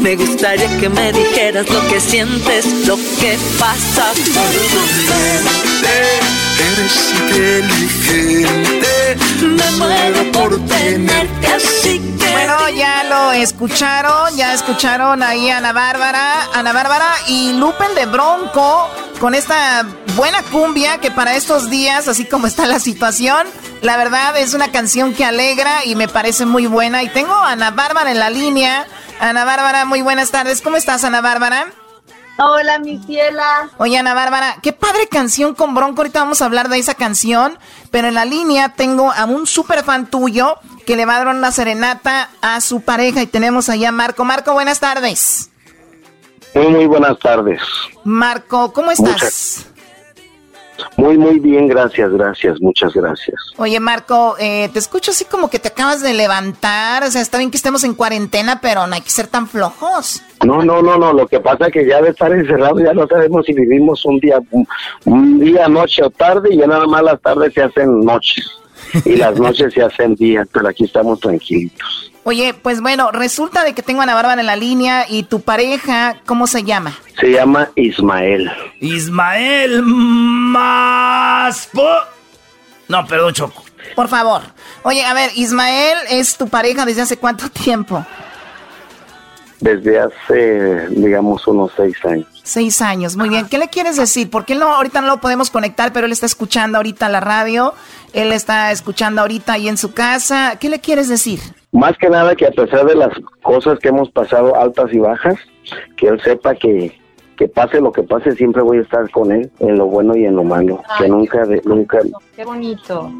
Me gustaría que me dijeras lo que sientes, lo que pasa Eres inteligente. Me muero por tenerte así que. Bueno, ya lo escucharon, ya escucharon ahí a Ana Bárbara, Ana Bárbara y Lupen de Bronco con esta buena cumbia que para estos días, así como está la situación, la verdad es una canción que alegra y me parece muy buena. Y tengo a Ana Bárbara en la línea. Ana Bárbara, muy buenas tardes. ¿Cómo estás, Ana Bárbara? Hola, mi ciela. Oye, Ana Bárbara, qué padre canción con Bronco. Ahorita vamos a hablar de esa canción. Pero en la línea tengo a un super fan tuyo que le va a dar una serenata a su pareja. Y tenemos allá a Marco. Marco, buenas tardes. Muy, muy buenas tardes. Marco, ¿cómo estás? Muchas- Muy, muy bien, gracias, gracias, muchas gracias. Oye, Marco, eh, te escucho así como que te acabas de levantar. O sea, está bien que estemos en cuarentena, pero no hay que ser tan flojos. No, no, no, no, lo que pasa es que ya de estar encerrado ya no sabemos si vivimos un día, un, un día, noche o tarde, y ya nada más las tardes se hacen noches y las noches se hacen días, pero aquí estamos tranquilitos. Oye, pues bueno, resulta de que tengo a Ana Bárbara en la línea y tu pareja, ¿cómo se llama? Se llama Ismael. Ismael más... po- No, perdón, Choco. Por favor. Oye, a ver, Ismael es tu pareja desde hace cuánto tiempo? Desde hace, digamos, unos seis años. Seis años, muy bien. ¿Qué le quieres decir? Porque él no, ahorita no lo podemos conectar, pero él está escuchando ahorita la radio, él está escuchando ahorita ahí en su casa. ¿Qué le quieres decir? Más que nada que a pesar de las cosas que hemos pasado altas y bajas, que él sepa que, que pase lo que pase, siempre voy a estar con él en lo bueno y en lo malo. Que nunca, de, nunca, Qué bonito.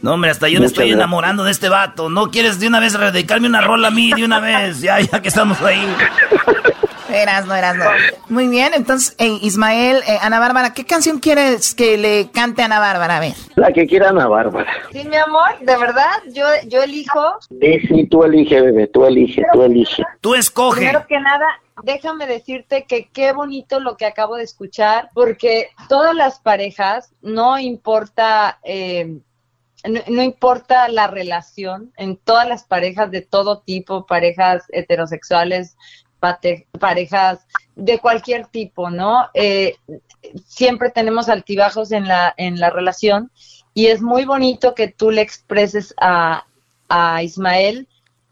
No, hombre, hasta yo me estoy gracias. enamorando de este vato. ¿No quieres de una vez dedicarme una rola a mí de una vez? Ya, ya que estamos ahí. Eras, no eras, no. Muy bien, entonces, eh, Ismael, eh, Ana Bárbara, ¿qué canción quieres que le cante a Ana Bárbara? A ver. la que quiera Ana Bárbara. Sí, mi amor, de verdad, yo, yo elijo. Sí, sí, tú elige, bebé, tú elige, tú elige. Tú escoge. Primero que nada, déjame decirte que qué bonito lo que acabo de escuchar, porque todas las parejas, no importa, eh, no, no importa la relación, en todas las parejas de todo tipo, parejas heterosexuales, parejas de cualquier tipo, ¿no? Eh, siempre tenemos altibajos en la, en la relación y es muy bonito que tú le expreses a, a Ismael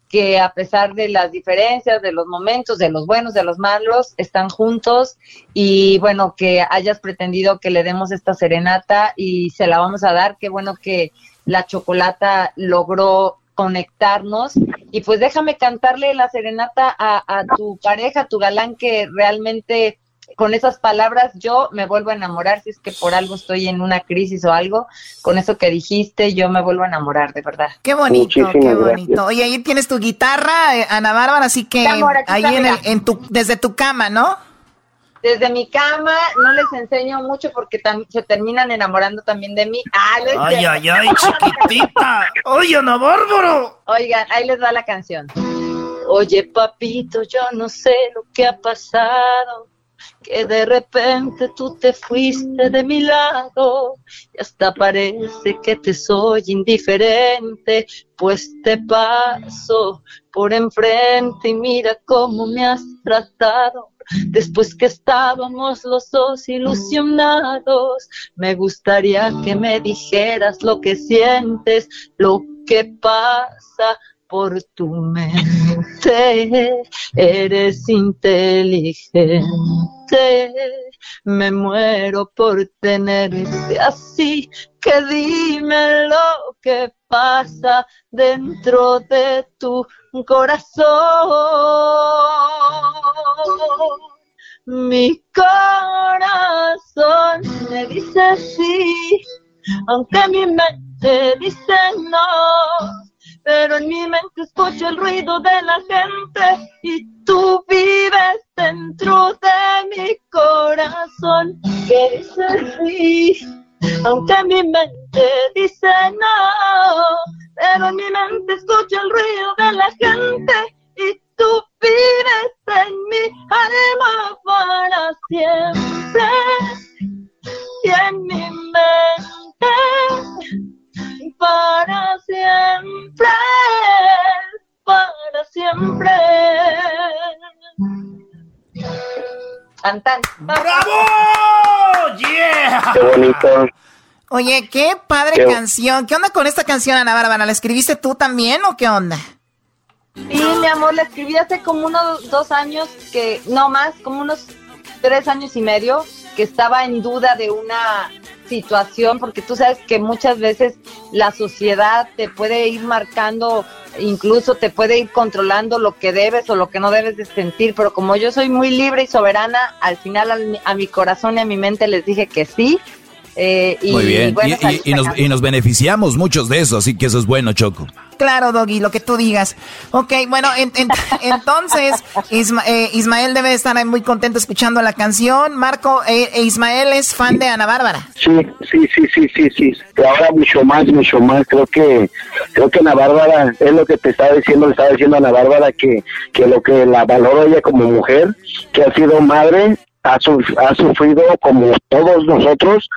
que a pesar de las diferencias, de los momentos, de los buenos, de los malos, están juntos y bueno, que hayas pretendido que le demos esta serenata y se la vamos a dar. Qué bueno que la chocolata logró conectarnos y pues déjame cantarle la serenata a, a tu pareja, a tu galán que realmente con esas palabras yo me vuelvo a enamorar, si es que por algo estoy en una crisis o algo, con eso que dijiste yo me vuelvo a enamorar, de verdad. Qué bonito, Muchísimas qué gracias. bonito. Oye, ahí tienes tu guitarra, eh, Ana Bárbara, así que amor, ahí está, en, el, en tu, desde tu cama, ¿no? Desde mi cama no les enseño mucho porque se terminan enamorando también de mí. Ah, Ay, ay, ay, chiquitita. Oye, Ana Bárbaro. Oigan, ahí les va la canción. Oye, papito, yo no sé lo que ha pasado. que de repente tú te fuiste de mi lado y hasta parece que te soy indiferente, pues te paso por enfrente y mira cómo me has tratado. Después que estábamos los dos ilusionados, me gustaría que me dijeras lo que sientes, lo que pasa por tu mente. Eres inteligente. Me muero por tenerte así. Que dime lo que pasa dentro de tu corazón. Mi corazón me dice sí, aunque mi mente dice no pero en mi mente escucho el ruido de la gente y tú vives dentro de mi corazón que dice sí, aunque mi mente dice no, pero en mi mente escucho el ruido de la gente y tú vives en mi alma para siempre y en mi mente para siempre, para siempre. Cantan. ¡Bravo! ¡Yeah! Qué bonito. Oye, qué padre canción. ¿Qué onda con esta canción, Ana Bárbara? ¿La escribiste tú también o qué onda? Sí, mi amor, la escribí hace como unos dos años, que no más, como unos tres años y medio, que estaba en duda de una situación, porque tú sabes que muchas veces la sociedad te puede ir marcando, incluso te puede ir controlando lo que debes o lo que no debes de sentir, pero como yo soy muy libre y soberana, al final a, mi corazón y a mi mente les dije que sí. Eh, y, muy bien, y, nos, y nos beneficiamos muchos de eso, así que eso es bueno, Choco. Claro, Doggy, lo que tú digas. Ok, bueno, entonces eh, Ismael debe estar muy contento escuchando la canción. Marco, eh, eh, Ismael es fan de Ana Bárbara. Sí, sí, sí, sí, sí, sí. Ahora mucho más, mucho más. Creo que creo que Ana Bárbara es lo que te estaba diciendo, le estaba diciendo a Ana Bárbara que, que lo que la valoro ella como mujer, que ha sido madre ha, sufrido como todos nosotros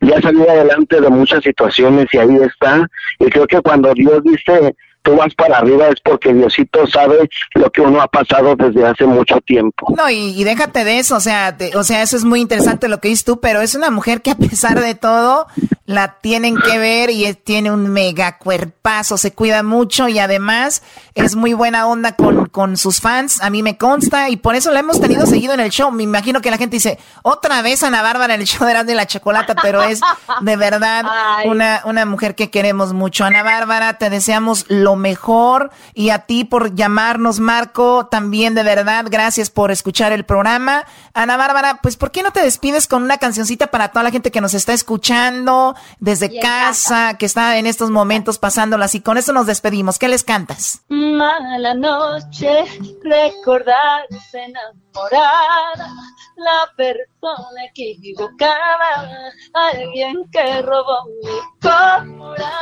y ha salido adelante de muchas situaciones y ahí está. Y creo que cuando Dios dice tú vas para arriba es porque Diosito sabe lo que uno ha pasado desde hace mucho tiempo. No, y, déjate de eso, o sea, o sea, eso es muy interesante lo que dices tú, pero es una mujer que a pesar de todo la tienen que ver y tiene un mega cuerpazo, se cuida mucho y además es muy buena onda con, con sus fans, a mí me consta y por eso la hemos tenido seguido en el show. Me imagino que la gente dice, otra vez Ana Bárbara en el show de de la Chocolata, pero es de verdad una, una mujer que queremos mucho. Ana Bárbara, te deseamos lo mejor y a ti por llamarnos, Marco, también de verdad, gracias por escuchar el programa. Ana Bárbara, pues ¿por qué no te despides con una cancioncita para toda la gente que nos está escuchando desde casa, que está en estos momentos pasándolas y con eso nos despedimos. ¿Qué les cantas? Mala noche, recordarse enamorada, la persona equivocada, alguien que robó mi corazón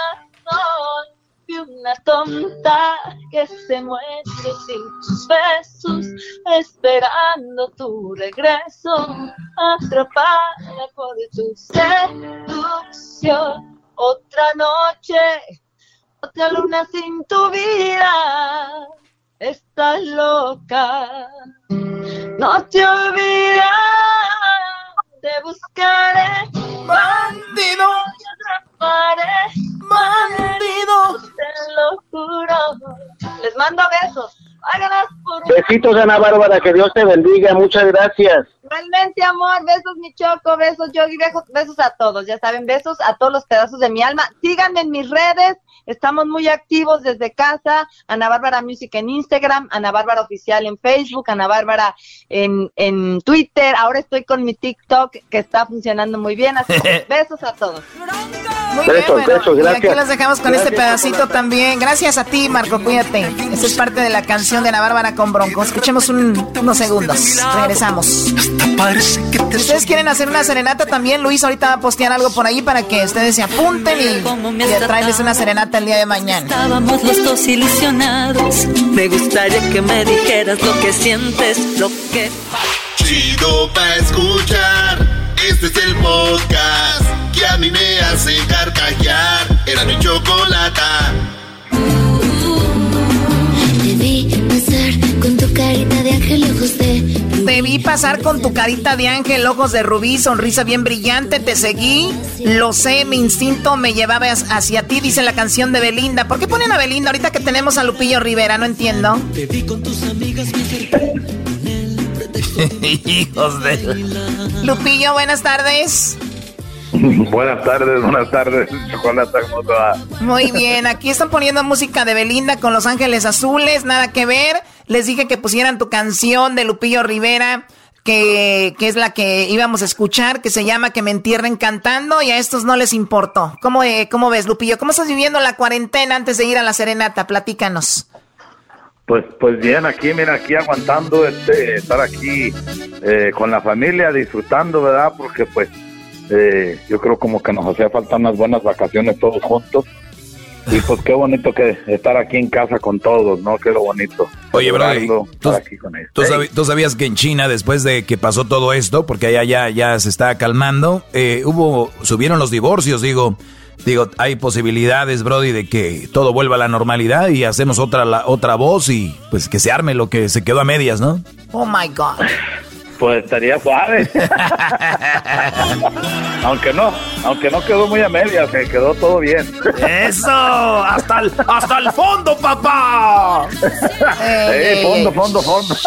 una tonta que se muere sin tus besos, esperando tu regreso, atrapada por tu seducción. Otra noche, otra luna sin tu vida, estás loca. No te olvides, te buscaré, bandido, bandido, te lo juro. Les mando besos. Besitos, Ana Bárbara, que Dios te bendiga, muchas gracias. Realmente, amor, besos, mi choco, besos, yo besos, besos a todos, ya saben, besos a todos los pedazos de mi alma. Síganme en mis redes, estamos muy activos desde casa, Ana Bárbara Music en Instagram, Ana Bárbara Oficial en Facebook, Ana Bárbara en, en Twitter, ahora estoy con mi TikTok que está funcionando muy bien, así que besos a todos. Muy bien, bueno, y aquí los dejamos con este pedacito también. Gracias a ti, Marco, cuídate. Esta es parte de la canción de Ana Bárbara con Bronco. Escuchemos unos segundos. Regresamos. Si ustedes quieren hacer una serenata también, Luis ahorita va a postear algo por ahí para que ustedes se apunten y, y traerles una serenata el día de mañana. Estábamos los dos ilusionados. Me gustaría que me dijeras lo que sientes, lo que chido pa' escuchar. Este es el podcast que a mí me hace carcajear. Era mi chocolata. Te vi pasar con tu carita de ángel, ojos de. Te vi pasar con tu carita de ángel, ojos de rubí, sonrisa bien brillante. Te seguí, lo sé, mi instinto me llevaba hacia ti, dice la canción de Belinda. ¿Por qué ponen a Belinda ahorita que tenemos a Lupillo Rivera? No entiendo. Te vi con tus amigas Hijos de. Lupillo, buenas tardes. Buenas tardes, buenas tardes, Chocolata, ¿cómo te va? Muy bien, aquí están poniendo música de Belinda con Los Ángeles Azules, nada que ver. Les dije que pusieran tu canción de Lupillo Rivera, que, que es la que íbamos a escuchar, que se llama Que me entierren cantando, y a estos no les importó. ¿Cómo, eh, cómo ves, Lupillo? ¿Cómo estás viviendo la cuarentena antes de ir a la serenata? Platícanos. Pues, pues bien, aquí, mira, aquí aguantando, este, estar aquí eh, con la familia, disfrutando, ¿verdad? Porque pues eh, yo creo como que nos hacía falta unas buenas vacaciones todos juntos. Y pues qué bonito que estar aquí en casa con todos, ¿no? Qué lo bonito. Oye, bro, ¿tú, sabías que en China, después de que pasó todo esto, porque allá ya, ya se está calmando, eh, hubo, subieron los divorcios, digo, digo, hay posibilidades, Brody, de que todo vuelva a la normalidad y hacemos otra, la, otra voz y pues que se arme lo que se quedó a medias, ¿no? Oh my God. Pues estaría suave. aunque no, aunque no quedó muy a media, se quedó todo bien. Eso, hasta el, hasta el fondo, papá. eh, fondo, fondo, fondo.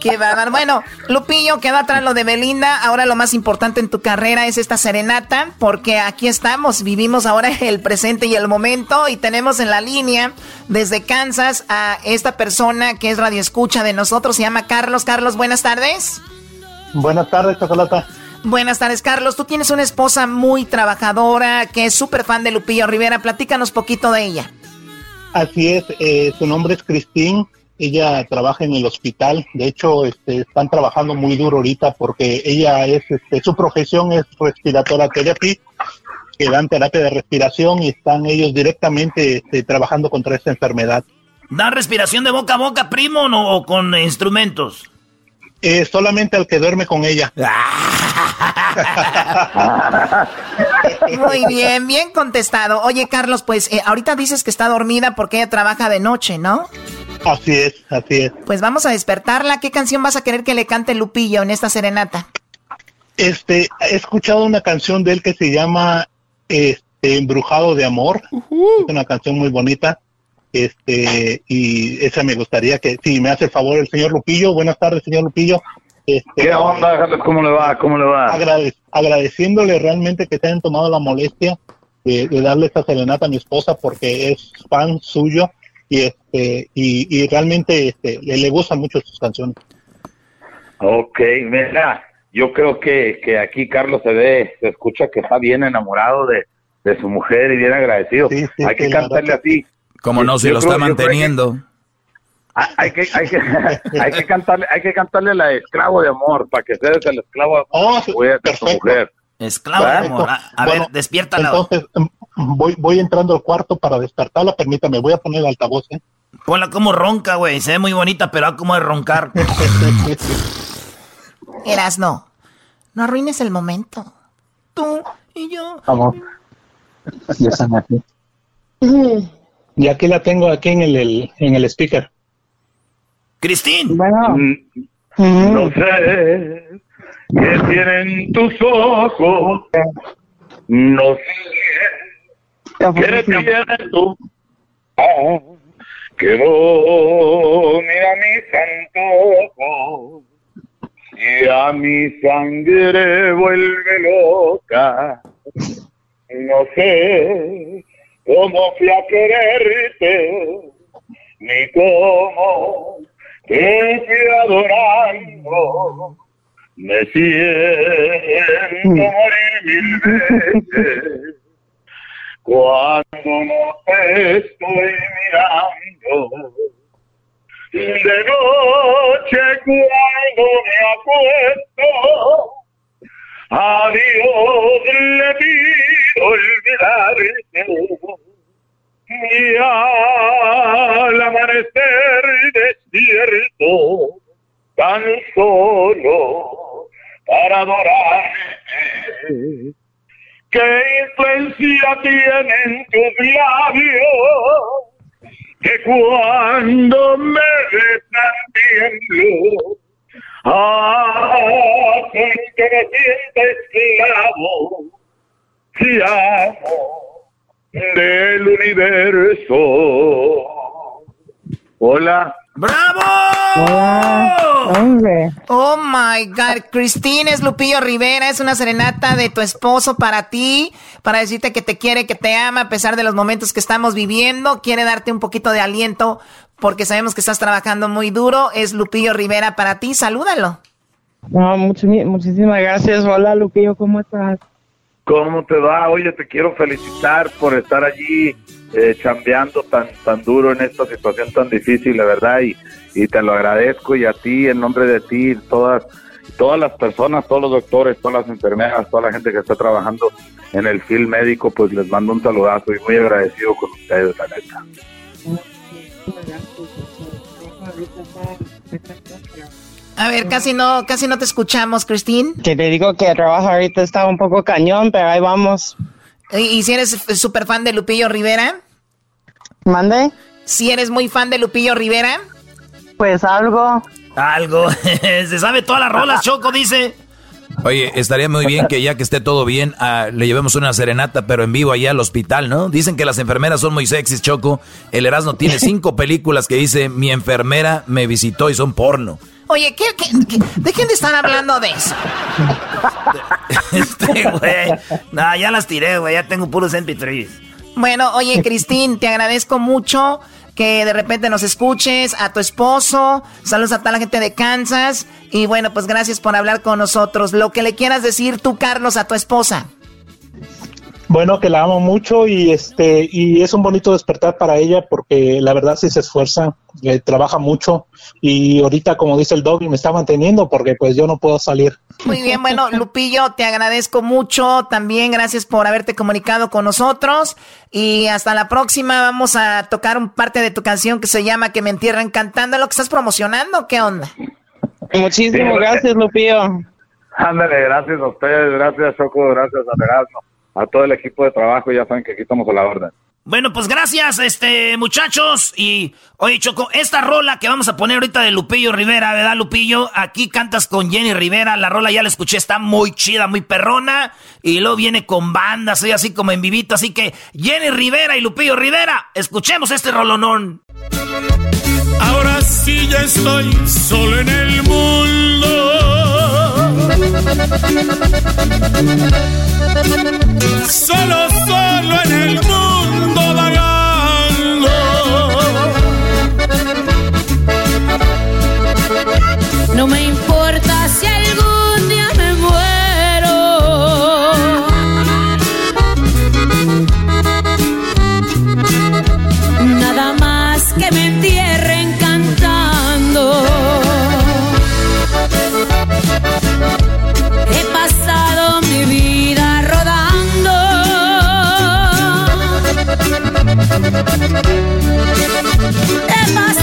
Qué bárbaro. Bueno, Lupillo, queda atrás lo de Belinda. Ahora lo más importante en tu carrera es esta serenata, porque aquí estamos, vivimos ahora el presente y el momento y tenemos en la línea desde Kansas a esta persona que es radio escucha de nosotros, se llama Carlos. Carlos, buenas tardes. Buenas tardes, Chocolata. Buenas tardes, Carlos. Tú tienes una esposa muy trabajadora que es súper fan de Lupillo Rivera. Platícanos poquito de ella. Así es, eh, su nombre es Cristín. Ella trabaja en el hospital. De hecho, este, están trabajando muy duro ahorita porque ella es, este, su profesión es respiratora therapy, que dan terapia de respiración y están ellos directamente este, trabajando contra esta enfermedad. ¿Dan respiración de boca a boca, primo, o con instrumentos? Eh, solamente al que duerme con ella. Muy bien, bien contestado. Oye, Carlos, pues eh, ahorita dices que está dormida porque ella trabaja de noche, ¿no? Así es, así es. Pues vamos a despertarla. ¿Qué canción vas a querer que le cante Lupillo en esta serenata? Este, he escuchado una canción de él que se llama este, Embrujado de Amor. Es una canción muy bonita. Este, y esa me gustaría que, si me hace el favor el señor Lupillo. Buenas tardes, señor Lupillo. Este, ¿Qué onda, ¿Cómo le va? ¿Cómo le va? agradeciéndole realmente que se hayan tomado la molestia de, darle esta serenata a mi esposa porque es fan suyo y este y, realmente este, le, gustan mucho sus canciones. Ok, mira, yo creo que, que aquí Carlos se ve, se escucha que está bien enamorado de, su mujer y bien agradecido. Hay que cantarle así. Como no, si lo está manteniendo. Hay que, hay, que, hay, que cantarle, hay que cantarle la esclavo de amor para que seas el esclavo de amor oh, a su mujer. Esclavo de amor. A, ver, despiértala. Entonces, em, voy, voy entrando al cuarto para despertarla. Permítame, voy a poner el altavoz. ¿eh? Ponla como ronca, güey. Se ve muy bonita, pero como de roncar. Eras no. No arruines el momento. Tú y yo. Vamos. Ya están aquí. Y aquí la tengo aquí en el, en el speaker. Cristín. Mm, no sé qué tienen tus ojos. No sé qué tienes tú. que mira mis antojos y a mi sangre vuelve loca. No sé cómo fui a quererte, ni cómo te fui adorando. Me siento morir mil veces cuando no te estoy mirando. De noche cuando me acuesto, a Dios le pido olvidarte. Y al amanecer despierto, tan solo para adorarte. ¿Qué influencia tienen tus labios? Que cuando me besan tiemblo, hacen que me sienta esclavo, si amo del universo. Hola. ¡Bravo! hombre. Oh my God, Cristina es Lupillo Rivera, es una serenata de tu esposo para ti, para decirte que te quiere, que te ama a pesar de los momentos que estamos viviendo, quiere darte un poquito de aliento porque sabemos que estás trabajando muy duro. Es Lupillo Rivera para ti, salúdalo. No, muchísimas gracias. Hola Lupillo, ¿cómo estás? ¿Cómo te va? Oye, te quiero felicitar por estar allí eh, chambeando tan tan duro en esta situación tan difícil, la verdad, y, y te lo agradezco y a ti, en nombre de ti, todas todas las personas, todos los doctores, todas las enfermeras, toda la gente que está trabajando en el film médico, pues les mando un saludazo y muy agradecido con ustedes, la neta. A ver, casi no, casi no te escuchamos, Cristín. Que te digo que el trabajo ahorita está un poco cañón, pero ahí vamos. ¿Y, si eres súper fan de Lupillo Rivera? ¿Mande? ¿Si eres muy fan de Lupillo Rivera? Pues algo. Algo. Se sabe todas las rolas, Choco, dice. Oye, estaría muy bien que ya que esté todo bien, ah, le llevemos una serenata, pero en vivo allá al hospital, ¿no? Dicen que las enfermeras son muy sexys, Choco. El Erasmo tiene cinco películas que dice, mi enfermera me visitó y son porno. Oye, ¿qué, de quién te están hablando de eso? este, güey. No, ya las tiré, güey. Ya tengo puros MP3. Bueno, oye, Cristín, te agradezco mucho que de repente nos escuches, a tu esposo, saludos a toda la gente de Kansas y bueno, pues gracias por hablar con nosotros. Lo que le quieras decir tú, Carlos, a tu esposa. Bueno, que la amo mucho y este y es un bonito despertar para ella porque la verdad sí se esfuerza, eh, trabaja mucho y ahorita como dice el doggy me está manteniendo porque pues yo no puedo salir. Muy bien, bueno, Lupillo, te agradezco mucho también, gracias por haberte comunicado con nosotros y hasta la próxima vamos a tocar un parte de tu canción que se llama Que me entierran cantando, lo que estás promocionando, ¿qué onda? Muchísimas gracias, Lupillo. Ándale, gracias a ustedes, gracias Choco, gracias a Erasmo a todo el equipo de trabajo, ya saben que aquí estamos a la orden. Bueno, pues gracias, este, muchachos. Y, oye, Choco, esta rola que vamos a poner ahorita de Lupillo Rivera, ¿verdad, Lupillo? Aquí cantas con Jenny Rivera. La rola ya la escuché, está muy chida, muy perrona. Y luego viene con banda, soy así como en vivito. Así que, Jenny Rivera y Lupillo Rivera, escuchemos este rolonón. Ahora sí ya estoy solo en el mundo Solo, solo en el mundo vagando. No me importa si algún día me muero. Nada más que me entierren He pasado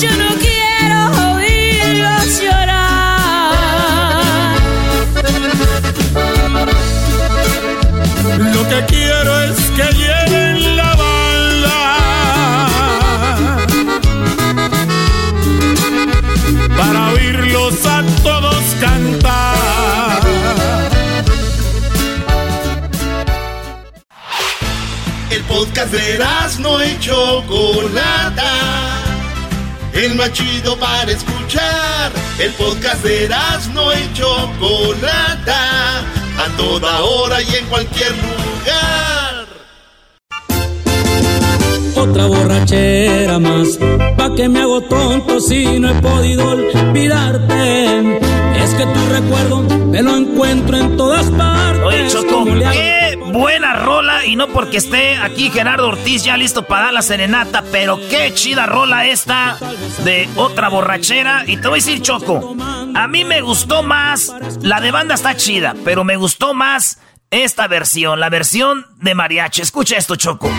yo no podcast de no y Chocolata. El más chido para escuchar. El podcast de no y Chocolata. A toda hora y en cualquier lugar. Otra borrachera más, pa' que me hago tonto si no he podido olvidarte. Es que tu recuerdo me lo encuentro en todas partes. Oye, Choco, qué buena rola. Y no porque esté aquí Gerardo Ortiz ya listo para dar la serenata, pero qué chida rola esta de otra borrachera. Y te voy a decir, Choco, a mí me gustó más. La de banda está chida, pero me gustó más esta versión, la versión de mariachi. Escucha esto, Choco.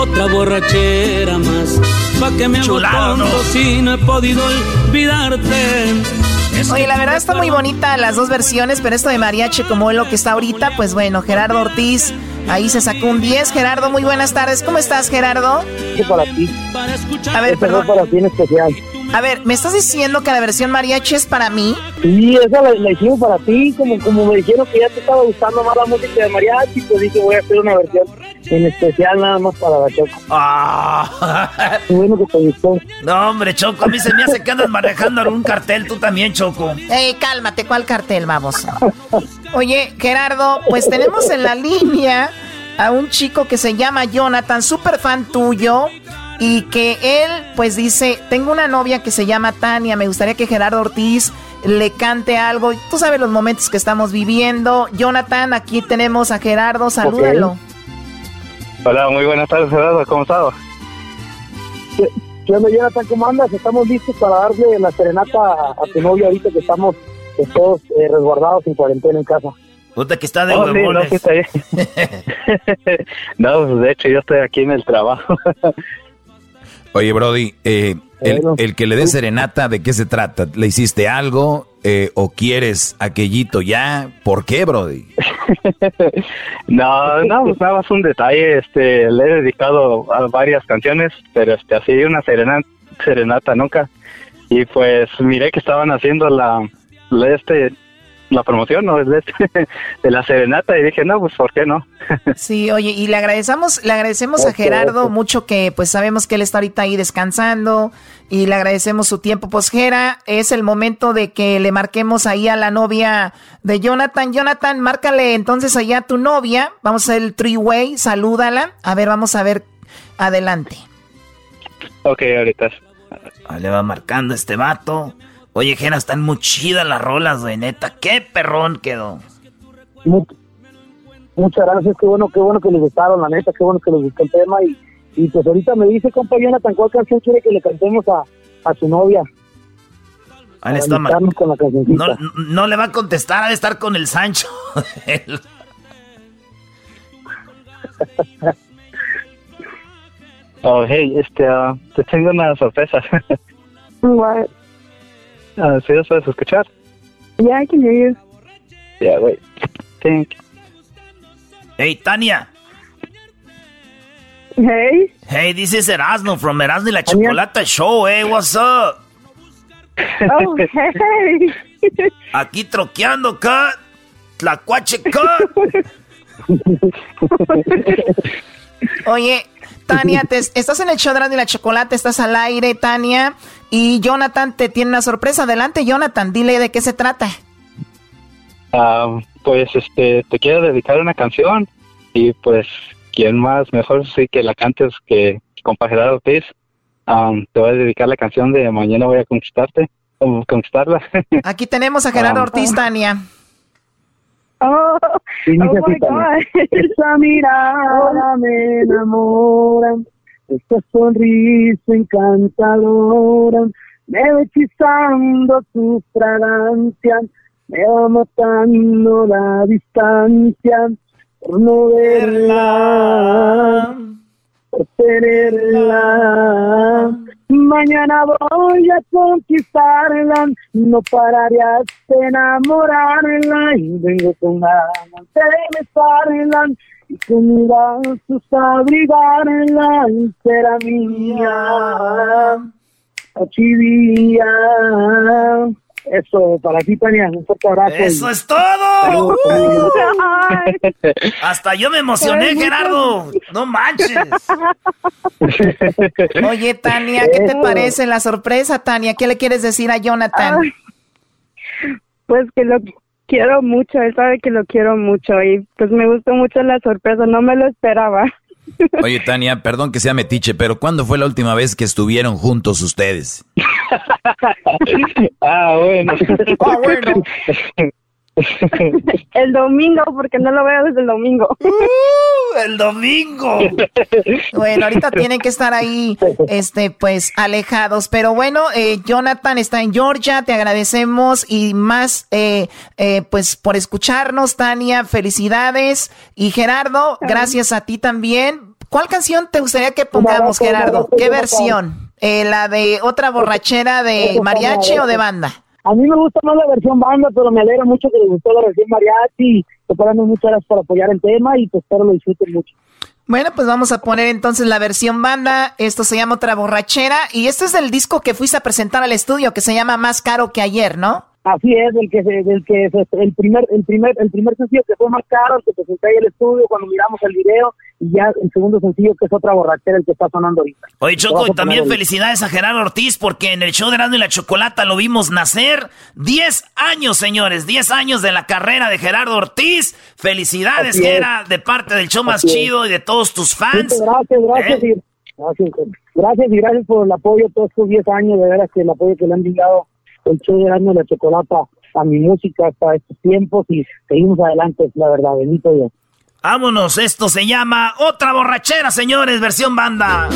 otra borrachera más. Pa' que me tonto si no he podido olvidarte. Oye, la verdad está muy bonita las dos versiones, pero esto de mariachi como es lo que está ahorita, pues bueno, Gerardo Ortiz ahí se sacó un 10. Gerardo, muy buenas tardes. ¿Cómo estás, Gerardo? Sí, para ti. A ver, perdón. para ti en especial. A ver, ¿me estás diciendo que la versión mariachi es para mí? Sí, esa la, hicimos para ti, como, como me dijeron que ya te estaba gustando más la música de mariachi, pues dije voy a hacer una versión en especial nada más para la Choco. Ah. Qué bueno que te gustó. No, hombre, Choco, a mí se me hace que andas manejando algún cartel, tú también, Choco. Ey, cálmate, ¿cuál cartel, vamos? Oye, Gerardo, pues tenemos en la línea a un chico que se llama Jonathan, súper fan tuyo y que él pues dice, tengo una novia que se llama Tania, me gustaría que Gerardo Ortiz le cante algo. Tú sabes los momentos que estamos viviendo. Jonathan, aquí tenemos a Gerardo, salúdalo. Hola, muy buenas tardes Gerardo, ¿cómo estás? ¿Qué onda Jonathan? ¿Cómo andas? Estamos listos para darle la serenata a, tu novia ahorita que estamos todos eh, resguardados en cuarentena en casa. Puta que está de oh, no, no, pues de hecho yo estoy aquí en el trabajo. Oye, Brody, eh, el, que le dé serenata, ¿de qué se trata? ¿Le hiciste algo eh, o quieres aquellito ya? ¿Por qué, Brody? no, no, pues nada más un detalle. Este, le he dedicado a varias canciones, pero este, así una serenata, serenata nunca. Y pues miré que estaban haciendo la, la este, la promoción ¿no? de, de la serenata y dije, no, pues ¿por qué no? sí, oye, y le agradecemos, le agradecemos a Gerardo mucho que pues sabemos que él está ahorita ahí descansando y le agradecemos su tiempo. Pues Gera, es el momento de que le marquemos ahí a la novia de Jonathan. Jonathan, márcale entonces allá a tu novia. Vamos a hacer el three-way, salúdala. A ver, vamos a ver adelante. Ok, ahorita. Ah, le va marcando este vato. Oye, Jena, están muy chidas las rolas, güey, neta. Qué perrón quedó. muchas gracias, qué bueno, qué bueno que les gustaron, la neta, qué bueno que les gustó el tema. Y, y pues ahorita me dice, compa Jonathan, ¿cuál canción quiere que le cantemos a, a su novia? Ahí está no, no, le va a contestar, ha de estar con el Sancho. oh, hey, este, uh, te tengo una sorpresa. Uh, ¿Sí los puedes escuchar? Yeah, I can hear you. Yeah, wait. Think. Hey, Tania. Hey. Hey, this is Erasmo from Erasmo y la Chocolata Show. Hey, what's up? Oh, hey. Aquí troqueando, cut. Tlacuache, cut. Oye, Tania, te, estás en el show de la chocolate, estás al aire, Tania. Y Jonathan te tiene una sorpresa. Adelante, Jonathan, dile de qué se trata. Ah, pues este, te quiero dedicar una canción. Y pues, ¿quién más? Mejor sí que la cantes que compa Gerardo Ortiz. te voy a dedicar la canción de Mañana voy a conquistarte. conquistarla. Aquí tenemos a Gerardo Ortiz, Tania. Oh, oh my God. Esa mirada me enamora, esta sonrisa encantadora, me va hechizando tu fragancia, me va matando la distancia por no verla, por tenerla. Mañana voy a conquistarla, no pararé hasta enamorarla y vengo con ganas de besarla y con brazos abrigarla y será mía. chivía. Eso, para ti, Tania, un fuerte abrazo. ¡Eso es todo! Hasta yo me emocioné, Gerardo. No manches. Oye, Tania, ¿qué te parece la sorpresa, Tania? ¿Qué le quieres decir a Jonathan? pues que lo quiero mucho, él sabe que lo quiero mucho y pues me gustó mucho la sorpresa, no me lo esperaba. Oye, Tania, perdón que sea metiche, pero ¿cuándo fue la última vez que estuvieron juntos ustedes? ah, bueno. Ah, bueno. el domingo, porque no lo veo desde el domingo. Uh, el domingo. Bueno, ahorita tienen que estar ahí, este, pues, alejados. Pero bueno, eh, Jonathan está en Georgia, te agradecemos y más, eh, eh, pues, por escucharnos, Tania, felicidades. Y Gerardo, gracias a ti también. ¿Cuál canción te gustaría que pongamos, Gerardo? ¿Qué versión? ¿La de otra borrachera de mariachi o de banda? A mí me gusta más la versión banda, pero me alegra mucho que les gustó la versión mariachi. Te ponemos muchas gracias por apoyar el tema y pues espero lo disfruten mucho. Bueno, pues vamos a poner entonces la versión banda. Esto se llama Otra Borrachera. Y este es el disco que fuiste a presentar al estudio, que se llama Más Caro que Ayer, ¿no? Así es, el que, el que el primer, el primer, el primer sencillo que fue más caro, el que presenté ahí el estudio cuando miramos el video, y ya el segundo sencillo que es otra borrachera el que está sonando ahorita. Oye Choco, y también felicidades a Gerardo Ortiz porque en el show de Erasmo y la Chocolata lo vimos nacer. 10 años, señores, 10 años de la carrera de Gerardo Ortiz. Felicidades, que era de parte del show más chido y de todos tus fans. gracias, gracias, ¿Eh? y, gracias, gracias y gracias por el apoyo todos estos 10 años, de veras que el apoyo que le han brindado el show de Erasmo la Chocolata a mi música hasta estos tiempos y seguimos adelante, la verdad, bendito Dios. Vámonos, esto se llama Otra Borrachera, señores, versión banda.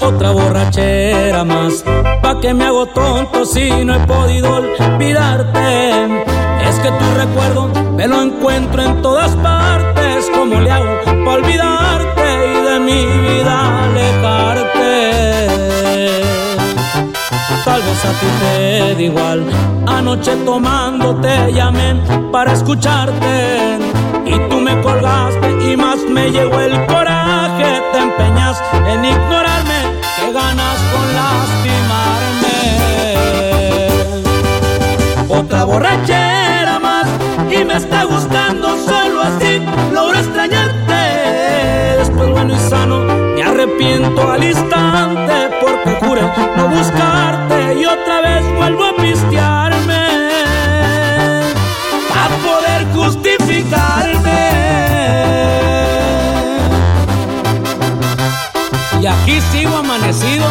Otra borrachera más, pa' que me hago tonto si no he podido olvidarte. Es que tu recuerdo me lo encuentro en todas partes, como le hago pa' olvidarte y de mi vida alejarte. Tal vez a ti te da igual. Anoche tomando te llamé para escucharte. Y tú me colgaste y más me llegó el coraje. Te empeñas en ignorarme. Que ganas con lastimarme. Otra borrachera más y me está gustando solo así. Al instante porque juré no buscarte y otra vez vuelvo a pistearme a poder justificarme. Y aquí sigo amanecido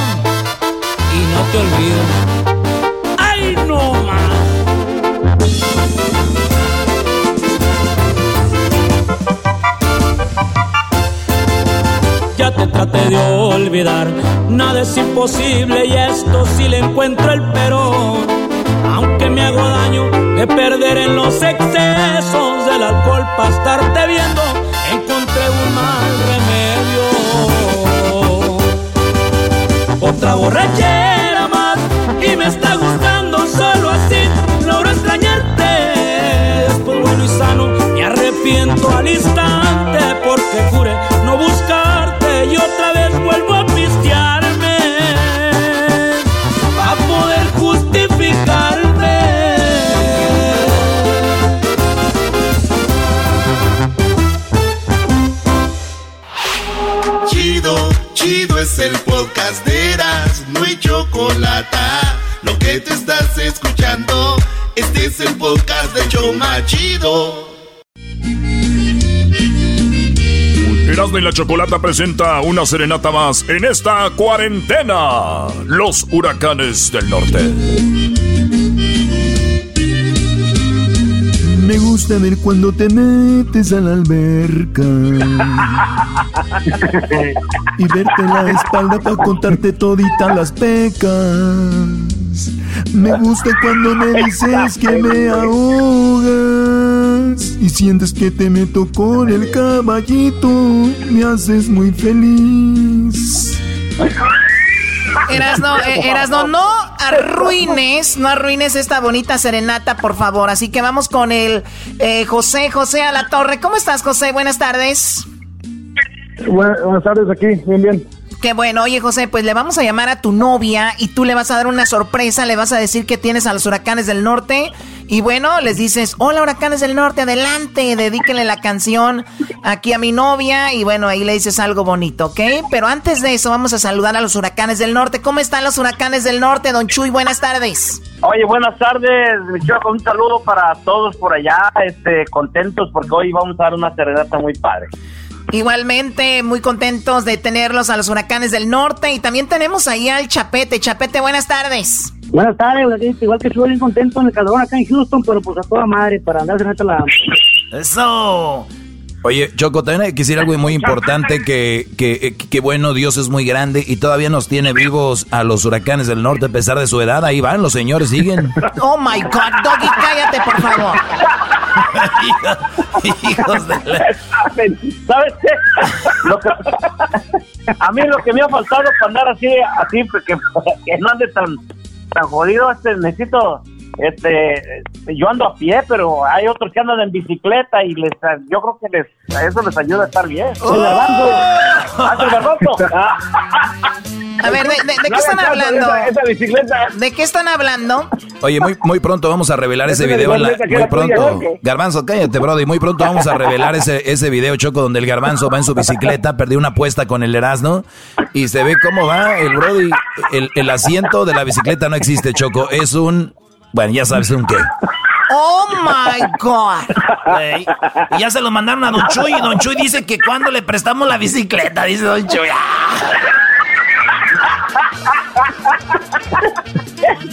y no te olvido. Te traté de olvidar. Nada es imposible y esto sí le encuentro el pero. Aunque me hago daño de perder en los excesos del alcohol para estarte viendo, Chocolata presenta una serenata más en esta cuarentena. Los huracanes del norte. Me gusta ver cuando te metes a la alberca y verte la espalda para contarte toditas las pecas. Me gusta cuando me dices que me ahogas y sientes que te meto con el caballito, me haces muy feliz. Eras no, eh, no, no arruines, no arruines esta bonita serenata, por favor. Así que vamos con el eh, José, José a la torre. ¿Cómo estás, José? Buenas tardes. buenas tardes, aquí, bien, bien. Qué bueno, oye José, pues le vamos a llamar a tu novia y tú le vas a dar una sorpresa, le vas a decir que tienes a los huracanes del norte y bueno, les dices, hola huracanes del norte, adelante, dedíquenle la canción aquí a mi novia y bueno, ahí le dices algo bonito, ¿ok? Pero antes de eso vamos a saludar a los huracanes del norte. ¿Cómo están los huracanes del norte, don Chuy? Buenas tardes. Oye, buenas tardes, mi un saludo para todos por allá, este, contentos porque hoy vamos a dar una serenata muy padre. Igualmente, muy contentos de tenerlos a los huracanes del norte y también tenemos ahí al Chapete. Chapete, buenas tardes. Buenas tardes, igual que estoy bien contento en el calor acá en Houston, pero pues a toda madre para andar en la... Eso. Oye, Choco, también hay que decir algo muy importante, que, que, que, bueno, Dios es muy grande y todavía nos tiene vivos a los huracanes del norte a pesar de su edad. Ahí van, los señores siguen. Oh, my God, Doggy, cállate, por favor. Hijos de la... ¿Sabes qué? a mí lo que me ha faltado para andar así, así, que, que no ande tan, tan jodido, este, necesito este yo ando a pie pero hay otros que andan en bicicleta y les yo creo que les eso les ayuda a estar bien. Oh. a ver de, qué están hablando de qué están hablando oye muy muy pronto vamos a revelar ese video muy pronto. garbanzo cállate brody. Muy pronto vamos a revelar ese ese video choco donde el garbanzo va en su bicicleta perdió una apuesta con el Erasmo y se ve cómo va el brody. El, el asiento de la bicicleta no existe choco. Es un bueno, ya sabes un qué. Oh my God. y ya se lo mandaron a Don Chuy. Y Don Chuy dice que cuando le prestamos la bicicleta, dice Don Chuy.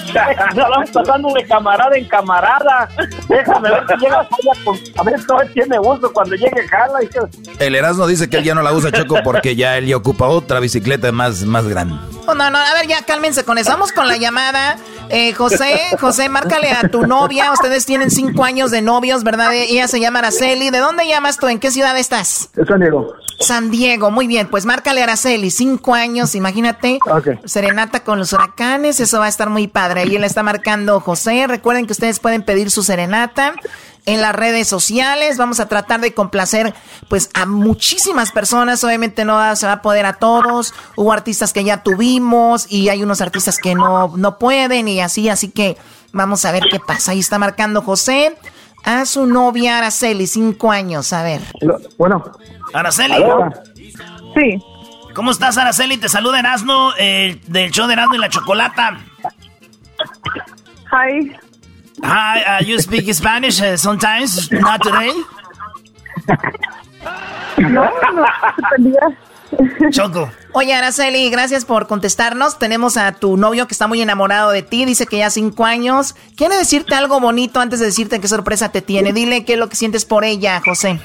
Estamos pasando de camarada en camarada. Déjame ver si llega a ver tiene uso cuando llegue Carla. El Erasmo dice que él ya no la usa Choco porque ya él ya ocupa otra bicicleta más, más grande. Oh, no, no, a ver, ya cálmense con eso. Vamos con la llamada. Eh, José, José, márcale a tu novia. Ustedes tienen cinco años de novios, ¿verdad? Ella se llama Araceli. ¿De dónde llamas tú? ¿En qué ciudad estás? De San Diego. San Diego, muy bien. Pues márcale a Araceli, cinco años, imagínate. Serenata con los huracanes, eso va a estar muy padre. Ahí le está marcando José. Recuerden que ustedes pueden pedir su serenata en las redes sociales. Vamos a tratar de complacer pues a muchísimas personas. Obviamente no se va a poder a todos. Hubo artistas que ya tuvimos y hay unos artistas que no, no pueden y así. Así que vamos a ver qué pasa. Ahí está marcando José a su novia Araceli, cinco años. A ver. Bueno. Araceli. Sí. ¿Cómo estás, Araceli? Te saluda Erasmo eh, del show de Erasmo y la Chocolata. Hi. Hi, uh, you speak Spanish uh, sometimes, not today? No, no, Choco. Oye, Araceli, gracias por contestarnos. Tenemos a tu novio que está muy enamorado de ti, dice que ya cinco años. ¿Quiere decirte algo bonito antes de decirte qué sorpresa te tiene? Dile qué es lo que sientes por ella, José.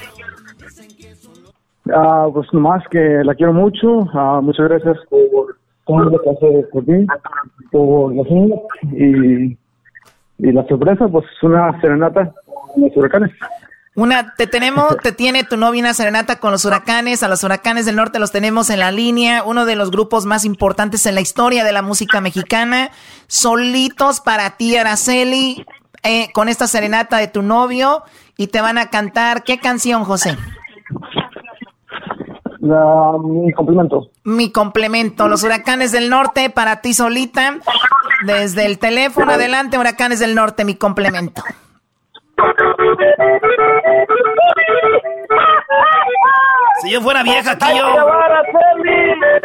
Ah, pues nomás que la quiero mucho. Ah, muchas gracias por todo lo que hace por mí, por la y y la sorpresa, pues una serenata con los huracanes. Una, te tenemos, te tiene tu novia una serenata con los huracanes, a los huracanes del norte los tenemos en la línea, uno de los grupos más importantes en la historia de la música mexicana, solitos para ti, Araceli, eh, con esta serenata de tu novio, y te van a cantar, ¿qué canción, José? Mi complemento. Mi complemento, los huracanes del norte para ti solita. Desde el teléfono adelante, huracanes del norte, mi complemento. Si yo fuera vieja aquí yo.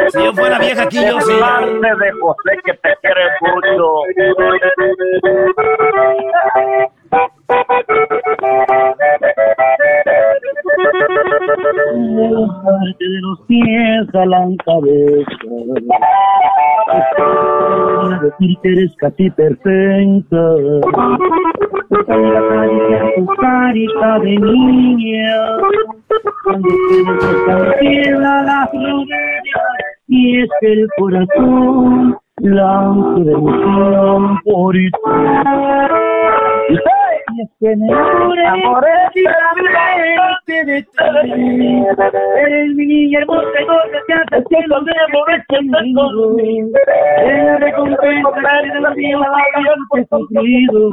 Si yo fuera vieja aquí yo sí. de José que te quiere mucho. De los pies a la cabeza. Decir que eres casi perfecta. Tu carita de niña. Cuando te la rodilla. Y es el corazón blanco de emoción por ti. Y es que me enamoré de de ti. Eres mi niña hermosa y no te haces que los debo conmigo. Eres recompensa de la vida que he sufrido.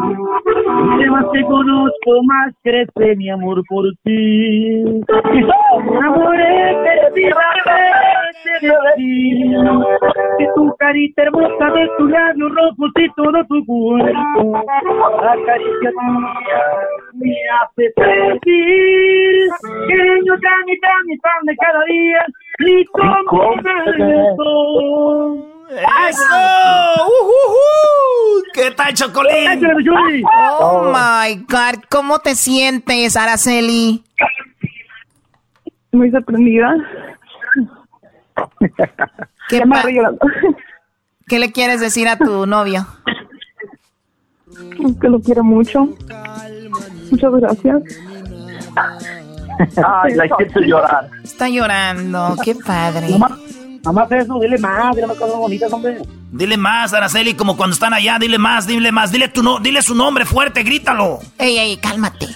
Y más te conozco, más crece mi amor por ti. Amores de de ti. Y tu carita hermosa de tus labios rojos y todo tu cuerpo. La caricia tuya me hace sentir que yo tan y tan y tan de cada día y como eso. ¡Eso! Uh, uh, uh. ¿Qué tal, Chocolín? Oh my God, ¿cómo te sientes, Araceli? Muy sorprendida. ¿Qué, ¿Qué le quieres decir a tu novio? Que lo quiero mucho. Muchas gracias. Ay, la siento llorar. Está llorando, qué padre. Mamá, eso, dile más, dile más cosas bonitas, hombre. Dile más, Araceli, como cuando están allá, dile más, dile más, dile tu no, dile su nombre fuerte, grítalo. Ey, ey, cálmate.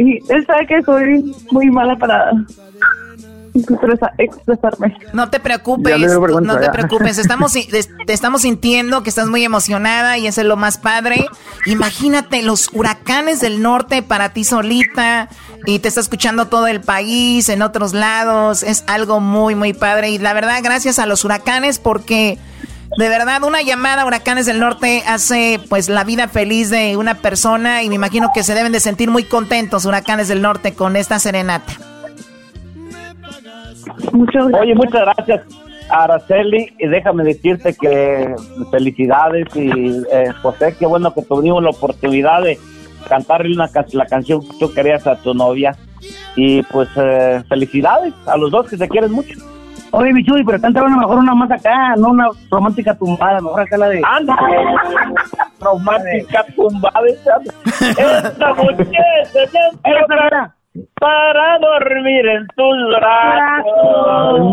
y él sabe que soy muy mala para expresarme. No te preocupes, no te preocupes. Estamos, te estamos sintiendo que estás muy emocionada y eso es lo más padre. Imagínate los huracanes del norte para ti solita y te está escuchando todo el país, en otros lados. Es algo muy, muy padre. Y la verdad, gracias a los huracanes porque... De verdad, una llamada a Huracanes del Norte hace pues la vida feliz de una persona y me imagino que se deben de sentir muy contentos Huracanes del Norte con esta serenata. Oye, muchas gracias, Araceli. Y déjame decirte que felicidades y eh, José, qué bueno que tuvimos la oportunidad de cantarle una la canción que tú querías a tu novia. Y pues eh, felicidades a los dos que se quieren mucho. Oye, Michuy, pero canta una mejor una más acá, no una romántica tumbada, mejor acá la de... ¡Anda! romántica tumbada. Esta muchacha para dormir en tus brazos.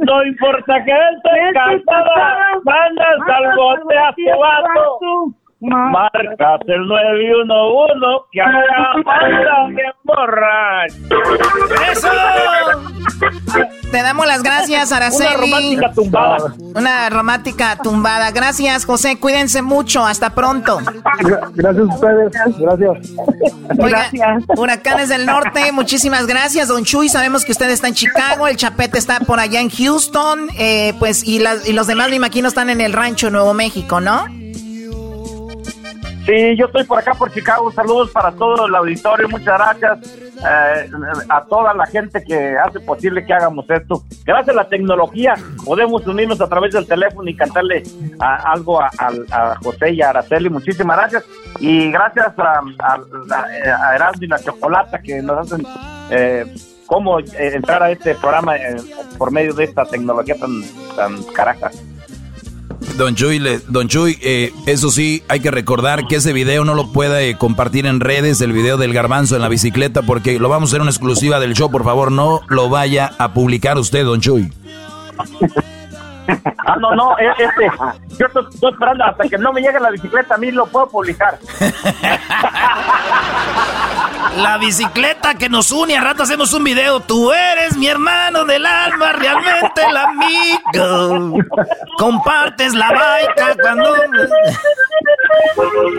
No importa que estés cansada, mandas al bote a tu vato. Marcas el 911 que acá manda bien borracho. ¡Eso! Te damos las gracias, Araceli. Una romántica tumbada. Una romántica tumbada. Gracias, José. Cuídense mucho. Hasta pronto. Gracias a ustedes. Gracias. gracias. Huracanes del Norte, muchísimas gracias, Don Chuy. Sabemos que usted está en Chicago, el Chapete está por allá en Houston, eh, pues, y, y los demás, me imagino, están en el rancho Nuevo México, ¿no? Sí, yo estoy por acá por Chicago. Saludos para todo el auditorio. Muchas gracias eh, a toda la gente que hace posible que hagamos esto. Gracias a la tecnología podemos unirnos a través del teléfono y cantarle algo a, José y a Araceli. Muchísimas gracias. Y gracias a, a, y la Chocolata que nos hacen eh, cómo eh, entrar a este programa eh, por medio de esta tecnología tan, tan caraja. Don Chuy, don Chuy eh, eso sí, hay que recordar que ese video no lo puede compartir en redes, el video del garbanzo en la bicicleta, porque lo vamos a hacer una exclusiva del show. Por favor, no lo vaya a publicar usted, don Chuy. Ah, no, no, este, yo estoy, esperando hasta que no me llegue la bicicleta, a mí lo puedo publicar. La bicicleta que nos une, a rato hacemos un video. Tú eres mi hermano del alma, realmente el amigo. Compartes la baica cuando.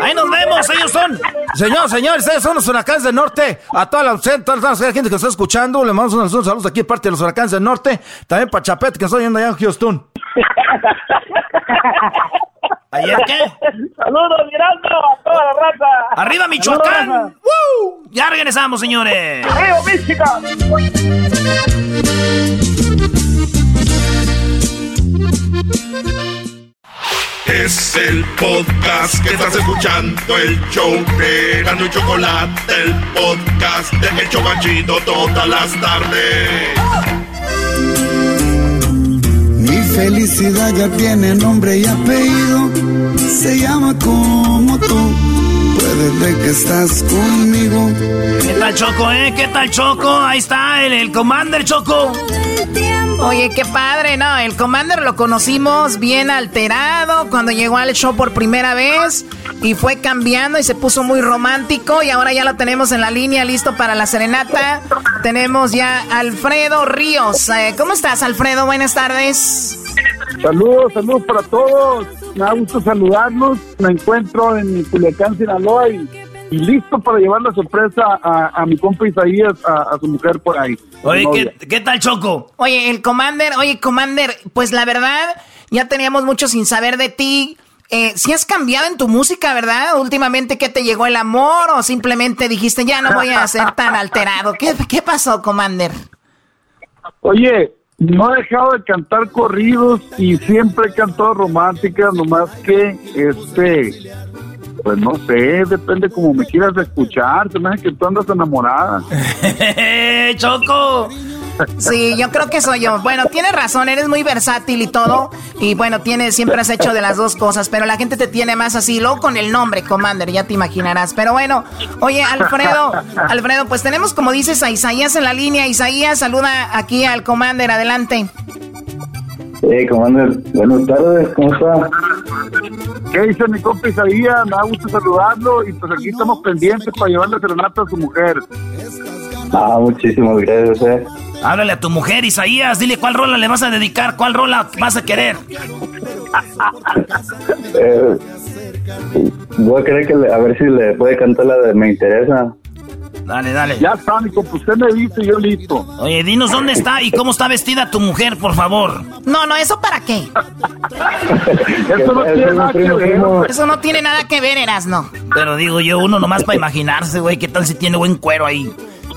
Ahí nos vemos, ellos son. Señor, señor, ustedes son los huracanes del norte. A toda la, toda la gente que está escuchando, le mandamos unos saludos aquí, parte de los huracanes del norte. También para Chapet, que estoy yendo allá en Houston. ¿Ayer qué? Saludos, mirando a toda la raza. ¡Arriba, Michoacán! ¡Woo! Ya regresamos, señores. ¡Río Mística! Es el podcast que estás escuchando, el show de Gano y Chocolate, el podcast de Hecho Chocachito todas las tardes. Felicidad ya tiene nombre y apellido, se llama como tú. Ver que estás conmigo. ¿Qué tal Choco, eh? ¿Qué tal Choco? Ahí está el, el Commander Choco. Oye, qué padre, ¿no? El Commander lo conocimos bien alterado cuando llegó al show por primera vez. y fue cambiando y se puso muy romántico y ahora ya lo tenemos en la línea listo para la serenata. Tenemos ya Alfredo Ríos. Eh, ¿Cómo estás, Alfredo? Buenas tardes. Saludos, saludos para todos. Me da gusto saludarlos. Me encuentro en Culiacán, Sinaloa y, listo para llevar la sorpresa a, mi compa Isaías, a, su mujer por ahí. Oye, ¿qué, tal, Choco? Oye, el Commander, oye, Commander, pues la verdad, ya teníamos mucho sin saber de ti. Eh, si has cambiado en tu música, ¿verdad? Últimamente, ¿qué te llegó el amor o simplemente dijiste, ya no voy a ser tan alterado? ¿Qué, qué pasó, Commander? Oye, no he dejado de cantar corridos y siempre he cantado románticas, nomás que, este, pues no sé, depende como me quieras escuchar, se me que tú andas enamorada. ¡Choco! Sí, yo creo que soy yo. Bueno, tienes razón, eres muy versátil y todo. Y bueno, tienes, siempre has hecho de las dos cosas, pero la gente te tiene más así, luego con el nombre, Commander, ya te imaginarás. Pero bueno, oye, Alfredo, Alfredo, pues tenemos, como dices, a Isaías en la línea. Isaías, saluda aquí al Commander, adelante. Hey, Commander, buenas tardes, ¿cómo está? ¿Qué dice mi compa Isaías? Me da gusto saludarlo y pues aquí estamos pendientes para llevarle serenata a su mujer. Ah, muchísimas gracias, eh. Háblale a tu mujer, Isaías. Dile cuál rola le vas a dedicar, cuál rola vas a querer. eh, voy a querer que a ver si le puede cantar la de Me Interesa. Dale, dale. Ya está, mi usted me dice, yo listo. Oye, dinos dónde está y cómo está vestida tu mujer, por favor. No, no, ¿eso para qué? eso no tiene nada que ver. Eso no tiene nada que ver, Erasno. Pero digo yo, uno nomás para imaginarse, güey, qué tal si tiene buen cuero ahí.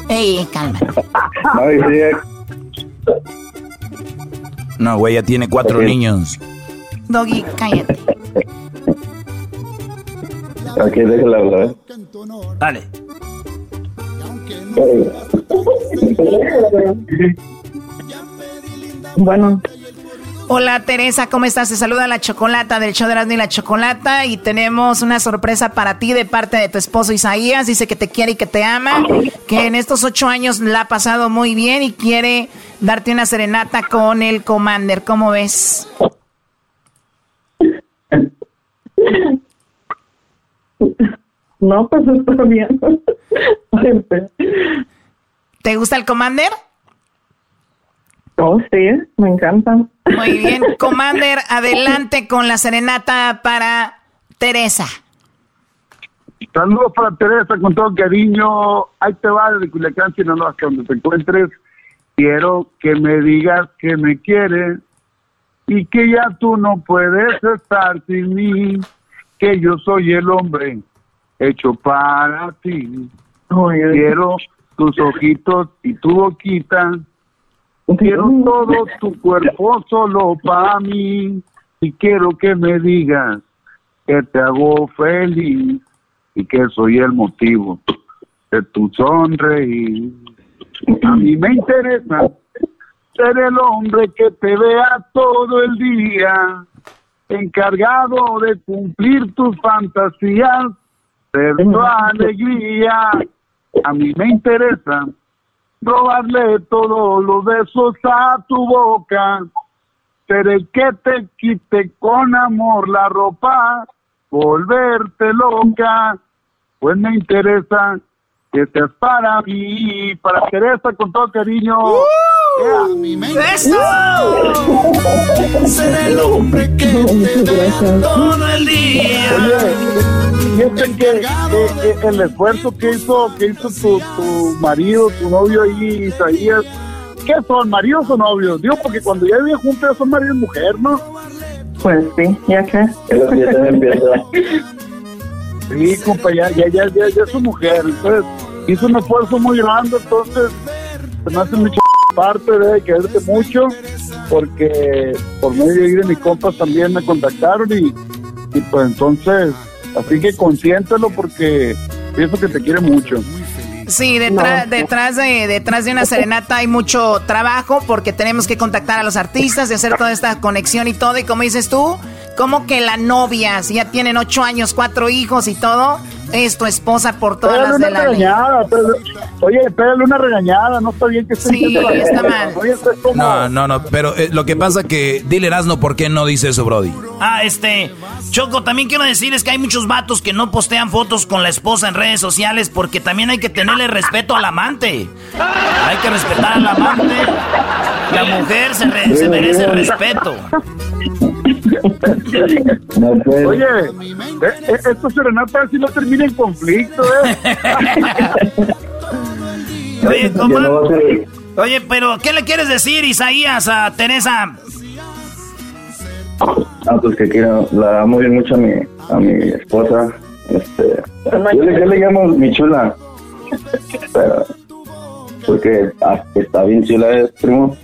Ey, calma. No, güey, ya tiene cuatro niños. Doggy, cállate. Aquí, déjala hablar. ¿eh? Dale. Bueno. Hola Teresa, ¿cómo estás? Te saluda la Chocolata del show de Erasmo y la Chocolata y tenemos una sorpresa para ti de parte de tu esposo Isaías. Dice que te quiere y que te ama, que en estos ocho años la ha pasado muy bien y quiere darte una serenata con el Commander. ¿Cómo ves? No, pues está bien. ¿Te gusta el Commander? Oh, sí, me encantan. Muy bien, Commander, adelante con la serenata para Teresa. Saludos para Teresa con todo cariño. Ahí te va de Culiacán, no hasta donde te encuentres. Quiero que me digas que me quieres y que ya tú no puedes estar sin mí, que yo soy el hombre hecho para ti. Quiero tus ojitos y tu boquita Quiero todo tu cuerpo solo para mí y quiero que me digas que te hago feliz y que soy el motivo de tu sonreír. A mí me interesa ser el hombre que te vea todo el día, encargado de cumplir tus fantasías, ser tu alegría. A mí me interesa robarle todos los besos a tu boca, ser el que te quite con amor la ropa, volverte loca, pues me interesa que seas para mí, para Teresa con todo cariño. ¡Eso! Ser el hombre que te todo el día. Oye, y que, el esfuerzo que hizo, que hizo tu, tu marido, tu novio ahí, Isaías, ¿qué son, maridos o novios? Digo, porque cuando ya viven juntos son marido y mujer, ¿no? Pues sí, ya que. Sí, compa, ya, ya, ya, ya, ya es su mujer. Entonces, hizo un esfuerzo muy grande, entonces se me hace mucho parte de quererte mucho, porque por medio de mis compas también me contactaron y, y pues entonces, así que consiéntelo porque pienso que te quiere mucho. Sí, detrás, detrás, de, detrás de una serenata hay mucho trabajo porque tenemos que contactar a los artistas, de hacer toda esta conexión y todo. Y como dices tú, ¿Cómo que la novia? Si ya tienen ocho años, cuatro hijos y todo, es tu esposa por todas las de la regañada, Oye, pégale una regañada, no está bien que esté Sí, está mal. No, no, no, pero eh, lo que pasa que, dile Erasno, ¿por qué no dice eso, Brody? Ah, este, Choco, también quiero decir es que hay muchos vatos que no postean fotos con la esposa en redes sociales porque también hay que tenerle respeto al amante. Hay que respetar al amante. La mujer se, se merece respeto. Oye, eh, eh, esto serenata si no termina en conflicto, ¿eh? Oye, Oye, pero ¿qué le quieres decir, Isaías, a Teresa? Ah, pues que quiero, la amo bien mucho a mi, a mi esposa. Este, yo, le, yo le llamo mi chula. Pero, porque ah, está bien chula, es primo.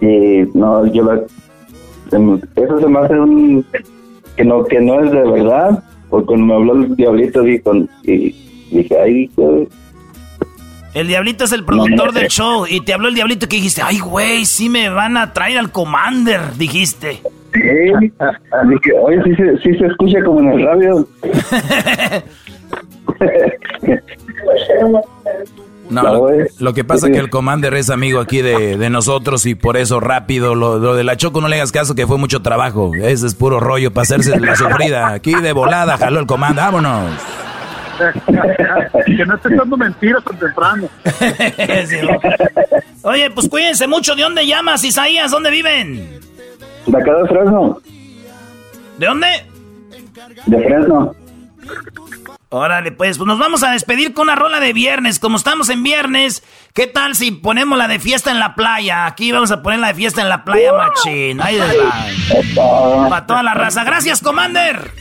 Y no, yo la eso se me hace un que no que no es de verdad porque cuando me habló el diablito y, dije ay el diablito es el productor del show y te habló el diablito que dijiste ay güey sí me van a traer al commander dijiste. Sí. Dije oye sí se, sí se escucha como en el radio No, lo, que pasa es que el Commander es amigo aquí de, nosotros y por eso rápido, lo, de la Choco no le hagas caso que fue mucho trabajo. Ese es puro rollo para hacerse la sufrida. Aquí de volada jaló el Commander, vámonos. que no estés dando mentiras tan temprano. Oye, pues cuídense mucho. ¿De dónde llamas, Isaías? ¿Dónde viven? De acá de Fresno. ¿De dónde? De Fresno. Órale, pues, pues nos vamos a despedir con una rola de viernes. Como estamos en viernes, ¿qué tal si ponemos la de fiesta en la playa? Aquí vamos a poner la de fiesta en la playa, machín. Ahí va. Para toda la raza. Gracias, Commander.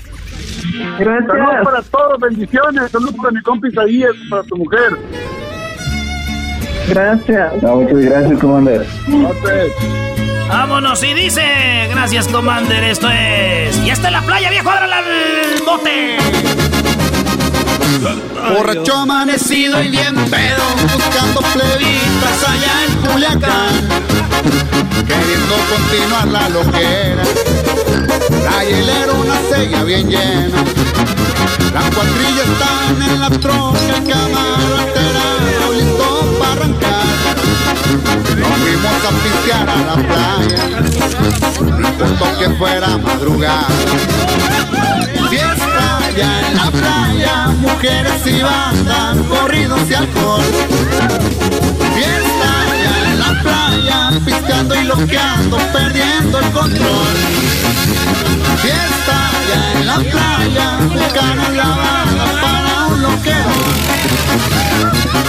Gracias. Saludos para todos, bendiciones. Saludos para mi compa Isaías, para tu mujer. Gracias. muchas gracias, Commander. Vámonos y dice, gracias Commander, esto es... Y está en la playa, viejo, ábrala al bote. Borracho amanecido y bien pedo, buscando plebitas allá en Culiacán. Queriendo continuar la loquera, la hielera una sella bien llena. Las cuadrillas están en la troca, el camaro alterado, listo para arrancar. Nos fuimos a pistear a la playa, justo que fuera madrugada. Allá en la playa, mujeres y bandas, corridos y alcohol. Fiesta allá en la playa, piscando y loqueando, perdiendo el control. Fiesta allá en la playa, buscando la banda para un loquero.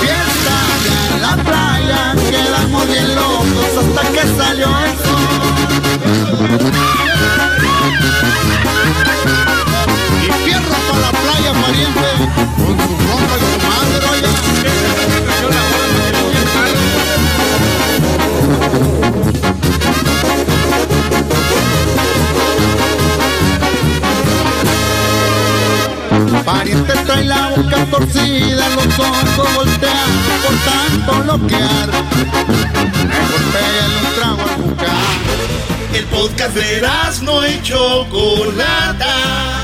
Fiesta allá en la playa, quedamos bien locos hasta que salió el sol. La playa pariente, con su ropa y su madre, oiga. Pariente trae la boca torcida, los ojos voltean por tanto loquear. Mejor pégale un trago. El podcast de no y Chocolata.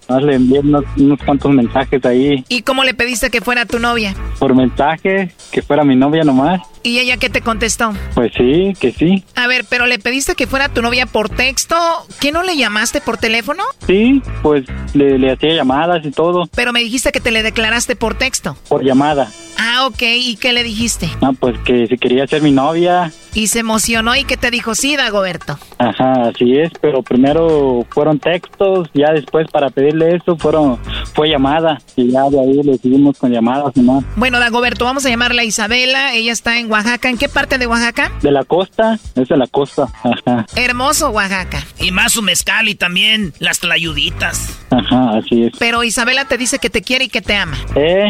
le envié unos, cuantos mensajes ahí. ¿Y cómo le pediste que fuera tu novia? Por mensaje, que fuera mi novia nomás. ¿Y ella qué te contestó? Pues sí, que sí. A ver, pero le pediste que fuera tu novia por texto. ¿Qué no le llamaste por teléfono? Sí, pues le, le hacía llamadas y todo. Pero me dijiste que te le declaraste por texto. Por llamada. Ah, ok. ¿Y qué le dijiste? Ah, pues que si quería ser mi novia. Y se emocionó y que te dijo, sí, Dagoberto. Ajá, así es, pero primero fueron textos, ya después para pedirle eso fueron fue llamada y ya de ahí le seguimos con llamadas más. Bueno, Dagoberto, vamos a llamarla Isabela, ella está en Oaxaca. ¿En qué parte de Oaxaca? De la costa, es de la costa, ajá. Hermoso Oaxaca. Y más su mezcal y también las tlayuditas. Ajá, así es. Pero Isabela te dice que te quiere y que te ama. Eh,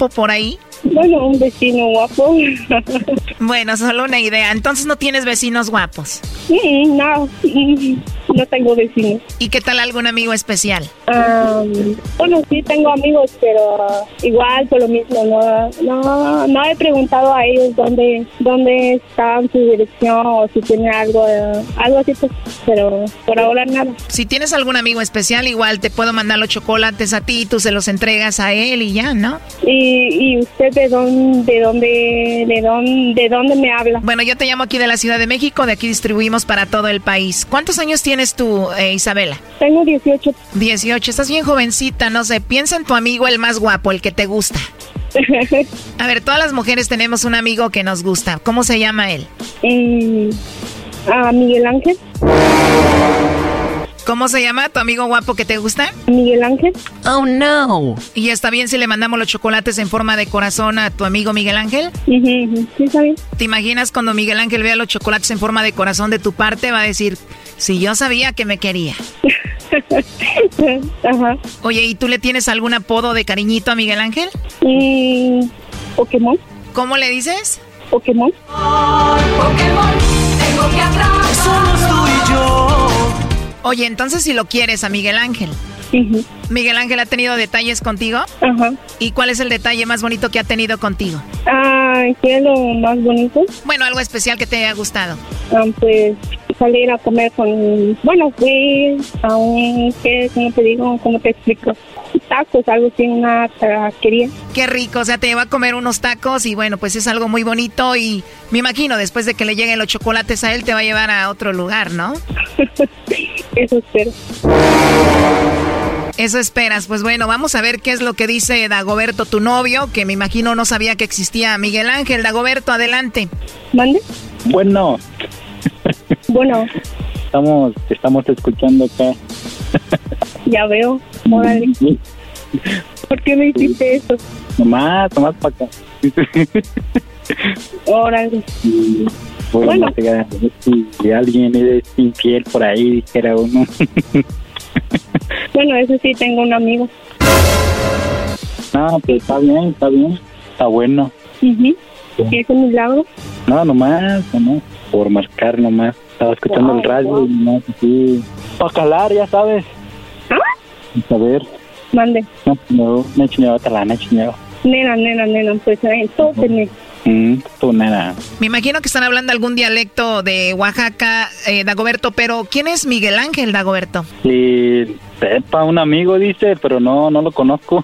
por ahí. Bueno, un vecino guapo. bueno, solo una idea. Entonces no tienes vecinos guapos. No, no tengo vecinos. ¿Y qué tal algún amigo especial? bueno, sí tengo amigos, pero igual por lo mismo. No, no, no he preguntado a ellos dónde, dónde están su dirección o si tienen algo, algo así, pues, pero por ahora nada. Si tienes algún amigo especial, igual te puedo mandar los chocolates a ti, tú se los entregas a él y ya, ¿no? ¿Y, y usted de dónde, de dónde, de dónde, de dónde me habla? Bueno, yo te llamo aquí de la Ciudad de México, de aquí distribuimos para todo el país. ¿Cuántos años tienes tú, eh, Isabela? Tengo 18. 18, estás bien jovencita, no sé, piensa en tu amigo el más guapo, el que te gusta. A ver, todas las mujeres tenemos un amigo que nos gusta. ¿Cómo se llama él? Mm, a Miguel Ángel. ¿Cómo se llama tu amigo guapo que te gusta? Miguel Ángel. Oh, no. ¿Y está bien si le mandamos los chocolates en forma de corazón a tu amigo Miguel Ángel? Sí, está bien. ¿Te imaginas cuando Miguel Ángel vea los chocolates en forma de corazón de tu parte? Va a decir, si yo sabía que me quería. Ajá. Oye, ¿y tú le tienes algún apodo de cariñito a Miguel Ángel? Mm, Pokémon. ¿Cómo le dices? Pokémon. Pokémon, tengo que atrapar. Somos tú y yo. Oye, entonces si lo quieres a Miguel Ángel. ¿Miguel Ángel ha tenido detalles contigo? Ajá. ¿Y cuál es el detalle más bonito que ha tenido contigo? Ah, ¿qué es lo más bonito? Bueno, algo especial que te haya gustado. Ah, pues salir a comer con... Bueno, fui a un... ¿qué, ¿Cómo te digo? ¿Cómo te explico? Tacos, algo así, una taquería. Qué rico, o sea, te va a comer unos tacos y bueno, pues es algo muy bonito y me imagino después de que le lleguen los chocolates a él te va a llevar a otro lugar, ¿no? Eso espero. Eso esperas. Pues bueno, vamos a ver qué es lo que dice Dagoberto, tu novio, que me imagino no sabía que existía Miguel Ángel. Dagoberto, adelante. ¿Mande? Bueno. Bueno. Estamos, estamos escuchando acá. Ya veo. Órale. ¿Por qué me hiciste eso? Nomás, nomás para acá. Órale. Bueno, si alguien es infiel por ahí, dijera uno. Bueno, eso sí, tengo un amigo. No, pues está bien, está bien. Está bueno. ¿Y es un milagro? No, nomás, nomás. Por marcar nomás. Estaba escuchando el radio y nomás así. Para calar, ya sabes. ¿Ah? A ver. Mande. No, no, chingado. Nena, nena, nena, pues entonces, Mm. tunera. Me imagino que están hablando algún dialecto de Oaxaca, eh, Dagoberto, pero ¿quién es Miguel Ángel Dagoberto? Y sepa, un amigo dice, pero no, no lo conozco.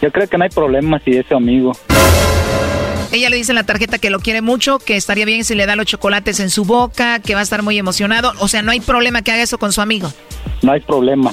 yo creo que no hay problema si es su amigo. Ella le dice en la tarjeta que lo quiere mucho, que estaría bien si le da los chocolates en su boca, que va a estar muy emocionado. O sea, no hay problema que haga eso con su amigo. No hay problema.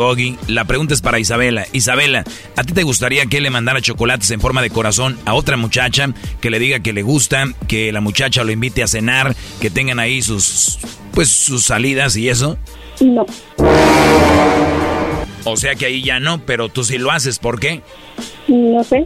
Doggy, la pregunta es para Isabela. Isabela, ¿a ti te gustaría que él le mandara chocolates en forma de corazón a otra muchacha que le diga que le gusta, que la muchacha lo invite a cenar, que tengan ahí sus, pues, sus salidas y eso? No. O sea que ahí ya no, pero tú sí lo haces, ¿por qué? No sé.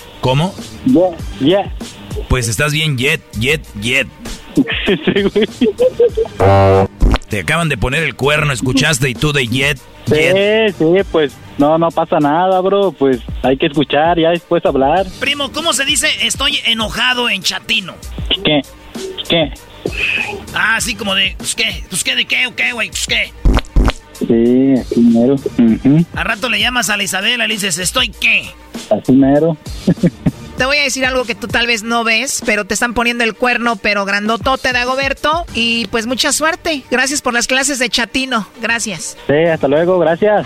¿Cómo? Yeah, yeah. Pues estás bien jet, jet, jet. sí. Te acaban de poner el cuerno, escuchaste y tú de jet, Sí, jet. sí, pues no, no pasa nada, bro. Pues hay que escuchar, ya después hablar. Primo, ¿cómo se dice estoy enojado en chatino? ¿Qué? ¿Qué? Ah, así como de, pues qué, pues qué, de qué, o qué, güey, pues qué. Sí, así mero. Ujú, Al rato le llamas a la Isabela y le dices, ¿estoy qué? Así mero. Te voy a decir algo que tú tal vez no ves, pero te están poniendo el cuerno, pero grandotote, Dagoberto. Y pues mucha suerte. Gracias por las clases de chatino. Gracias. Sí, hasta luego, gracias.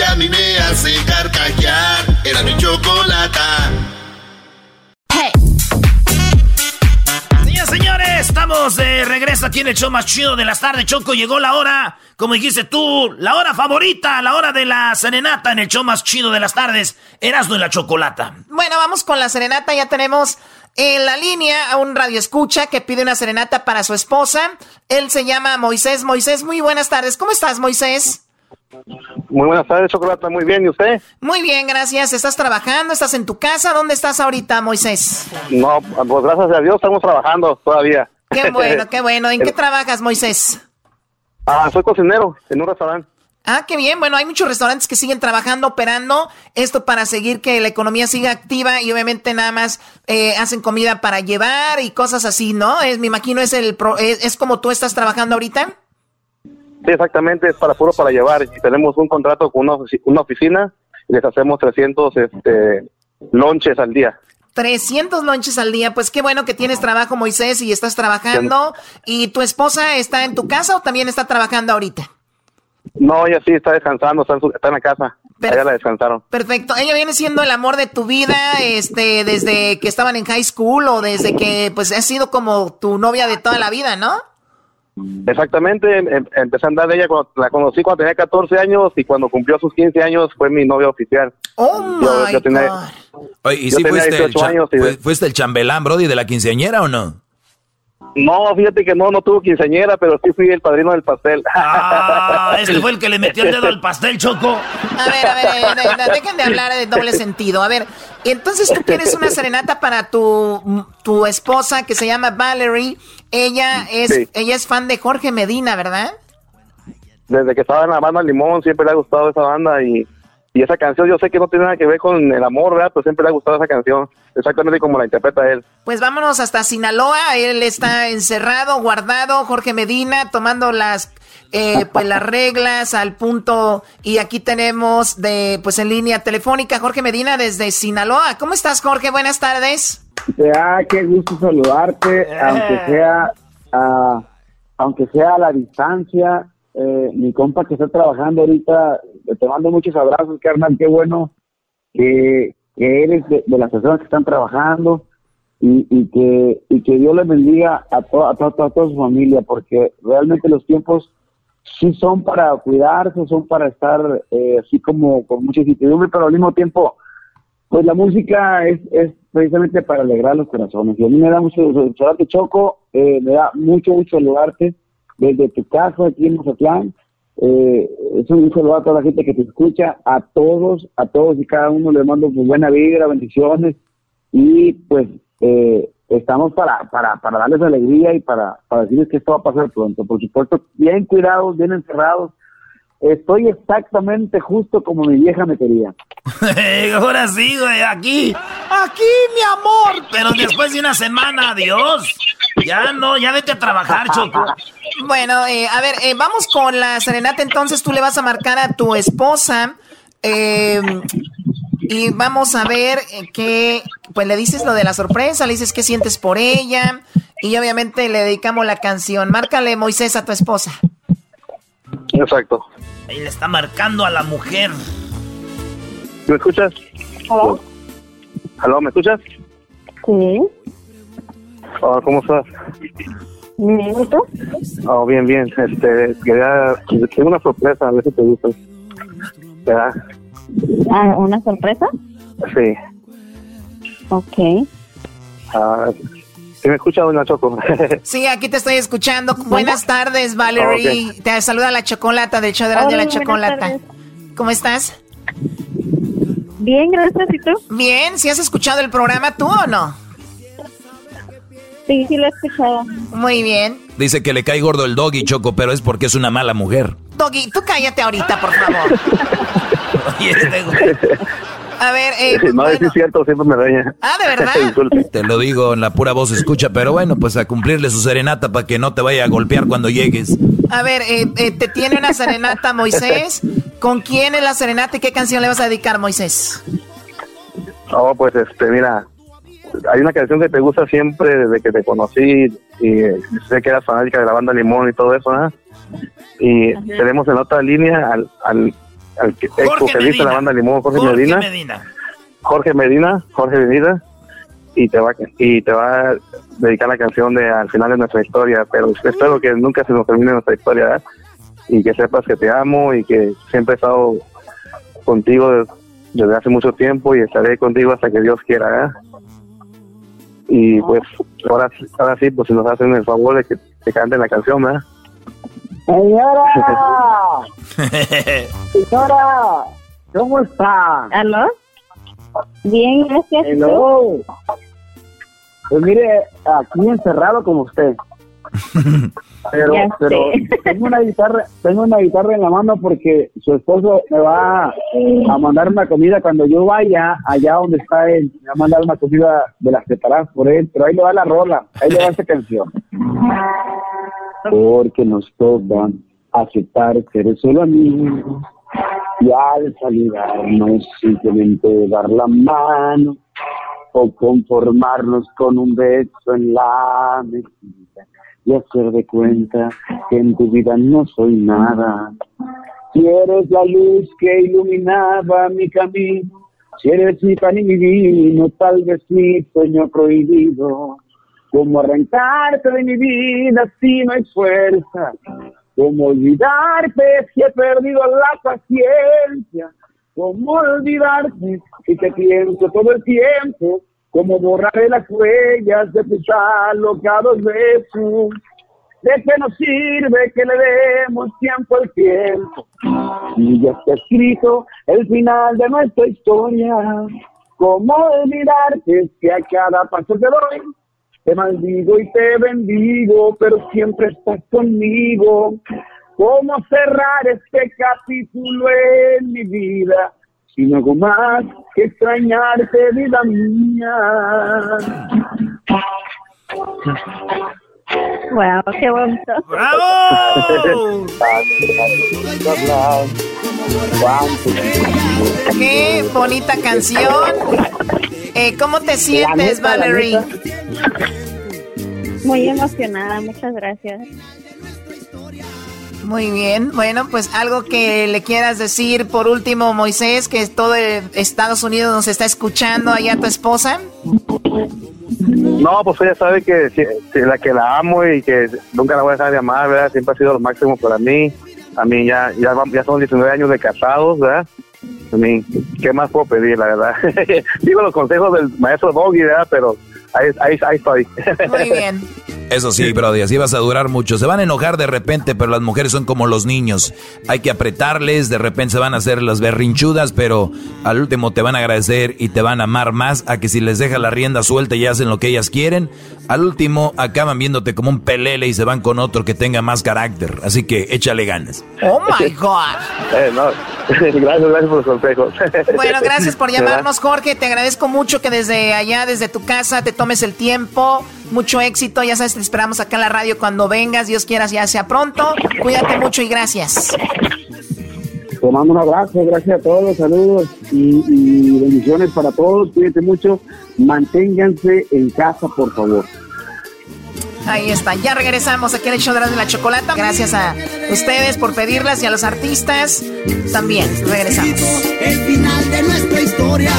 que a mí me hace carcajear. Era mi chocolata. Señoras señores, estamos de regreso aquí en el show más chido de las tardes. Choco, llegó la hora, como dijiste tú, la hora favorita, la hora de la serenata en el show más chido de las tardes. Erasno y la chocolata. Bueno, vamos con la serenata. Ya tenemos en la línea a un radio escucha que pide una serenata para su esposa. Él se llama Moisés. Moisés, muy buenas tardes. ¿Cómo estás, Moisés? Muy buenas tardes, Chocolata. Muy bien, ¿y usted? Muy bien, gracias. ¿Estás trabajando? ¿Estás en tu casa? ¿Dónde estás ahorita, Moisés? No, pues gracias a Dios estamos trabajando todavía. Qué bueno, qué bueno. ¿En qué trabajas, Moisés? Ah, soy cocinero en un restaurante. Ah, qué bien. Bueno, hay muchos restaurantes que siguen trabajando, operando esto para seguir que la economía siga activa y obviamente nada más eh, hacen comida para llevar y cosas así, ¿no? Es, me imagino es el pro- es, es como tú estás trabajando ahorita. Sí, exactamente, es para puro para llevar. Y tenemos un contrato con una, ofici- una oficina y les hacemos 300 este, lonches al día. 300 lonches al día. Pues qué bueno que tienes trabajo, Moisés, y estás trabajando. ¿Y tu esposa está en tu casa o también está trabajando ahorita? No, ella sí está descansando, está en, su- está en la casa. la descansaron. Perfecto. Ella viene siendo el amor de tu vida, este, desde que estaban en high school o desde que, pues, ha sido como tu novia de toda la vida, ¿no? Exactamente, em, em, empecé a andar de ella, cuando, la conocí cuando tenía 14 años y cuando cumplió sus 15 años fue mi novia oficial. Oh my Oye, ¿y si fuiste el, fuiste el chambelán, Brody, de la quinceañera o no? No, fíjate que no, no tuvo quinceañera, pero sí fui el padrino del pastel. Ah, este fue el que le metió el dedo al pastel, Choco. A ver, a ver, eh, dejen de hablar de doble sentido. A ver, entonces tú quieres una serenata para tu, tu esposa que se llama Valerie. Ella es, ella es fan de Jorge Medina, ¿verdad? Desde que estaba en la banda Limón siempre le ha gustado esa banda y y esa canción yo sé que no tiene nada que ver con el amor, ¿verdad? Pero siempre le ha gustado esa canción, exactamente como la interpreta él. Pues vámonos hasta Sinaloa, él está encerrado, guardado, Jorge Medina, tomando las eh, pues las reglas al punto y aquí tenemos de pues en línea telefónica Jorge Medina desde Sinaloa. ¿Cómo estás, Jorge? Buenas tardes. Ah, qué gusto saludarte, aunque eh. sea ah, aunque sea a la distancia. Eh, mi compa que está trabajando ahorita te mando muchos abrazos, carnal, qué bueno que, eres de, las personas que están trabajando y, que, y que Dios le bendiga a, a, toda su familia, porque realmente los tiempos sí son para cuidarse, son para estar eh, así como con mucha incertidumbre, pero al mismo tiempo, pues la música es, es precisamente para alegrar los corazones. Y a mí me da mucho saludarte, Choco, eh, me da mucho, mucho saludarte desde tu casa aquí en Mazatlán eh, es un saludo a toda la gente que te escucha, a todos, a todos y cada uno le mando pues, buena vibra, bendiciones y pues eh, estamos para, para, para darles alegría y para, para decirles que esto va a pasar pronto. Por supuesto, bien cuidados, bien encerrados. Estoy exactamente justo como mi vieja me quería. Ahora sí, güey, aquí, aquí, mi amor. Pero después de una semana, adiós. Ya no, ya vete a trabajar, Choco. Bueno, eh, a ver, eh, vamos con la serenata. Entonces tú le vas a marcar a tu esposa. Eh, y vamos a ver qué, pues le dices lo de la sorpresa, le dices qué sientes por ella. Y obviamente le dedicamos la canción. Márcale, Moisés, a tu esposa. Exacto. Ahí le está marcando a la mujer. ¿Me escuchas? ¿Aló? ¿Aló, me escuchas? Sí. Hola, ¿cómo estás? Bien. Oh, bien, bien. Este, quería... Tengo una sorpresa, a ver si te gusta. ¿Verdad? Ah, ¿una sorpresa? Sí. Ok. Ah, ¿Sí me escucha, doña Choco? sí, aquí te estoy escuchando. Buenas tardes, Valerie. Te saluda la Chocolata del show de la Chocolata. ¿Cómo estás? Bien, gracias. ¿Y tú? Bien. ¿Si has escuchado el programa tú o no? Sí, sí lo he escuchado. Muy bien. Dice que le cae gordo el doggy, Choco, pero es porque es una mala mujer. Doggy, tú cállate ahorita, por favor. Este A ver, eh, no, es cierto, siempre me daña. Ah, ¿de verdad? te lo digo en la pura voz escucha, pero bueno, pues a cumplirle su serenata para que no te vaya a golpear cuando llegues. A ver, eh, eh, te tiene una serenata, Moisés. ¿Con quién es la serenata y qué canción le vas a dedicar, Moisés? Oh, pues este, mira, hay una canción que te gusta siempre desde que te conocí y sé que eras fanática de la banda Limón y todo eso, ¿no? Y tenemos en otra línea al, al, al que ex vocalista de la banda Limón, Jorge, Medina. Jorge Medina, Jorge Medina, y te va y te va a dedicar la canción de al final de nuestra historia, pero espero que nunca se nos termine nuestra historia, ¿verdad? Y que sepas que te amo y que siempre he estado contigo desde hace mucho tiempo y estaré contigo hasta que Dios quiera, ¿verdad? Y pues ahora, ahora sí, pues nos hacen el favor de que te canten la canción, ¿verdad? Señora, señora, ¿cómo está? ¿Aló? Bien, gracias. Hello. Pues mire, aquí encerrado como usted. Pero, pero tengo una guitarra, tengo una guitarra en la mano porque su esposo me va a mandar una comida cuando yo vaya allá donde está él, me va a mandar una comida de las separadas por él, pero ahí le va la rola, ahí le va esta canción. Porque nos toca aceptar ser solo amigos y al saludarnos simplemente dar la mano o conformarnos con un beso en la mejilla y hacer de cuenta que en tu vida no soy nada. Si la luz que iluminaba mi camino, si eres mi pan y mi vino, tal vez mi sueño prohibido. Como arrancarte de mi vida si no hay fuerza, como olvidarte si he perdido la paciencia, como olvidarte si te pienso todo el tiempo, como borrar las huellas de tus alocados besos. ¿De qué nos sirve que le demos tiempo al tiempo? Y ya está escrito el final de nuestra historia. ¿Cómo olvidarte si a cada paso que doy te maldigo y te bendigo, pero siempre estás conmigo? ¿Cómo cerrar este capítulo en mi vida? Si no hago más que extrañarte, vida mía. Wow, qué bonito. ¡Bravo! Qué bonita canción. Eh, ¿Cómo te sientes, Valerie? Muy emocionada, muchas gracias. Muy bien, bueno, pues algo que le quieras decir por último, Moisés, que todo Estados Unidos nos está escuchando, allá tu esposa. No, pues ella sabe que, la que la amo y que nunca la voy a dejar de amar, ¿verdad? Siempre ha sido lo máximo para mí. A mí ya, ya, ya son 19 años de casados, ¿verdad? A mí, ¿qué más puedo pedir, la verdad? Digo los consejos del maestro Doggy, ¿verdad? Pero ahí, ahí, ahí estoy. Muy bien. Eso sí, Brody, así vas a durar mucho. Se van a enojar de repente, pero las mujeres son como los niños. Hay que apretarles, de repente se van a hacer las berrinchudas, pero al último te van a agradecer y te van a amar más a que si les deja la rienda suelta y hacen lo que ellas quieren, al último acaban viéndote como un pelele y se van con otro que tenga más carácter. Así que échale ganas. Oh my God. Eh, gracias, gracias por los consejos. Bueno, gracias por llamarnos, Jorge. Te agradezco mucho que desde allá, desde tu casa, te tomes el tiempo. Mucho éxito, ya sabes, te esperamos acá en la radio cuando vengas, Dios quieras, ya sea pronto. Cuídate mucho y gracias. Te mando un abrazo, gracias a todos, saludos y, bendiciones para todos, cuídate mucho, manténganse en casa, por favor. Ahí está, ya regresamos aquí en el show de la chocolata. Gracias a ustedes por pedirlas y a los artistas también. Regresamos. El final de nuestra historia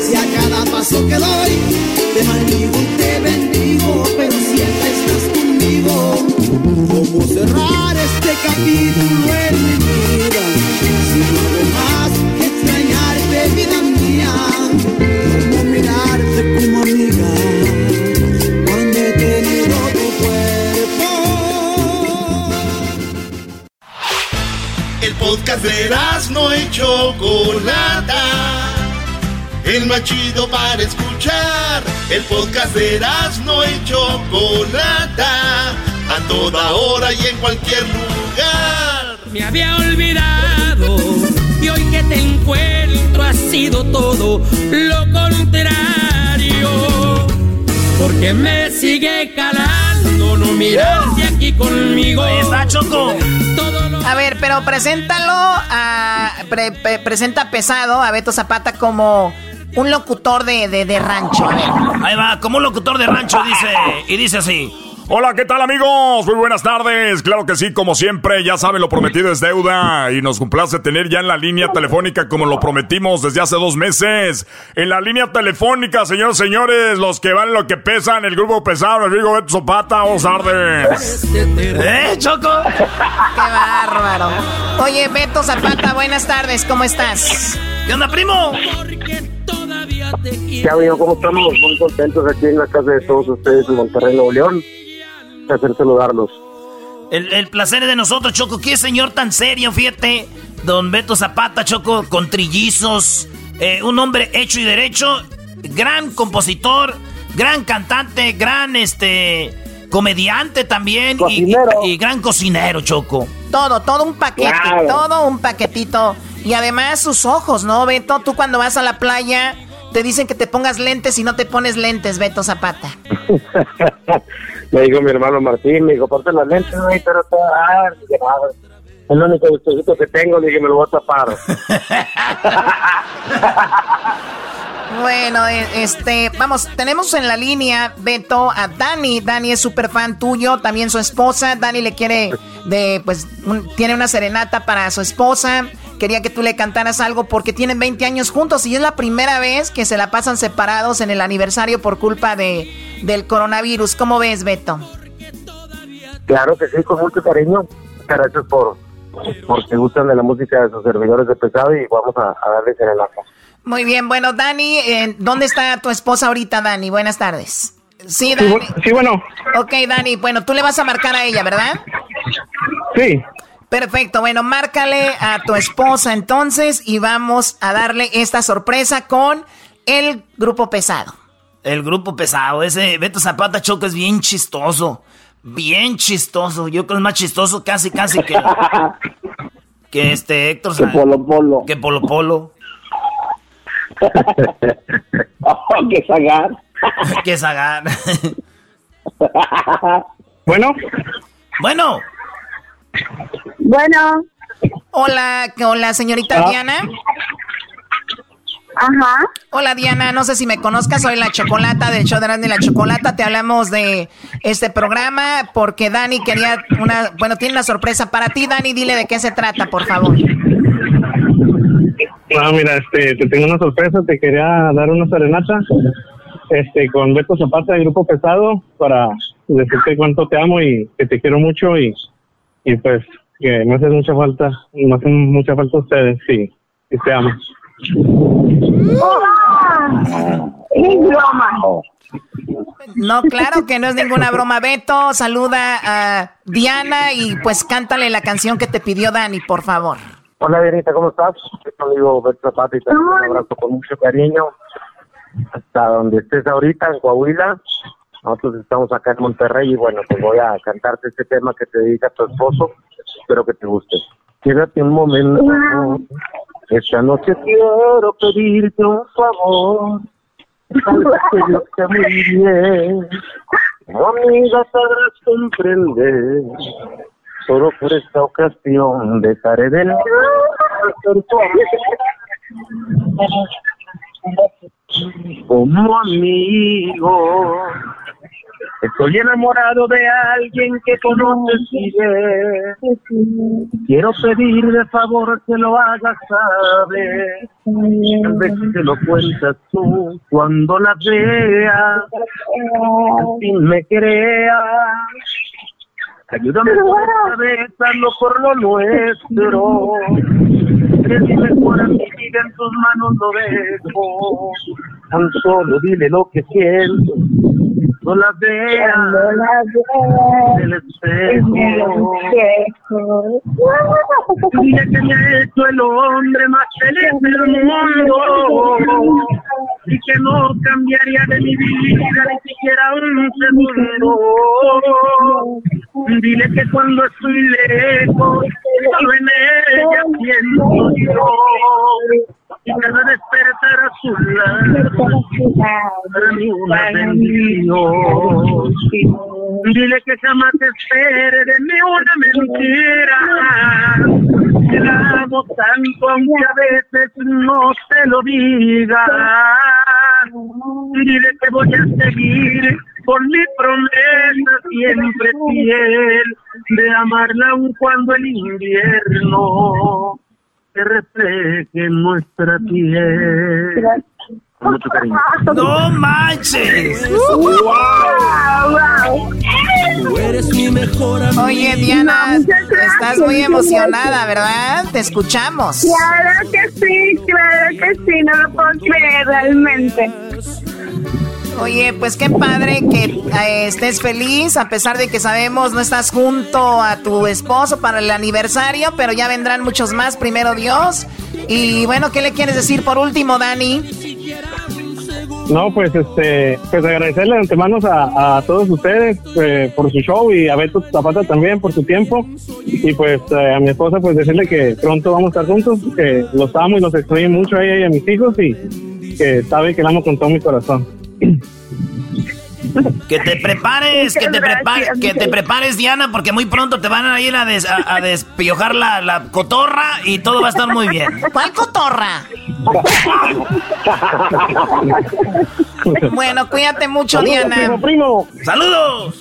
si a cada paso que doy te maldigo te bendigo, pero siempre estás conmigo. ¿Cómo cerrar este capítulo en mi vida? Si no más que extrañarte, vida mía. ¿Cómo mirarte como amiga cuando cuerpo? El podcast de no hecho Chocolata el más chido para escuchar. El podcast de no y Chocolata, a toda hora y en cualquier lugar. Me había olvidado y hoy que te encuentro ha sido todo lo contrario. Porque me sigue calando no mirarte aquí conmigo. Ahí está, Choco. A ver, pero preséntalo a. presenta pesado a Beto Zapata como un locutor de, de, rancho. Ahí va, como un locutor de rancho dice, y dice así. Hola, ¿qué tal amigos? Muy buenas tardes. Claro que sí, como siempre, ya saben, lo prometido es deuda y nos complace tener ya en la línea telefónica como lo prometimos desde hace dos meses. En la línea telefónica, señores, señores, los que van lo que pesan, el grupo pesado, el amigo Beto Zapata, vamos tardes. ¿Eh, Choco? Qué bárbaro. Oye, Beto Zapata, buenas tardes, ¿cómo estás? ¿Qué onda, primo? ¿Qué amigo? ¿Cómo estamos? Muy contentos aquí en la casa de todos ustedes en Monterrey, Nuevo León. Un placer saludarlos. El, placer es de nosotros, Choco. Qué señor tan serio, fíjate. Don Beto Zapata, Choco, con trillizos. Eh, un hombre hecho y derecho. Gran compositor, gran cantante, gran este comediante también y, y, gran cocinero, Choco. Todo, todo un paquete, todo un paquetito. Y además sus ojos, ¿no, Beto? Tú cuando vas a la playa te dicen que te pongas lentes y no te pones lentes, Beto Zapata. me dijo mi hermano Martín, me dijo, ponte las lentes, güey, pero está... Ah, el único gustosito que tengo, le dije, me lo voy a tapar. Bueno, eh, este, vamos, tenemos en la línea, Beto, a Dani. Dani es súper fan tuyo, también su esposa. Dani le quiere, de, pues, tiene una serenata para su esposa. Quería que tú le cantaras algo porque tienen 20 años juntos y es la primera vez que se la pasan separados en el aniversario por culpa de, del coronavirus. ¿Cómo ves, Beto? Claro que sí, con mucho cariño. Gracias por, porque gustan de la música de sus servidores de pesado y vamos a, a darles el ajo. Muy bien, bueno, Dani, eh, ¿dónde está tu esposa ahorita, Dani? Buenas tardes. Sí, Dani. Sí, bueno. Ok, Dani, bueno, tú le vas a marcar a ella, ¿verdad? Sí. Perfecto, bueno, márcale a tu esposa entonces y vamos a darle esta sorpresa con el grupo pesado. El grupo pesado, ese Beto Zapata Choco es bien chistoso. Bien chistoso. Yo creo que es más chistoso casi, casi que. que este Héctor. Que Polo Polo. Que Polo Polo. oh, que Zagar. que Zagar. bueno. Bueno. Bueno. Hola, hola, señorita Ah. Diana. Ajá. Hola Diana, no sé si me conozcas, soy la Chocolata del show de Randy la Chocolata. Te hablamos de este programa porque Dani quería una, bueno, tiene una sorpresa para ti. Dani, dile de qué se trata, por favor. Ah, mira, este, te tengo una sorpresa, te quería dar una serenata, este, con Beto Zapata del Grupo Pesado, para decirte cuánto te amo y que te quiero mucho y, y pues que me hace mucha falta, me hacen mucha falta ustedes y, y te amo. Es broma. No, claro que no es ninguna broma. Beto, saluda a Diana y pues cántale la canción que te pidió Dani, por favor. Hola, Dianita, ¿cómo estás? Tu amigo Beto y te mando un abrazo con mucho cariño. Hasta donde estés ahorita, en Coahuila. Nosotros estamos acá en Monterrey y bueno, pues voy a cantarte este tema que te dedica tu esposo. Espero que te guste. Quédate un momento. Esta noche quiero pedirte un favor. Sabes que yo sé muy bien. Como amiga sabrás comprender. Solo por esta ocasión dejaré de lado. Como amigo. Estoy enamorado de alguien que conoces y. Quiero pedir de favor que lo hagas saber. Tal vez te lo cuentas tú cuando la veas. Al fin me creas. Ayúdame vez, hazlo por lo nuestro. Eres mi mejor amiga, en tus manos lo dejo. Tan solo dile lo que siento. No la veas en el espejo. Dile que me ha hecho el hombre más feliz del mundo y que no cambiaría de mi vida ni siquiera un segundo. Dile que cuando estoy lejos, solo en ella pienso yo. Y cada despertar a su lado, para mí una bendición. Dile que jamás espere de mí una mentira. La amo tanto, aunque a veces no te lo diga. Dile que voy a seguir por mi promesa siempre fiel de amarla aun cuando el invierno se refleje nuestra piel. Con mucho cariño. ¡No manches! Tú eres mi mejor amigo. Oye, Diana, estás muy emocionada, ¿verdad? Te escuchamos. Claro que sí, claro que sí, no lo puedo creer realmente. Oye, pues qué padre que eh, estés feliz, a pesar de que sabemos no estás junto a tu esposo para el aniversario, pero ya vendrán muchos más, primero Dios. Y bueno, ¿qué le quieres decir por último, Dani? No, pues este, pues agradecerle de antemano a, todos ustedes eh, por su show y a Beto Zapata también por su tiempo y pues eh, a mi esposa pues decirle que pronto vamos a estar juntos, que los amo y los extraño mucho a ella y a mis hijos y que sabe que la amo con todo mi corazón. Que te prepares, que te prepares, que te prepares, Diana, porque muy pronto te van a ir a, des- a, a despiojar la, la cotorra y todo va a estar muy bien. ¿Cuál cotorra? bueno, cuídate mucho, Diana. Primo, primo. ¡Saludos!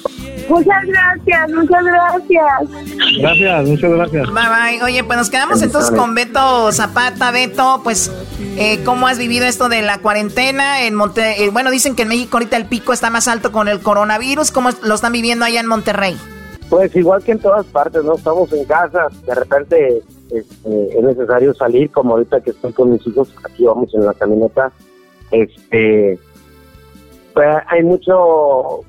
Muchas gracias, muchas gracias. Gracias, muchas gracias. Bye bye. Oye, pues nos quedamos entonces con Beto Zapata. Beto, pues, eh, ¿cómo has vivido esto de la cuarentena en Monte eh, bueno, dicen que en México ahorita el pico está más alto con el coronavirus. ¿Cómo lo están viviendo allá en Monterrey? Pues igual que en todas partes, ¿no? Estamos en casa, de repente este, es necesario salir, como ahorita que estoy con mis hijos, aquí vamos en la camioneta, este, pues hay mucho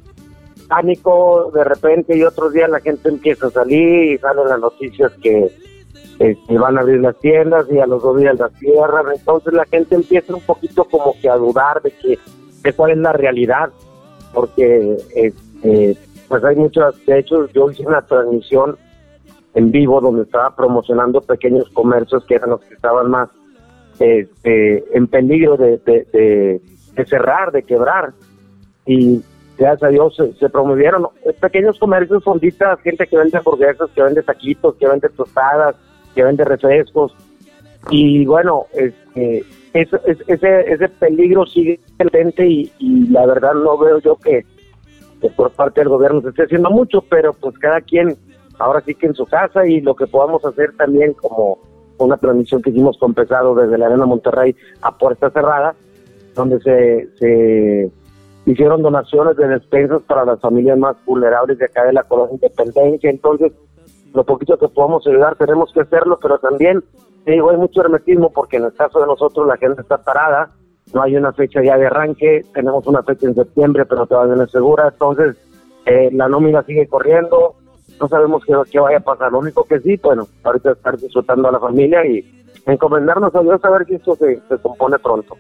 pánico de repente y otros días la gente empieza a salir y salen las noticias que este, van a abrir las tiendas y a los dos días las cierran, entonces la gente empieza un poquito como que a dudar de que de cuál es la realidad, porque este, pues hay muchas, de hecho yo hice una transmisión en vivo donde estaba promocionando pequeños comercios que eran los que estaban más este, en peligro de, de, cerrar, de quebrar. Y gracias a Dios se, promovieron pequeños comercios, fonditas, gente que vende hamburguesas, que vende taquitos, que vende tostadas, que vende refrescos. Y bueno, este, ese, ese peligro sigue latente y, y la verdad no veo yo que que por parte del gobierno se esté haciendo mucho, pero pues cada quien ahora sí que en su casa y lo que podamos hacer también como una transmisión que hicimos con Pesado desde la Arena Monterrey a puerta cerrada, donde se, se hicieron donaciones de despensas para las familias más vulnerables de acá de la colonia Independencia, entonces lo poquito que podamos ayudar tenemos que hacerlo, pero también digo, hay mucho hermetismo porque en el caso de nosotros la gente está parada, no hay una fecha ya de arranque, tenemos una fecha en septiembre, pero todavía no es segura, entonces eh, la nómina sigue corriendo, no sabemos qué, qué, vaya a pasar, lo único que sí, bueno, ahorita estar disfrutando a la familia y encomendarnos a Dios a ver si esto se compone pronto.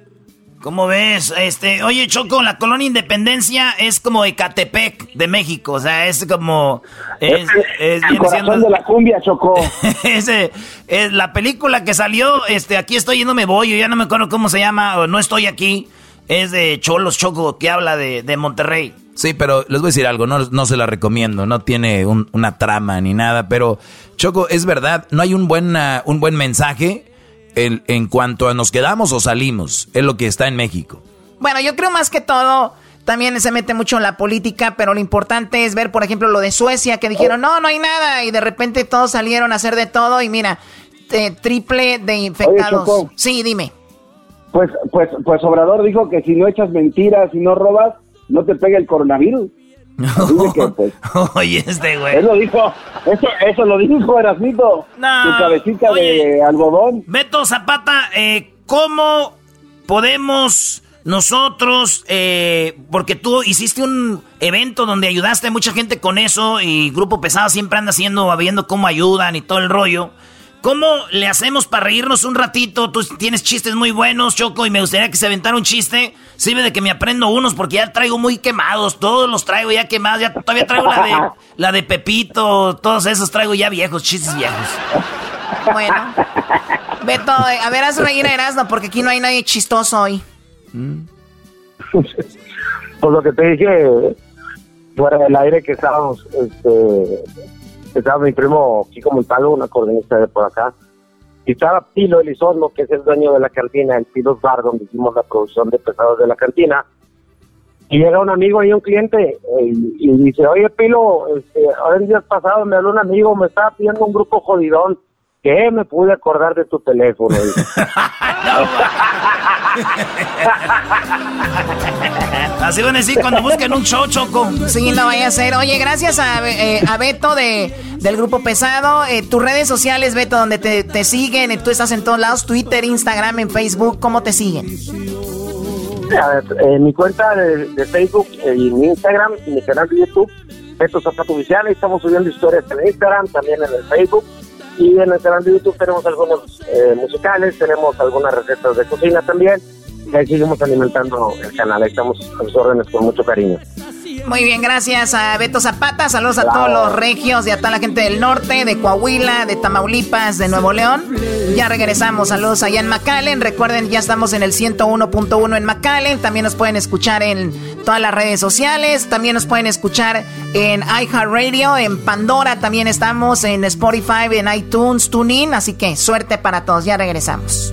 ¿Cómo ves? Este, oye, Choco, la colonia Independencia es como Ecatepec de México, o sea, es como es, es, el corazón de la cumbia, Choco. Ese es la película que salió, este, aquí estoy yendo me voy, yo ya no me acuerdo cómo se llama, o no estoy aquí. Es de Cholos Choco que habla de, de Monterrey. Sí, pero les voy a decir algo, no, no se la recomiendo, no tiene una trama ni nada, pero Choco, es verdad, no hay un buen, un buen mensaje en cuanto a nos quedamos o salimos, es lo que está en México. Bueno, yo creo más que todo, también se mete mucho en la política, pero lo importante es ver, por ejemplo, lo de Suecia, que dijeron, no, no hay nada, y de repente todos salieron a hacer de todo, y mira, triple de infectados. sí, dime. Pues, pues, pues Obrador dijo que si no echas mentiras y no robas, no te pega el coronavirus. Pues, Oye, este güey. Eso lo dijo, eso, eso lo dijo Erasmito. No, tu cabecita de algodón. Beto Zapata, eh, ¿cómo podemos nosotros, eh, porque tú hiciste un evento donde ayudaste a mucha gente con eso y Grupo Pesado siempre anda haciendo, viendo cómo ayudan y todo el rollo. ¿Cómo le hacemos para reírnos un ratito? Tú tienes chistes muy buenos, Choco, y me gustaría que se aventara un chiste. Sirve de que me aprendo unos porque ya traigo muy quemados. Todos los traigo ya quemados. Ya todavía traigo la de, la de Pepito. Todos esos traigo ya viejos, chistes viejos. Bueno. Beto, a ver, haz reír a Erasmo porque aquí no hay nadie chistoso hoy. Por lo que te dije fuera del aire que estábamos este, estaba mi primo Kiko Montalvo, una coordinista de por acá, y estaba Pilo Elizondo, que es el dueño de la cantina, el Pilos Bar, donde hicimos la producción de pesados de la cantina. Y llega un amigo y un cliente y, dice, oye Pilo, este, ahora en días pasados me habló un amigo, me estaba pidiendo un grupo jodidón, que me pude acordar de tu teléfono. Así van a decir cuando busquen un show, Choco. Sí, no vaya a ser. Oye, gracias a, eh, Beto de, del Grupo Pesado. Eh, tus redes sociales, Beto, donde te, siguen. Tú estás en todos lados, Twitter, Instagram, en Facebook. ¿Cómo te siguen? En mi cuenta de, Facebook y mi Instagram y mi canal de YouTube, Beto Zapato Oficial. Estamos subiendo historias en Instagram, también en el Facebook. Y en el canal de YouTube tenemos algunos eh, musicales, tenemos algunas recetas de cocina también. Ahí seguimos alimentando el canal, ahí estamos a sus órdenes con mucho cariño. Muy bien, gracias a Beto Zapata. Saludos a todos los regios y a toda la gente del norte, de Coahuila, de Tamaulipas, de Nuevo León. Ya regresamos. Saludos allá en McAllen. Recuerden, ya estamos en el 101.1 en McAllen. También nos pueden escuchar en todas las redes sociales. También nos pueden escuchar en iHeartRadio, en Pandora. También estamos en Spotify, en iTunes, TuneIn. Así que suerte para todos. Ya regresamos.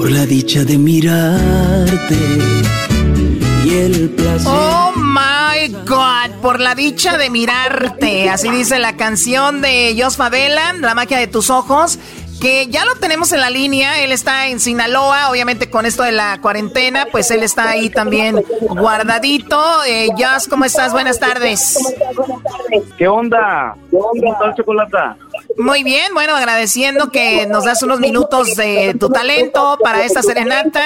Por la dicha de mirarte y el placer. Oh my God, por la dicha de mirarte. Así dice la canción de Jos Favela, La magia de tus ojos. Que ya lo tenemos en la línea, él está en Sinaloa, obviamente con esto de la cuarentena, pues él está ahí también guardadito. Eh, ¿cómo estás? Buenas tardes. ¿Qué onda? ¿Cómo estás, Chocolata? Muy bien, bueno, agradeciendo que nos das unos minutos de tu talento para esta serenata.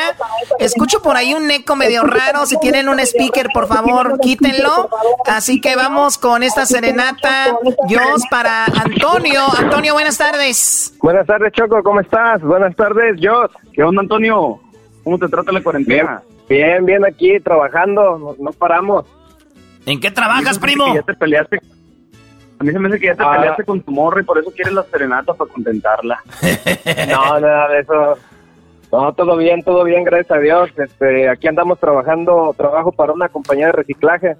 Escucho por ahí un eco medio raro. Si tienen un speaker, por favor, quítenlo. Así que vamos con esta serenata. Dios para Antonio. Antonio, buenas tardes. Buenas tardes, Choco, ¿cómo estás? Buenas tardes, Jos. ¿Qué onda, Antonio? ¿Cómo te trata la cuarentena? Bien, bien, aquí trabajando, no, no paramos. ¿En qué trabajas, primo? Ya te peleaste. A mí se me hace que ya te Ah. peleaste con tu morra y por eso quieres la serenata para contentarla. No, nada de eso. No, todo bien, todo bien, gracias a Dios. Este, aquí andamos trabajando, trabajo para una compañía de reciclaje.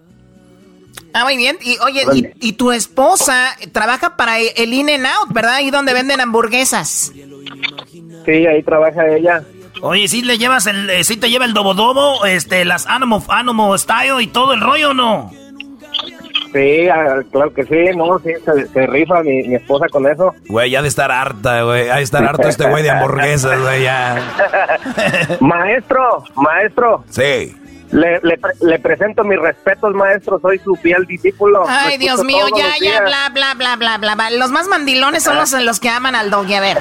Ah, muy bien. Y oye, y, y tu esposa trabaja para el In and Out, ¿verdad? Ahí donde venden hamburguesas. Sí, ahí trabaja ella. Oye, ¿sí le llevas el, eh, sí te lleva el dobodobo, este, las Animo, Animo Style y todo el rollo o no? Sí, ah, claro que sí, no, sí, se, se rifa mi, mi esposa con eso. Güey, ya de estar harta, güey. Ha de estar harto este güey de hamburguesas, güey, ya. maestro, maestro. Sí. Le, le, pre- le presento mis respetos, maestro. Soy su fiel discípulo. Ay, Dios mío, ya, ya, bla, bla, bla, bla, bla, bla. Los más mandilones son los, los que aman al doggy. A ver,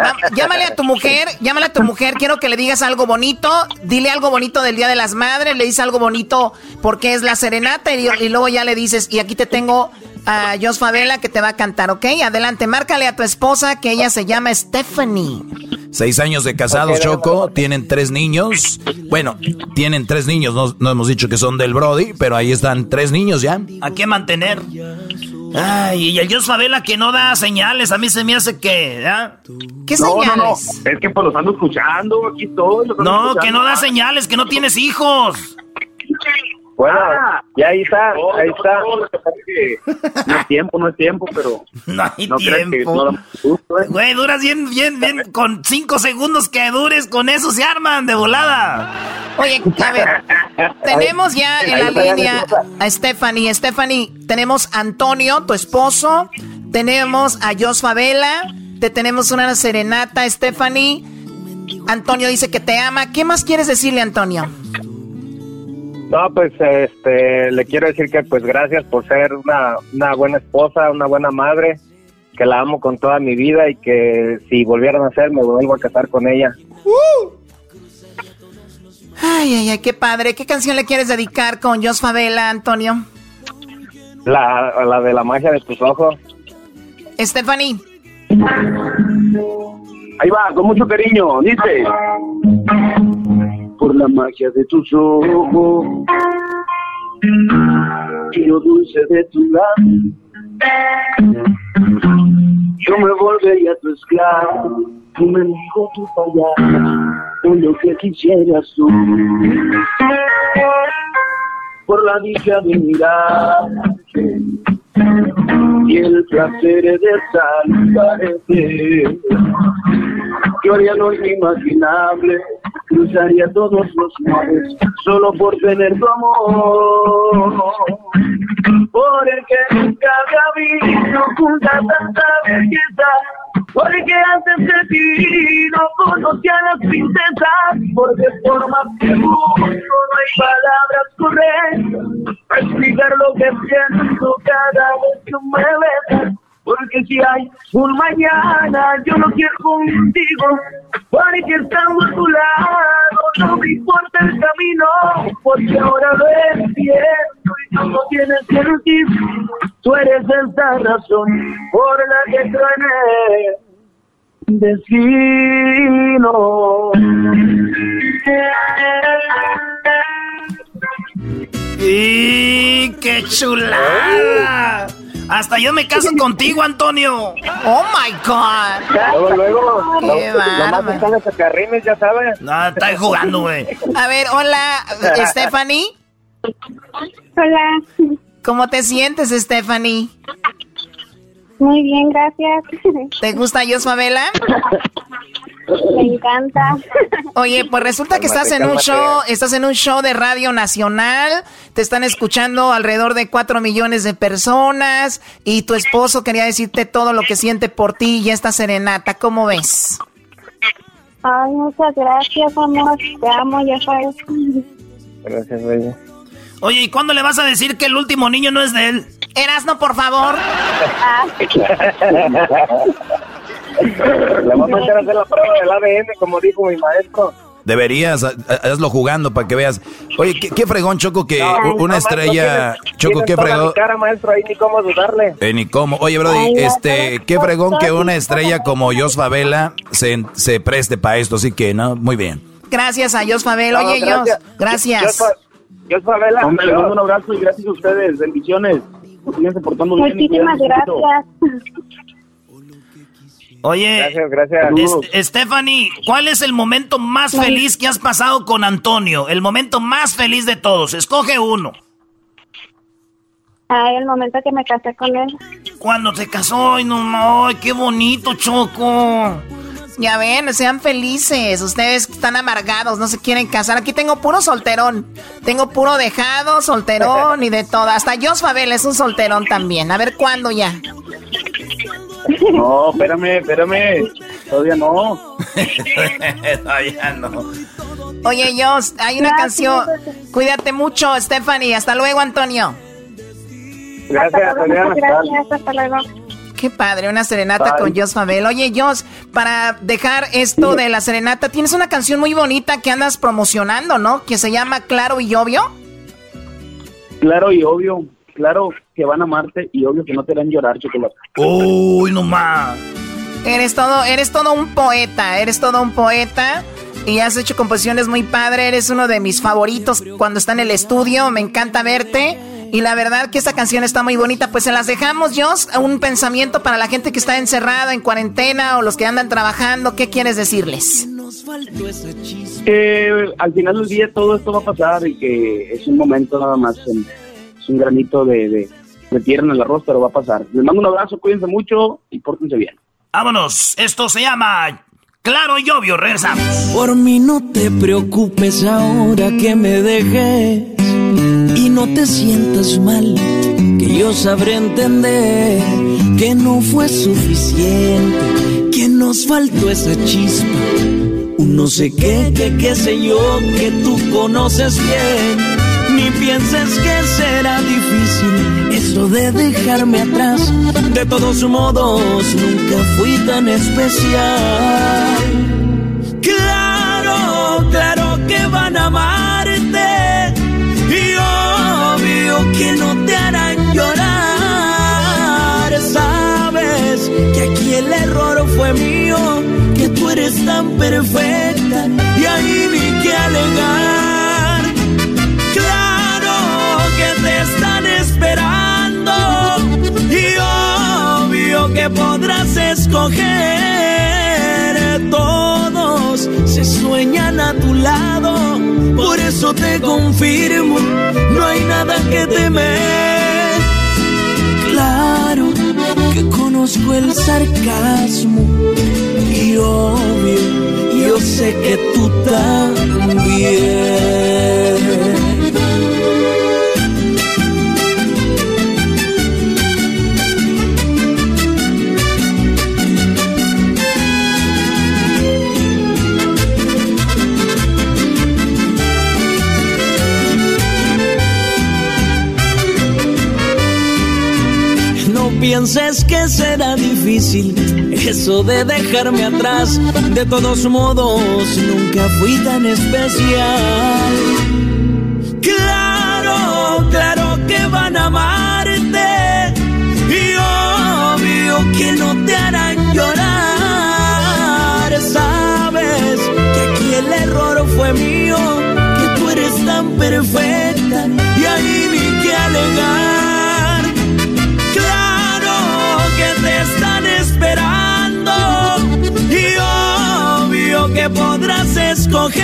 va- llámale a tu mujer, llámale a tu mujer. Quiero que le digas algo bonito. Dile algo bonito del Día de las Madres. Le dices algo bonito porque es la serenata. Y, y luego ya le dices, y aquí te tengo a Jos Favela que te va a cantar, ¿ok? Adelante, márcale a tu esposa que ella se llama Stephanie. Seis años de casados, Choco. Tienen tres niños. Bueno, tienen tres niños. No, no hemos dicho que son del Brody, pero ahí están tres niños ya. ¿A qué mantener? Ay, y el Dios Favela que no da señales, a mí se me hace que, ¿ah? ¿Qué No, no, no. Es que pues los ando escuchando, aquí ando No, escuchando. que no da señales, que no tienes hijos. Bueno, ya ahí está, No, ahí no, está. no, es no tiempo, no es tiempo, pero No hay no tiempo. no ¿eh? Güey, duras bien, bien, bien. Con cinco segundos que dures, con eso se arman de volada. Oye, a ver, tenemos ya en la línea a Stephanie. Stephanie, tenemos a Antonio, tu esposo. Tenemos a Jos Favela. Te tenemos una serenata, Stephanie. Antonio dice que te ama. ¿Qué más quieres decirle, Antonio? No, pues este, le quiero decir que pues gracias por ser una, una buena esposa, una buena madre, que la amo con toda mi vida y que si volvieran a ser me vuelvo a casar con ella. Ay, ay, ay, qué padre. ¿Qué canción le quieres dedicar con Jos Favela, Antonio? La, la de la magia de tus ojos. Stephanie. Ahí va, con mucho cariño, dice. Por la magia de tus ojos y lo dulce de tu labio. Yo me volvería tu esclavo, tu mendigo, tu payaso, con lo que quisieras tú. Por la dicha de mirarte y el placer de saludarte. Yo haría lo inimaginable, cruzaría todos los mares, solo por tener tu amor. Por el que nunca había visto junta tanta belleza, porque antes de ti no conocía las princesas, porque por más que busco no hay palabras correctas para explicar lo que siento cada vez que me besas. Porque que si hay un mañana, yo no quiero contigo, que estamos a tu lado, no me importa el camino, porque ahora lo entiendo y todo tiene sentido. Tú eres esa razón por la que truene destino. ¡Y qué chulada! Hasta yo me caso contigo, Antonio. Oh my God. Luego, luego. Qué bárbaro. ya sabes. No, está jugando, güey. A ver, hola, Stephanie. Hola. ¿Cómo te sientes, Stephanie? Muy bien, gracias. ¿Te gusta Yosfabela? Me encanta. Oye, pues resulta que estás en un show, estás en un show de Radio Nacional, te están escuchando alrededor de cuatro millones de personas y tu esposo quería decirte todo lo que siente por ti y esta serenata, ¿cómo ves? Ay, muchas gracias, amor. Te amo, ya sabes. Gracias, bella. Oye, ¿y cuándo le vas a decir que el último niño no es de él? Erasno, por favor. Le vamos a meter a hacer la prueba del ADN, como dijo mi maestro. Deberías, hazlo jugando para que veas. Oye, qué, fregón, Choco, que una estrella... Choco, qué fregón... cara, maestro, ahí ni cómo dudarle. Eh, ni cómo. Oye, Brody, este, qué fregón que una estrella como Jos Favela se, se preste para esto, así que, ¿no? Muy bien. Gracias a Jos Favela. Oye, Jos, gracias. Jos Favela. Hombre, le mando un abrazo y gracias a ustedes. Bendiciones. Portando bien. Muchísimas gracias. Oye, gracias, Stephanie, ¿cuál es el momento más feliz que has pasado con Antonio? El momento más feliz de todos. Escoge uno. Ay, el momento que me casé con él. Cuando se casó, ay, no, ay, qué bonito, Choco. Ya ven, sean felices. Ustedes están amargados, no se quieren casar. Aquí tengo puro solterón. Tengo puro dejado, solterón y de todo. Hasta Jos Fabel es un solterón también. A ver cuándo ya. No, espérame, espérame. Todavía no. Todavía no. Oye, Jos, hay una canción. Cuídate mucho, Stephanie. Hasta luego, Antonio. Gracias, Gracias, hasta luego. Qué padre, una serenata con Jos Fabel. Oye, Jos, para dejar esto de la serenata, tienes una canción muy bonita que andas promocionando, ¿no? Que se llama Claro y Obvio. Claro y Obvio claro que van a amarte y obvio que no te harán llorar, chocolate. Uy, no más. Eres todo, eres todo un poeta, eres todo un poeta. Y has hecho composiciones muy padre, eres uno de mis favoritos cuando está en el estudio, me encanta verte. Y la verdad que esta canción está muy bonita, pues se las dejamos, Jos, un pensamiento para la gente que está encerrada, en cuarentena o los que andan trabajando, ¿qué quieres decirles? Que al final del día todo esto va a pasar y que es un momento nada más un granito de, de, tierra en el arroz, pero va a pasar. Les mando un abrazo, cuídense mucho y pórtense bien. Vámonos, esto se llama Claro y Obvio, regresamos. Por mí no te preocupes ahora que me dejes no te sientas mal, que yo sabré entender que no fue suficiente, que nos faltó esa chispa. Un no sé qué, qué, qué sé yo, que tú conoces bien ni pienses que será difícil eso de dejarme atrás. De todos modos, nunca fui tan especial. Claro, claro que van a amarte. Que no te harán llorar. Sabes que aquí el error fue mío, que tú eres tan perfecta y ahí ni que alegar. están esperando y obvio que podrás escoger. Todos se sueñan a por eso te confirmo, no hay nada que temer. Claro que conozco el sarcasmo y obvio, yo sé que tú también. pienses que será difícil eso de dejarme atrás. De todos modos, nunca fui tan especial. Claro, claro que van a amarte y obvio que no te harán llorar. Sabes que aquí el error fue mío, que tú eres tan perfecta y ahí ni que alegar. Que podrás escoger.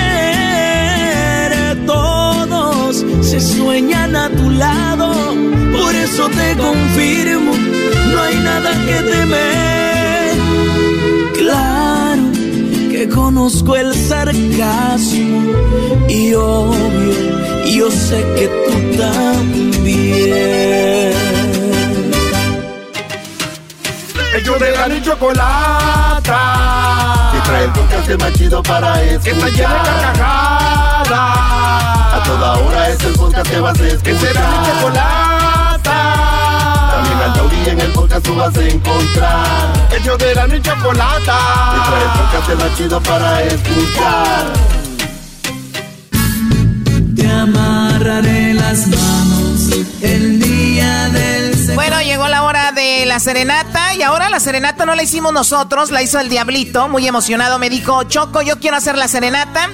Todos se sueñan a tu lado, por eso te confirmo, no hay nada que temer. Claro que conozco el sarcasmo y obvio, yo sé que tú también. Ellos de la chocolata. Trae el podcast más chido para escuchar. Que está llena de carcajadas. A toda hora es el podcast que vas a escuchar. Que será mi chocolata. También al taurí en el podcast tú vas a encontrar. Ellos de la y chocolata. Que trae el podcast más chido para escuchar. Te amarraré las manos el día del Bueno, llegó la hora de la serenata y ahora la serenata no la hicimos nosotros, la hizo el diablito, muy emocionado, me dijo, Choco, yo quiero hacer la serenata.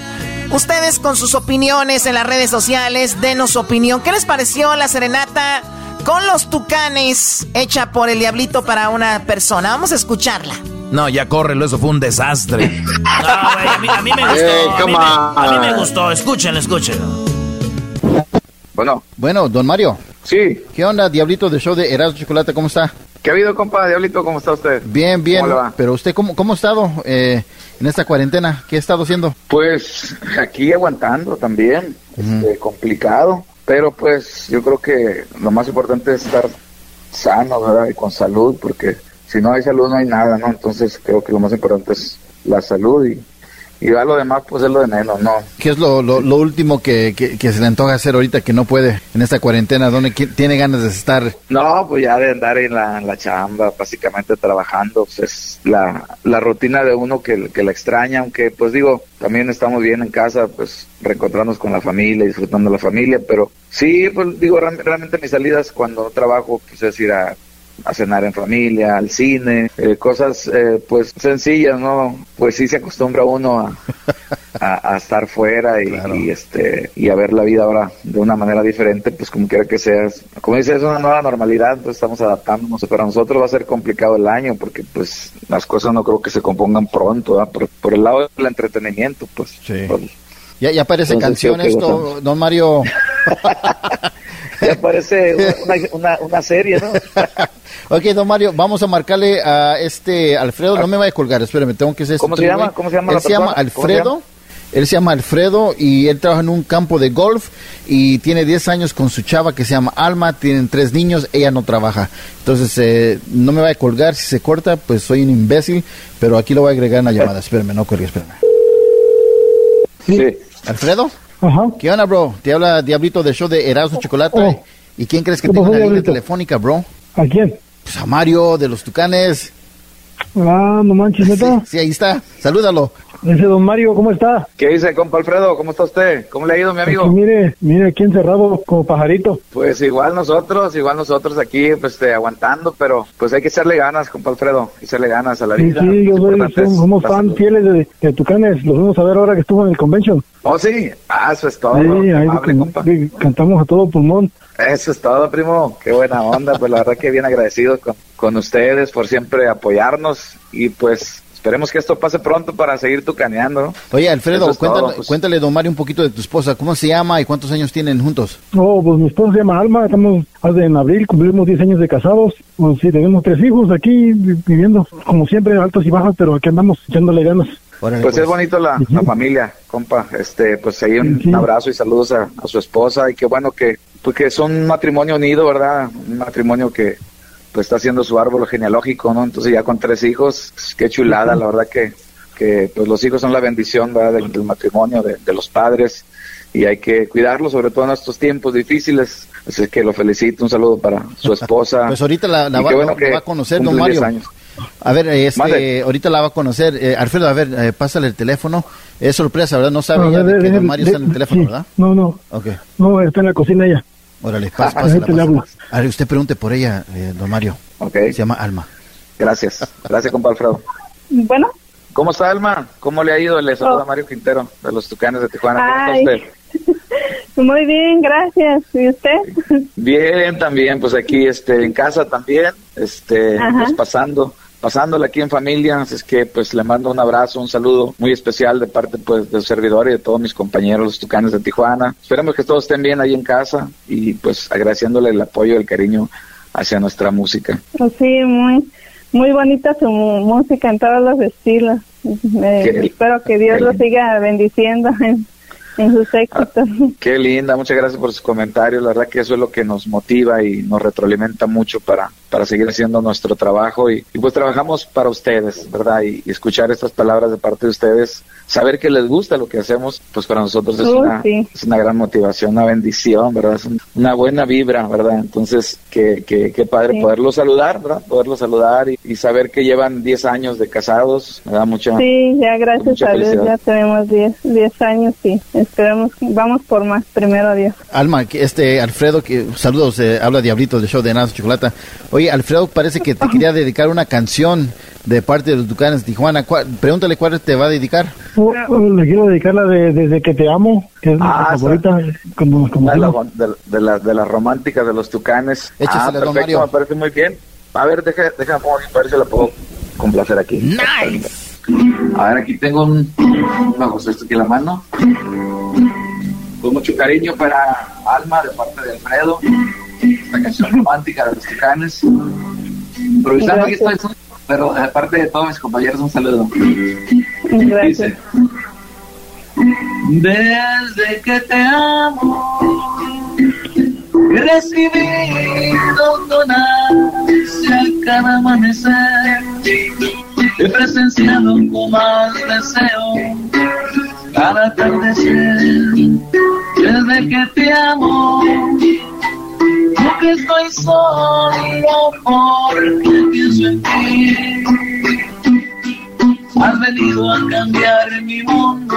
Ustedes con sus opiniones en las redes sociales, denos su opinión. ¿Qué les pareció la serenata con los tucanes hecha por el diablito para una persona? Vamos a escucharla. No, ya córrelo, eso fue un desastre. No, güey, a, mí, a mí me gustó. Hey, a, mí me, a mí me on. gustó. Escuchen, escuchen. Bueno. Bueno, don Mario. Sí. ¿Qué onda, Diablito del show de Erasmo Chocolate? ¿Cómo está? ¿Qué ha habido, compa? Diablito, ¿cómo está usted? Bien, bien. ¿Cómo le va? Pero usted, ¿cómo, cómo ha estado eh, en esta cuarentena? ¿Qué ha estado haciendo? Pues aquí aguantando también, este, complicado, pero pues yo creo que lo más importante es estar sano, ¿verdad? Y con salud, porque si no hay salud no hay nada, ¿no? Entonces creo que lo más importante es la salud y, y ya lo demás pues es lo de menos, ¿no? ¿Qué es lo, lo, lo último que, que- que se le antoja hacer ahorita que no puede en esta cuarentena? ¿Dónde tiene ganas de estar? No, pues ya de andar en la, en la chamba, básicamente trabajando, pues es la, la rutina de uno que, que la extraña, aunque pues digo, también estamos bien en casa, pues reencontrarnos con la familia, disfrutando la familia, pero sí, pues digo, real- realmente mis salidas cuando trabajo, pues es ir a, a cenar en familia, al cine, eh, cosas eh, pues sencillas, ¿no? Pues sí se acostumbra uno a, a, a estar fuera y, y, este y a ver la vida ahora de una manera diferente, pues como quiera que seas. Como dices, es una nueva normalidad, pues estamos adaptándonos. Para nosotros va a ser complicado el año porque pues las cosas no creo que se compongan pronto, ¿verdad? por, por el lado del entretenimiento, pues. Por- Ya, ya parece Entonces, canción esto, don Mario. ya parece una, una, una serie, ¿no? ok, don Mario, vamos a marcarle a este Alfredo. No me vaya a colgar, espérame, tengo que hacer ¿Cómo esto, se llama? ¿Cómo se llama Él la se llama Alfredo. Él se llama Alfredo y él trabaja en un campo de golf y tiene 10 años con su chava que se llama Alma, tienen tres niños, ella no trabaja. Entonces, eh, no me vaya a colgar, si se corta, pues soy un imbécil, pero aquí lo voy a agregar en la llamada. Espérame, no cuelgue, espérame. Sí. ¿Alfredo? ¿Qué onda, bro? Te habla Diablito del show de Erasmo Chocolate. Oh. ¿Y quién crees que ¿Qué tiene pasó, una línea telefónica, bro? ¿A quién? Pues a Mario de los Tucanes. Ah, no manches, neta. Sí, ahí está. Salúdalo. Ese don Mario, ¿cómo está? ¿Qué dice, compa Alfredo? ¿Cómo está usted? ¿Cómo le ha ido, mi amigo? Aquí, mire, mire aquí encerrado como pajarito. Pues igual nosotros, igual nosotros aquí, pues este, aguantando, pero pues hay que echarle ganas, compa Alfredo, hay que echarle ganas a la Sí, vida. sí, yo Lo soy, somos, somos fan fieles de, de Tucanes. Los fuimos a ver ahora que estuvo en el convention. Oh, sí, ah, eso es todo. sí, ahí amable, can- compa. sí, cantamos a todo pulmón. Eso es todo, primo. Qué buena onda. Pues la verdad que bien agradecido con, con ustedes por siempre apoyarnos y pues esperemos que esto pase pronto para seguir tucaneando. ¿no? Oye, Alfredo, es cuéntale, todo, pues. cuéntale, don Mario, un poquito de tu esposa. ¿Cómo se llama y cuántos años tienen juntos? Oh, pues mi esposa se llama Alma, estamos hace en abril, cumplimos 10 años de casados. Pues sí, tenemos tres hijos aquí vi- viviendo, como siempre, altos y bajos, pero aquí andamos echándole ganas. Pues es bonito la, la familia, compa. Este, pues ahí un, un abrazo y saludos a, a su esposa y qué bueno que, pues que son un matrimonio unido, ¿verdad? Un matrimonio que pues está haciendo su árbol genealógico, ¿no? Entonces ya con tres hijos, qué chulada, la verdad que, que pues los hijos son la bendición, ¿verdad? Del, del matrimonio, de, de los padres y hay que cuidarlo, sobre todo en estos tiempos difíciles. Así que lo felicito, un saludo para su esposa. Pues ahorita la, va, a conocer, don Mario. A ver, este, ahorita la va a conocer. Eh, Alfredo, a ver, eh, pásale el teléfono. Es sorpresa, ¿verdad? No sabe ya que don Mario está en el teléfono, ¿verdad? No, no. Okay. No, está en la cocina ya. Órale, pásale. pásala, A ver, usted pregunte por ella, eh, don Mario. Ok. Se llama Alma. Gracias. Gracias, compa Alfredo. Bueno. ¿Cómo está, Alma? ¿Cómo le ha ido? Le saluda oh. Mario Quintero, de los Tucanes de Tijuana. ¿Cómo está usted? Muy bien, gracias. ¿Y usted? Bien, también, pues aquí este, en casa también, este, pues pasando pasándola aquí en familia, es que pues le mando un abrazo, un saludo muy especial de parte pues del servidor y de todos mis compañeros los tucanes de Tijuana. Esperemos que todos estén bien ahí en casa y pues agradeciéndole el apoyo y el cariño hacia nuestra música. Pues sí, muy muy bonita su música en todos los estilos. espero que Dios lo siga bendiciendo en, en sus éxitos. Ah, qué linda, muchas gracias por sus comentarios. La verdad que eso es lo que nos motiva y nos retroalimenta mucho para, para seguir haciendo nuestro trabajo. Y, pues trabajamos para ustedes, ¿verdad? Y, escuchar estas palabras de parte de ustedes, saber que les gusta lo que hacemos, pues para nosotros es, una, es una gran motivación, una bendición, ¿verdad? Es una buena vibra, ¿verdad? Entonces, qué, qué, qué padre poderlo saludar, ¿verdad? Poderlo saludar y, saber que llevan 10 años de casados, me da mucha. Sí, ya gracias a Dios ya tenemos 10 años y esperamos, vamos por más, primero Dios. Alma, este Alfredo, que saludos, eh, habla Diablito del show de Nada Chocolata. Oye, Alfredo parece que te quería dedicar una canción de parte de los Ducanes de Tijuana. pregúntale cuál te va a dedicar. Oh, oh, le quiero dedicar la de Desde que te amo, que es mi ah, favorita. Como, como de, la, de, la, de la romántica de los Tucanes. ah, perfecto, me parece muy bien. A ver, déjame, déjame a ver si la puedo complacer aquí. Nice. A ver, aquí tengo un, vamos, esto aquí en la mano. Con mucho cariño para Alma de parte de Alfredo. Esta canción romántica de los Tucanes. Improvisando aquí estoy, pero de parte de todos mis compañeros, un saludo. Gracias. Desde que te amo, con ansia cada amanecer He presenciado con más deseo cada atardecer. Desde que te amo, porque estoy solo porque pienso en ti. Has venido a cambiar mi mundo.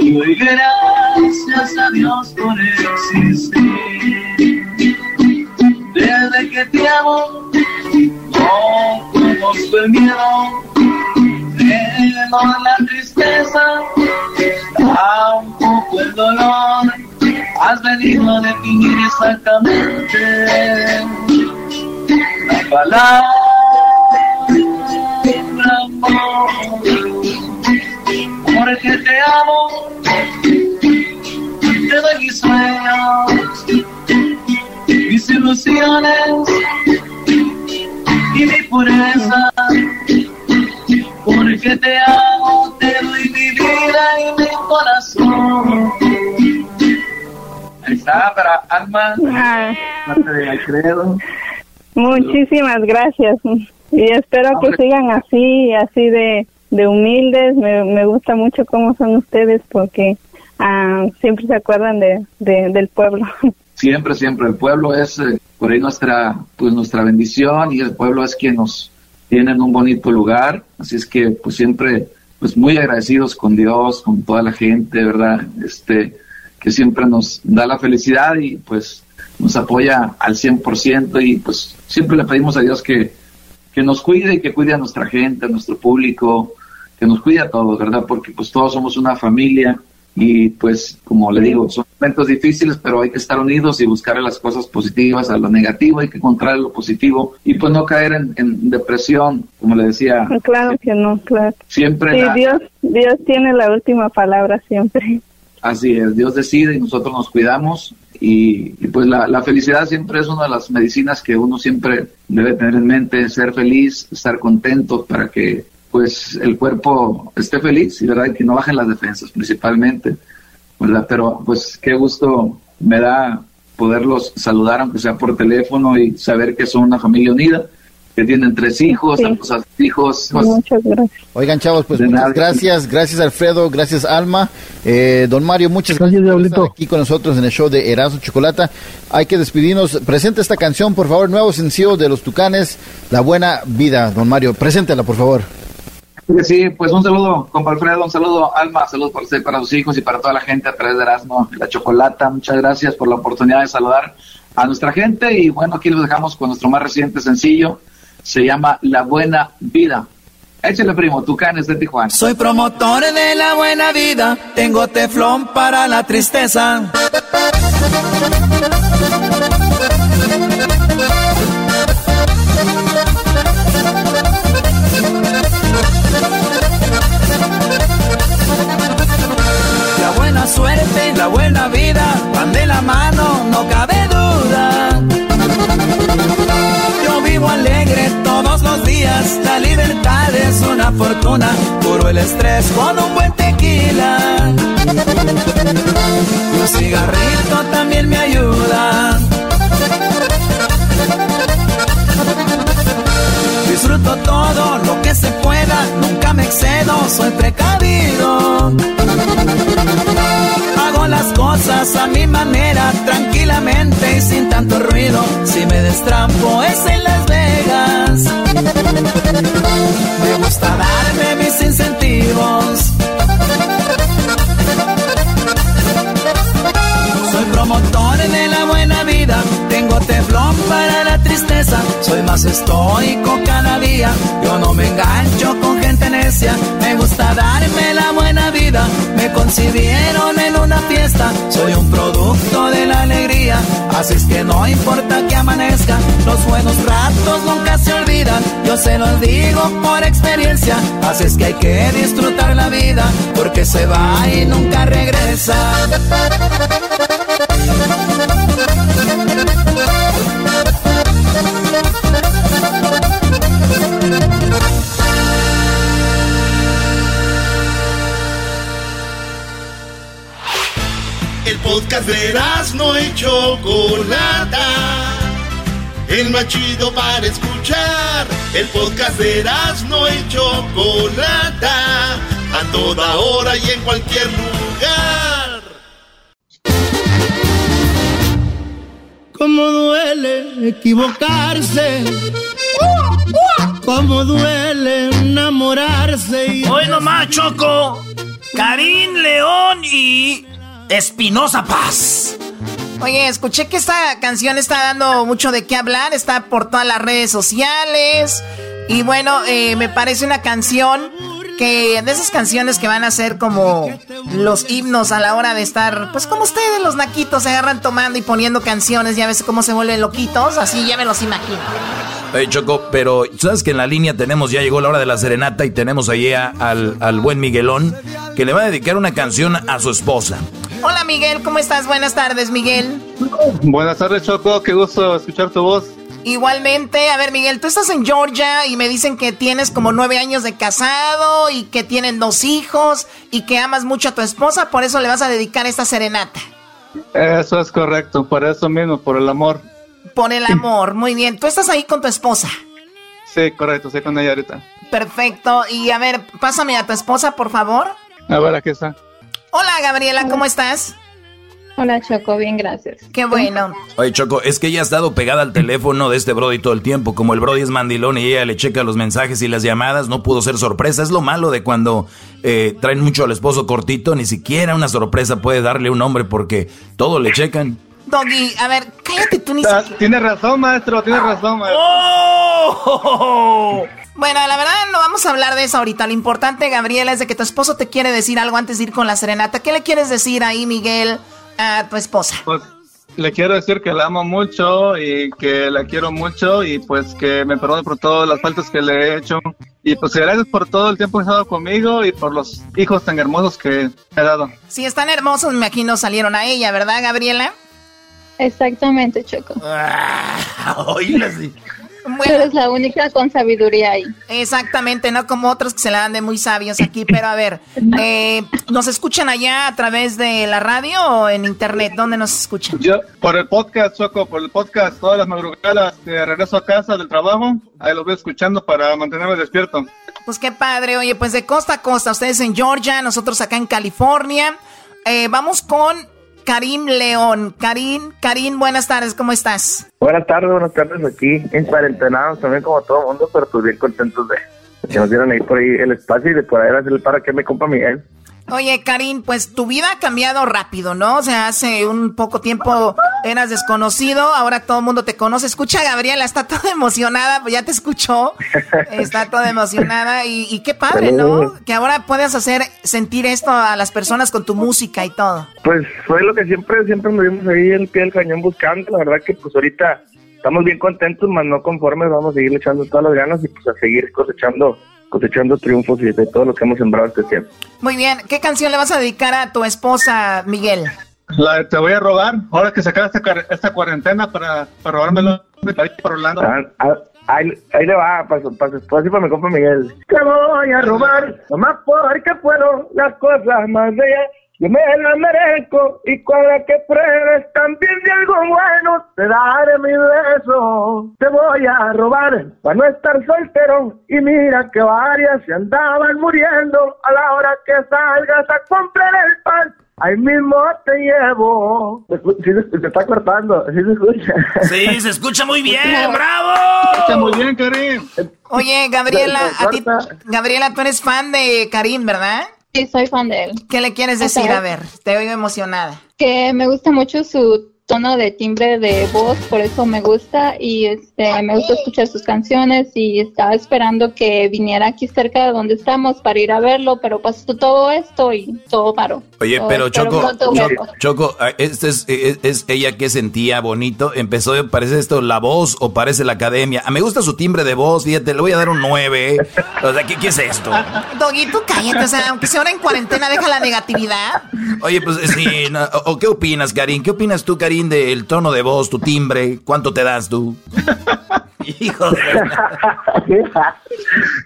Y doy gracias a Dios por existir. Desde que te amo, no conozco el miedo, tengo la tristeza, tampoco el dolor. Has venido a definir exactamente la palabra amor. Porque te amo, te doy mis sueños, mis ilusiones y mi pureza. Porque te amo, te doy mi vida y mi corazón. Ahí está, para Alma, parte de Alfredo. Muchísimas gracias. Y espero que sigan así, así de, de humildes. Me, me gusta mucho cómo son ustedes porque ah, siempre se acuerdan de, del pueblo. Siempre, siempre. El pueblo es eh, por ahí nuestra, pues nuestra bendición y el pueblo es quien nos tiene en un bonito lugar. Así es que, pues siempre, pues muy agradecidos con Dios, con toda la gente, ¿verdad? Este, que siempre nos da la felicidad y pues nos apoya al 100% y pues siempre le pedimos a Dios que, que nos cuide y que cuide a nuestra gente, a nuestro público, que nos cuide a todos, ¿verdad? Porque pues todos somos una familia y pues como le digo, son momentos difíciles, pero hay que estar unidos y buscar las cosas positivas, a lo negativo hay que encontrar lo positivo y pues no caer en, depresión, como le decía. Claro que no, claro. Siempre. Sí, Dios, Dios tiene la última palabra siempre. Así es, Dios decide y nosotros nos cuidamos y, pues la, felicidad siempre es una de las medicinas que uno siempre debe tener en mente, ser feliz, estar contento para que pues el cuerpo esté feliz y verdad que no bajen las defensas principalmente, ¿verdad? Pero pues qué gusto me da poderlos saludar aunque sea por teléfono y saber que son una familia unida que tienen tres hijos, a tus hijos. Muchas gracias. Oigan, chavos, pues muchas gracias. Gracias, Alfredo. Gracias, Alma. Eh, don Mario, muchas gracias, por estar aquí con nosotros en el show de Erasmo Chocolata. Hay que despedirnos. Presente esta canción, por favor. Nuevo sencillo de Los Tucanes, La Buena Vida. Don Mario, preséntela, por favor. Sí, pues un saludo, compa Alfredo, un saludo, Alma, saludos para usted, para sus hijos y para toda la gente a través de Erasmo, la Chocolata. Muchas gracias por la oportunidad de saludar a nuestra gente y bueno, aquí los dejamos con nuestro más reciente sencillo, se llama La Buena Vida. Échale, primo, Tucanes de Tijuana. Soy promotor de la buena vida, tengo teflón para la tristeza. La buena suerte, la buena vida, van de la mano, no cabe duda. Vivo alegre todos los días, la libertad es una fortuna, puro el estrés con un buen tequila. Y un cigarrito también me ayuda. Disfruto todo lo que se pueda, nunca me excedo, soy precavido. Hago las cosas a mi manera, tranquilamente y sin tanto ruido. Si me destrampo es en Las Vegas. Me gusta darme mis incentivos. Soy promotor de la buena vida, tengo teflón para la soy más estoico cada día, yo no me engancho con gente necia, me gusta darme la buena vida, me concibieron en una fiesta, soy un producto de la alegría, así es que no importa que amanezca, los buenos ratos nunca se olvidan, yo se los digo por experiencia, así es que hay que disfrutar la vida, porque se va y nunca regresa. Podcast de no y Chocolata. El más chido para escuchar. El podcast de no y Chocolata. A toda hora y en cualquier lugar. Cómo duele equivocarse. Cómo duele enamorarse. Y Hoy nomás, Choco. Karim León y Espinosa Paz. Oye, escuché que esta canción está dando mucho de qué hablar, está por todas las redes sociales. Y bueno, eh, me parece una canción que de esas canciones que van a ser como los himnos a la hora de estar, pues como ustedes, los naquitos, se agarran tomando y poniendo canciones, ya ves cómo se vuelven loquitos, así ya me los imagino. Oye, Choco, pero sabes que en la línea tenemos, ya llegó la hora de la serenata y tenemos ahí a- al, al buen Miguelón que le va a dedicar una canción a su esposa. Hola Miguel, ¿cómo estás? Buenas tardes, Miguel. Buenas tardes, Choco. Qué gusto escuchar tu voz. Igualmente, a ver Miguel, tú estás en Georgia y me dicen que tienes como nueve años de casado y que tienen dos hijos y que amas mucho a tu esposa, por eso le vas a dedicar esta serenata. Eso es correcto. Por eso mismo, por el amor. Por el amor, muy bien. Tú estás ahí con tu esposa. Sí, correcto. Estoy con ella ahorita. Perfecto. Y a ver, pásame a tu esposa, por favor. A ver, aquí está. Hola Gabriela, ¿cómo estás? Hola Choco, bien, gracias. Qué bueno. Oye, Choco, es que ella ha estado pegada al teléfono de este Brody todo el tiempo. Como el Brody es mandilón y ella le checa los mensajes y las llamadas, no pudo ser sorpresa. Es lo malo de cuando eh, traen mucho al esposo cortito. Ni siquiera una sorpresa puede darle un hombre porque todo le checan. Doggy, a ver, cállate tú ni Ah, siquiera. Tienes razón, maestro. Tienes razón, maestro. ¡Oh! Bueno, la verdad no vamos a hablar de eso ahorita. Lo importante, Gabriela, es de que tu esposo te quiere decir algo antes de ir con la serenata. ¿Qué le quieres decir ahí, Miguel, a tu esposa? Pues le quiero decir que la amo mucho y que la quiero mucho y pues que me perdone por todas las faltas que le he hecho. Y pues gracias por todo el tiempo que ha estado conmigo y por los hijos tan hermosos que me ha dado. Si están hermosos, me imagino salieron a ella, ¿verdad, Gabriela? Exactamente, Choco. Ah, oíla, sí. Eres la única con sabiduría ahí. Exactamente, no como otros que se la dan de muy sabios aquí, pero a ver, eh, ¿nos escuchan allá a través de la radio o en internet? ¿Dónde nos escuchan? Yo, por el podcast, Choco, por el podcast, todas las madrugadas de regreso a casa del trabajo, ahí los voy escuchando para mantenerme despierto. Pues qué padre, oye, pues de costa a costa, ustedes en Georgia, nosotros acá en California. Eh, vamos con Karim León. Karim, Karim, buenas tardes, ¿cómo estás? Buenas tardes, buenas tardes aquí, en cuarentenados también como todo el mundo, pero pues bien contentos de que nos dieron ahí por ahí el espacio y de poder hacer para que me compa Miguel. Oye, Karim, pues tu vida ha cambiado rápido, ¿no? O sea, hace un poco tiempo eras desconocido, ahora todo el mundo te conoce. Escucha, Gabriela, está toda emocionada, pues ya te escuchó. Está toda emocionada y, qué padre, ¿no? Que ahora puedas hacer sentir esto a las personas con tu música y todo. Pues fue lo que siempre, siempre nos vimos ahí el pie del cañón buscando. La verdad que pues ahorita estamos bien contentos, más no conformes. Vamos a seguir echando todas las ganas y pues a seguir cosechando cosechando triunfos y de todo lo que hemos sembrado este tiempo. Muy bien, ¿qué canción le vas a dedicar a tu esposa, Miguel? La Te voy a robar, ahora que se acaba esta, cuarentena para, para robármelo por Orlando. Ah, ah, ahí, ahí, le va, para su, para esposa y para mi compa Miguel. Te voy a robar, nomás porque puedo, las cosas más bellas yo me la merezco y con la que pruebes también de algo bueno te daré mi beso. Te voy a robar para no estar soltero y mira que varias se andaban muriendo a la hora que salgas a comprar el pan. Ahí mismo te llevo. Sí, se, está cortando, sí se escucha. Sí, se escucha muy bien, bravo. Se escucha muy bien, Karim. Oye, Gabriela, a ti, Gabriela, tú eres fan de Karim, ¿verdad? Sí, soy fan de él. ¿Qué le quieres decir? A ver, te oigo emocionada. Que me gusta mucho su tono de timbre de voz, por eso me gusta y este me gusta escuchar sus canciones y estaba esperando que viniera aquí cerca de donde estamos para ir a verlo, pero pasó todo esto y todo paró. Oye, pero Choco, Choco, ah, este es, es, ella que sentía bonito, empezó, parece esto la voz o parece la academia. Ah, me gusta su timbre de voz, fíjate, le voy a dar un 9. O sea, ¿qué, qué es esto? Doguito, cállate, o sea, aunque sea ahora en cuarentena, deja la negatividad. Oye, pues sí, o, ¿qué opinas, Karin? ¿Qué opinas tú, Karin? Del tono de voz, tu timbre, ¿cuánto te das tú? Hijo de...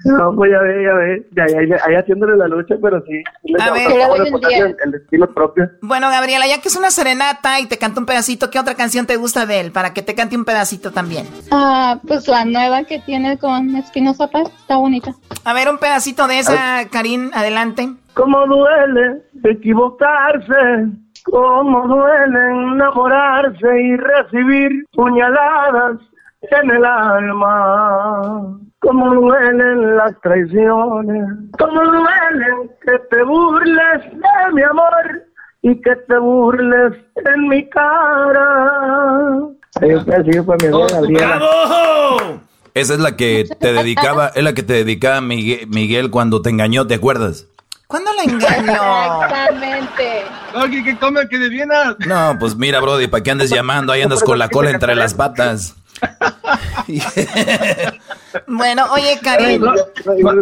no, pues ya ve, ya ve, ya, ya, ya, haciéndole la lucha, pero sí. A ver, el, el, estilo propio. Bueno, Gabriela, ya que es una serenata y te canta un pedacito, ¿qué otra canción te gusta de él? Para que te cante un pedacito también. Ah, pues la nueva que tiene con Espinosa Paz, está bonita. A ver, un pedacito de esa, Karim, adelante. ¿Cómo duele equivocarse? Cómo duele enamorarse y recibir puñaladas en el alma. Cómo duelen las traiciones. Cómo duelen que te burles de mi amor y que te burles en mi cara. Esa es la que te dedicaba, es la que te dedicaba Miguel, Miguel cuando te engañó, ¿te acuerdas? ¿Cuándo la engañó? Exactamente. Oye, ¿qué come que viena? No, pues mira, Brody, ¿para qué andes llamando? Ahí andas con la cola entre las patas. bueno, oye, Karim.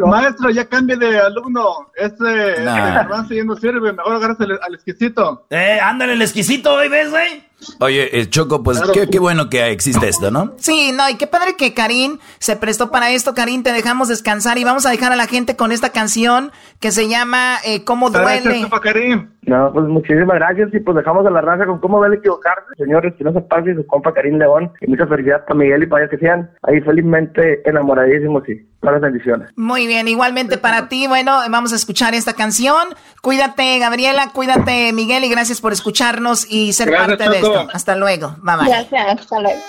maestro, ya cambie de alumno. Este, nah. avance ya no sirve. Mejor agarras al exquisito. Eh, ándale, el exquisito, hoy ves, güey? Oye, el Choco, pues qué, bueno que existe esto, ¿no? Sí, no, y qué padre que Karim se prestó para esto. Karim, te dejamos descansar y vamos a dejar a la gente con esta canción que se llama eh, ¿Cómo duele? Karim. No, pues muchísimas gracias y pues dejamos a la raza con cómo duele equivocarse. Señores, que no se pase su compa Karim León y mucha felicidad para Miguel y para ellos que sean ahí felizmente enamoradísimos y las bendiciones. Muy bien, igualmente para ti. Bueno, vamos a escuchar esta canción. Cuídate, Gabriela, cuídate, Miguel, y gracias por escucharnos y ser parte de esto. Hasta luego. Bye bye. Gracias, hasta luego.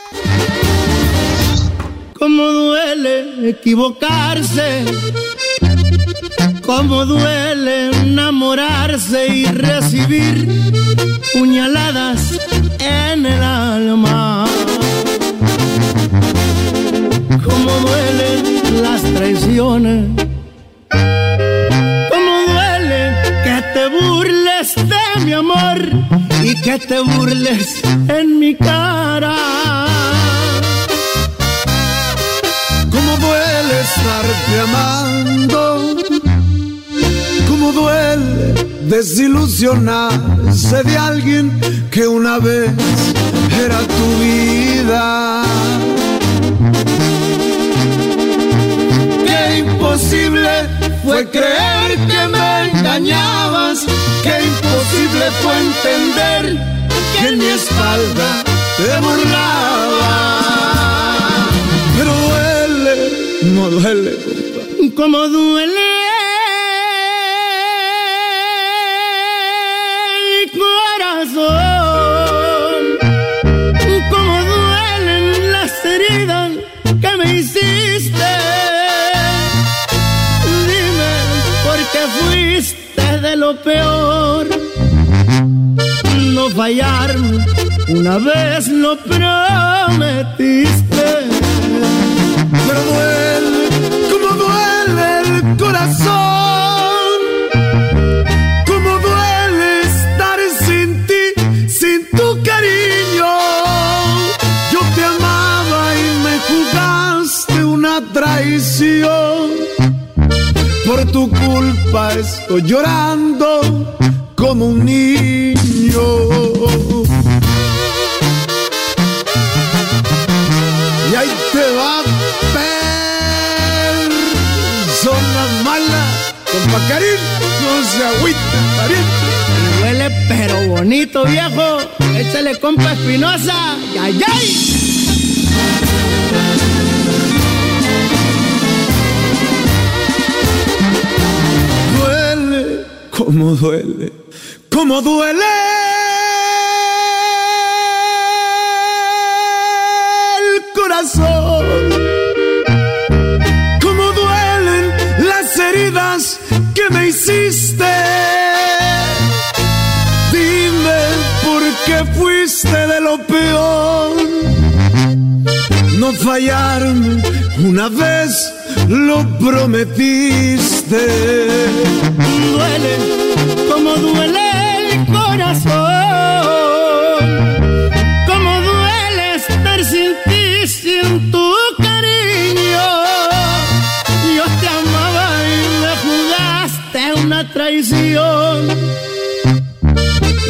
Cómo duele equivocarse. Cómo duele enamorarse y recibir puñaladas en el alma cómo duelen las traiciones, cómo duele que te burles de mi amor y que te burles en mi cara. Cómo duele estarte amando, cómo duele desilusionarse de alguien que una vez era tu vida imposible fue creer que me engañabas, qué imposible fue entender que en mi espalda te borraba. Pero duele, no duele. Como duele lo peor. No fallarme, una vez lo prometiste. Pero duele, como duele el corazón. Por tu culpa estoy llorando como un niño. Y ahí te va persona mala, compa Karim, no se agüita, pariente. Me duele pero bonito, viejo. Échale compa Espinosa. ¡Ay, ay! Como duele, como duele el corazón. Como duelen las heridas que me hiciste. Dime por qué fuiste de lo peor. No fallarme, una vez lo prometiste. Duele como duele el corazón. Como duele estar sin ti, sin tu cariño. Yo te amaba y me jugaste una traición.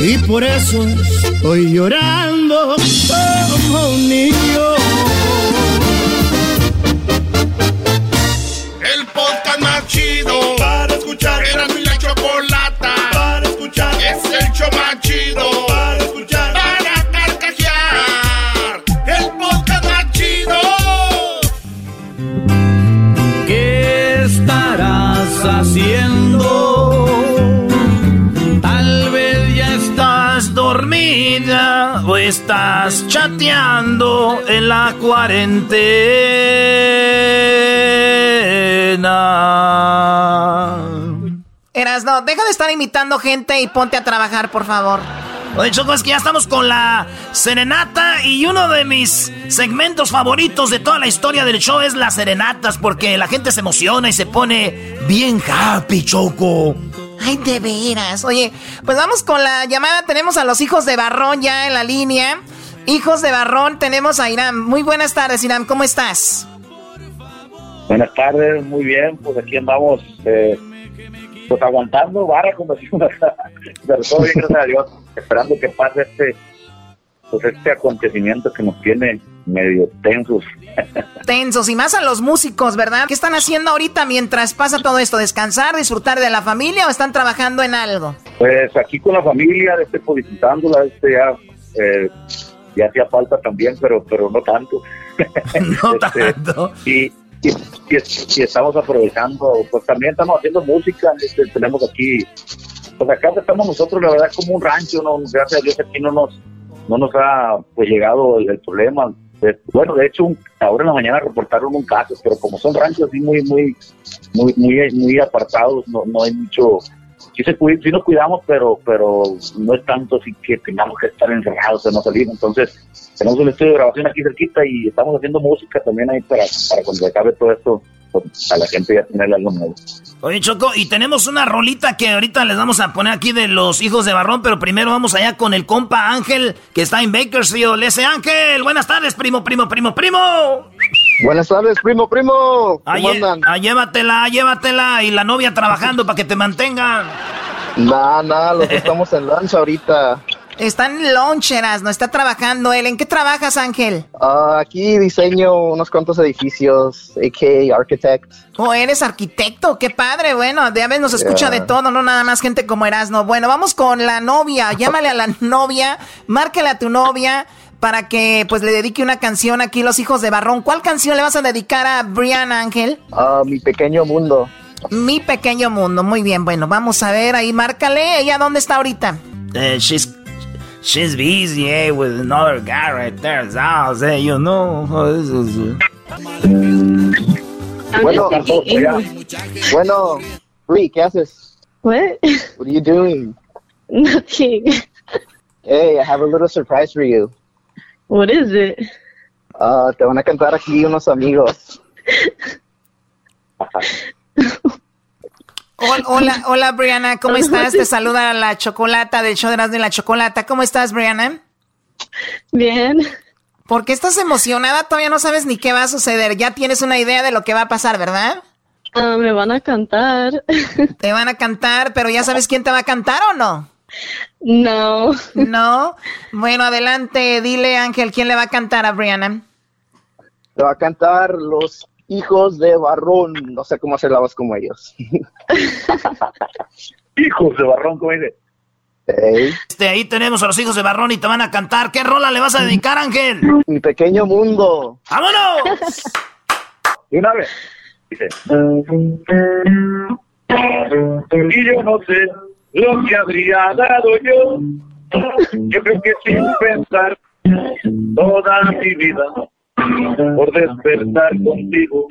Y por eso estoy llorando como un niño. Chido para escuchar. Para carcajear. El podcast más chido. ¿Qué estarás haciendo? Tal vez ya estás dormida o estás chateando en la cuarentena. Eras, no, deja de estar imitando gente y ponte a trabajar, por favor. Oye, Choco, es que ya estamos con la serenata y uno de mis segmentos favoritos de toda la historia del show es las serenatas porque la gente se emociona y se pone bien happy, Choco. Ay, de veras. Oye, pues vamos con la llamada. Tenemos a los hijos de Barrón ya en la línea. Hijos de Barrón, tenemos a Irán. Muy buenas tardes, Irán. ¿Cómo estás? Buenas tardes, muy bien, pues aquí andamos, eh, pues aguantando vara, como decimos pero todo bien, gracias a Dios, esperando que pase este, pues este acontecimiento que nos tiene medio tensos. Tensos y más a los músicos, ¿verdad? ¿Qué están haciendo ahorita mientras pasa todo esto? ¿Descansar, disfrutar de la familia o están trabajando en algo? Pues aquí con la familia, este, pues disfrutándola, este ya, eh, ya hacía falta también, pero, pero no tanto. No Este, tanto. Y, y, y- estamos aprovechando, pues también estamos haciendo música, este, tenemos aquí, pues acá estamos nosotros, la verdad, como un rancho, ¿no? gracias a Dios aquí no nos, no nos ha pues llegado el, el problema. Bueno, de hecho, ahora en la mañana reportaron un caso, pero como son ranchos así muy, muy, muy, muy, muy apartados, no, no hay mucho, sí, se cuida, sí nos cuidamos, pero, pero no es tanto así que tengamos que estar encerrados, o no salir. Entonces, tenemos un estudio de grabación aquí cerquita y estamos haciendo música también ahí para, para cuando acabe todo esto, pues, a la gente ya tener algo nuevo. Oye, Choco, y tenemos una rolita que ahorita les vamos a poner aquí de los hijos de Barrón, pero primero vamos allá con el compa Ángel, que está en Bakersfield. Ese Ángel, buenas tardes, primo, primo, primo, primo. Buenas tardes, primo, primo. ¿Cómo Ah, lle- andan? ah, llévatela, llévatela. Y la novia trabajando para que te mantengan. Nada, nada, los estamos en lancha ahorita. Está en loncheras, no está trabajando él. ¿En qué trabajas, Ángel? Ah, aquí diseño unos cuantos edificios, AK Architect. Oh, eres arquitecto, qué padre. Bueno, de a veces nos escucha de todo, no nada más gente como Erasno. Bueno, vamos con la novia. Llámale a la novia, márquele a tu novia para que pues le dedique una canción aquí Los Hijos de Barrón. ¿Cuál canción le vas a dedicar a Brian Ángel? Ah, Mi Pequeño Mundo. Mi Pequeño Mundo, muy bien. Bueno, vamos a ver ahí, márcale. ¿Ella dónde está ahorita? Eh, she's, she's busy, eh, with another guy right there. House, eh, you know. Bueno, bueno, Rick, ¿qué haces? What? What are you doing? Nothing. Hey, I have a little surprise for you. What is it? Uh, te van a cantar aquí unos amigos. Hola, hola, Brianna, ¿cómo estás? Te saluda la chocolata del show de las de la chocolata. ¿Cómo estás, Brianna? Bien. ¿Por qué estás emocionada? Todavía no sabes ni qué va a suceder. Ya tienes una idea de lo que va a pasar, ¿verdad? Ah, me van a cantar. Te van a cantar, pero ¿ya sabes quién te va a cantar o no? No. No. Bueno, adelante, dile Ángel, ¿quién le va a cantar a Brianna? Le va a cantar los hijos de Barrón. No sé cómo hacer la voz como ellos. hijos de Barrón, ¿cómo dice? Este, ahí tenemos a los hijos de Barrón y te van a cantar. ¿Qué rola le vas a dedicar, Ángel? Mi pequeño mundo. ¡Vámonos! y una vez. Dice. Y yo no sé lo que habría dado yo. Yo creo que sin pensar toda mi vida por despertar contigo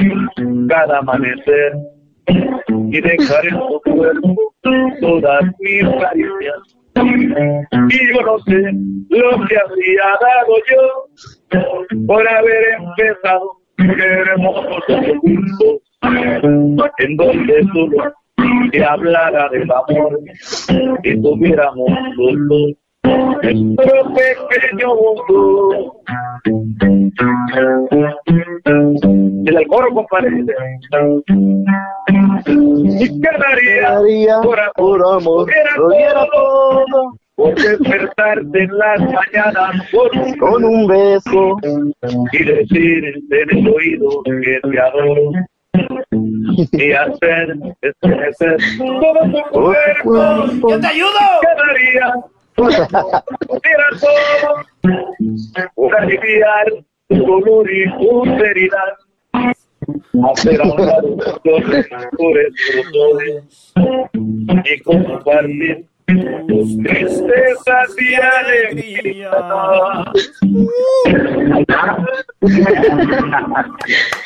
cada amanecer y dejar en tu cuerpo todas mis caricias. Y yo no sé lo que habría dado yo por haber empezado hermosos juntos, en donde solo te hablara del amor y tuviéramos dos nuestro pequeño mundo. El coro, compadre. Y quedaría por, por amor, todo. Por despertarte en las mañanas con, con un beso y decirte en el oído que te adoro y hacer estremecer todo tu cuerpo. ¡Yo te ayudo! Quedaría todo por aliviar tu dolor y tu seriedad. Hacer a un lado los mejores dolores y compartir tus tristezas y alegrías.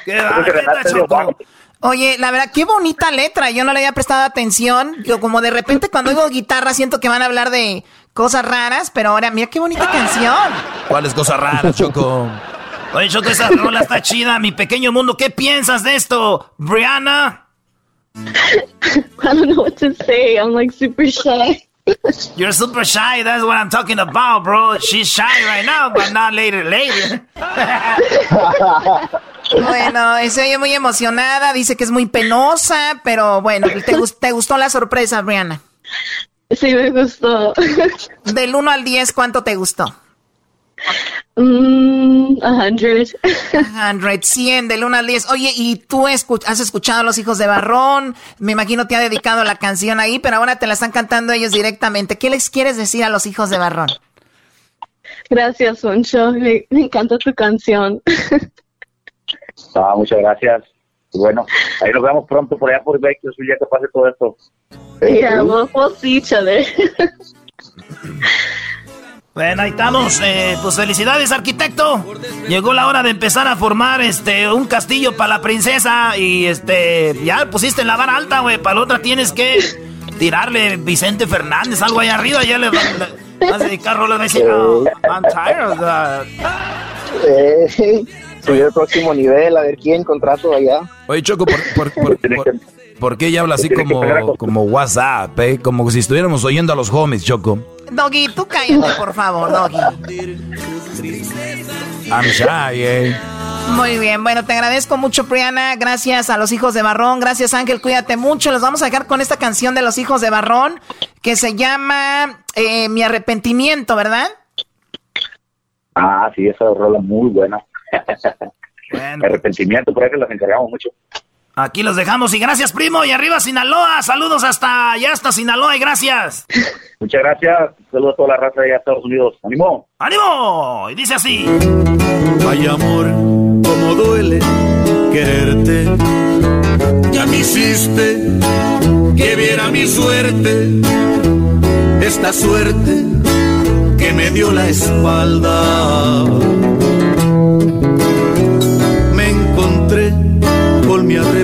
¡Qué va, Choco! Oye, la verdad, qué bonita letra. Yo no le había prestado atención. Yo como de repente cuando oigo guitarra siento que van a hablar de cosas raras, pero ahora mira qué bonita canción. ¿Cuáles cosas raras, Choco? Oye, Choco, esa rola está chida. Mi pequeño mundo, ¿qué piensas de esto, Brianna? I don't know what to say. I'm like super shy. You're super shy. That's what I'm talking about, bro. She's shy right now, but not later, later. Bueno, se oye muy emocionada, dice que es muy penosa, pero bueno, ¿te, te gustó la sorpresa, Brianna? Sí, me gustó. Del 1 al 10, ¿cuánto te gustó? Mm, a 100. 100, 100, del 1 al 10. Oye, ¿y tú has escuchado a los hijos de Barrón? Me imagino te ha dedicado la canción ahí, pero ahora te la están cantando ellos directamente. ¿Qué les quieres decir a los hijos de Barrón? Gracias, Soncho. Me, me encanta tu canción. Ah, muchas gracias. Bueno, ahí nos vemos pronto por allá por Vecchio, ya que pase todo esto. Yeah, we'll, we'll see each other. Bueno, ahí estamos. Eh, pues felicidades, arquitecto. Llegó la hora de empezar a formar este un castillo para la princesa. Y este, ya pusiste la vara alta, güey. Para la otra tienes que tirarle Vicente Fernández, algo ahí arriba. Ya le vas a dedicar. Va a decir, oh, I'm tired of that. subir el próximo nivel, a ver quién contrato allá. Oye, Choco, ¿por, por, por, por qué ella habla así como, como WhatsApp, eh? Como si estuviéramos oyendo a los homies, Choco. Doggy, tú cállate, por favor, Doggy. I'm shy, eh. Muy bien, bueno, te agradezco mucho, Priana. Gracias a los hijos de Barrón. Gracias, Ángel. Cuídate mucho. Los vamos a dejar con esta canción de los hijos de Barrón que se llama eh, Mi arrepentimiento, ¿verdad? Ah, sí, esa rola muy buena. arrepentimiento, por eso las encargamos mucho. Aquí los dejamos y gracias, primo. Y arriba Sinaloa. Saludos hasta allá, hasta Sinaloa y gracias. Muchas gracias. Saludos a toda la raza de Estados Unidos. ¡Ánimo! ¡Ánimo! Y dice así. Ay, amor, cómo duele quererte. Ya me hiciste que viera mi suerte. Esta suerte que me dio la espalda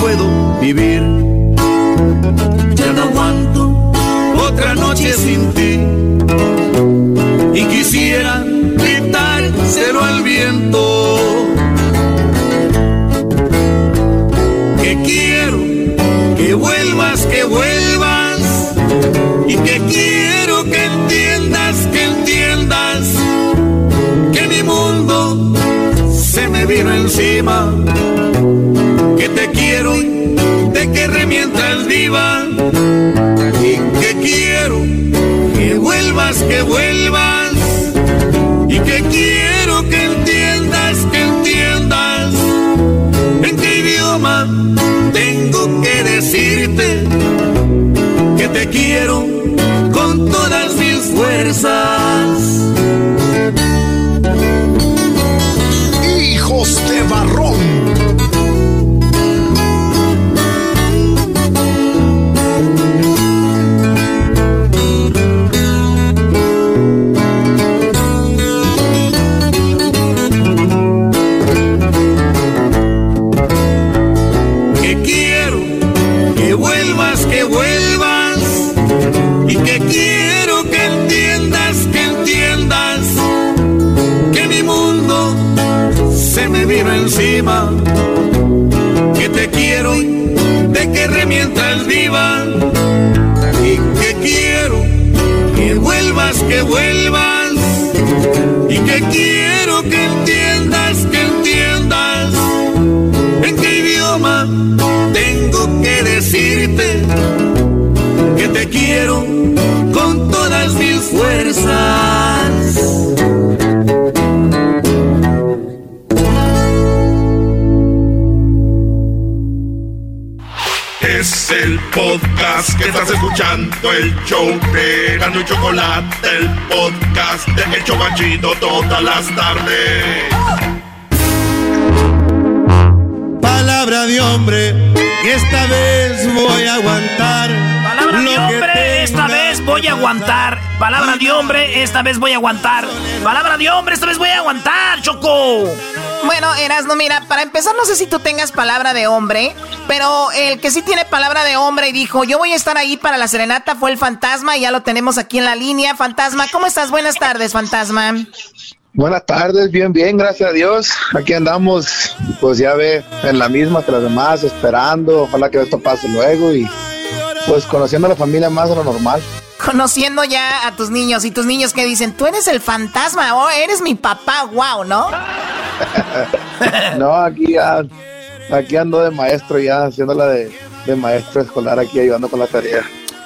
puedo vivir. Ya no aguanto otra noche sin ti. Y quisiera gritárselo al viento. Que quiero que vuelvas, que vuelvas. Y que quiero que entiendas, que entiendas que mi mundo se me vino encima. Que te quiero, que vuelvas. Y que quiero que entiendas, que entiendas. En qué idioma tengo que decirte que te quiero con todas mis fuerzas. Te quiero con todas mis fuerzas. Es el podcast que estás escuchando, el show de Gano y Chocolate, el podcast de El Chocachito todas las tardes. Palabra de hombre, que esta vez voy a aguantar. Voy a aguantar. Palabra de hombre, esta vez voy a aguantar. Palabra de hombre, esta vez voy a aguantar, Choco. Bueno, Erasno, mira, para empezar, no sé si tú tengas palabra de hombre, pero el que sí tiene palabra de hombre y dijo, yo voy a estar ahí para la serenata fue el fantasma y ya lo tenemos aquí en la línea. Fantasma, ¿cómo estás? Buenas tardes, fantasma. Buenas tardes, bien, bien, gracias a Dios. Aquí andamos, pues ya ve, en la misma que las demás, esperando. Ojalá que esto pase luego y pues conociendo a la familia más de lo normal. Conociendo ya a tus niños y tus niños que dicen, tú eres el fantasma o eres mi papá, wow, ¿no? no, aquí ya, aquí ando de maestro ya, haciéndola de, de maestro escolar aquí ayudando con la tarea.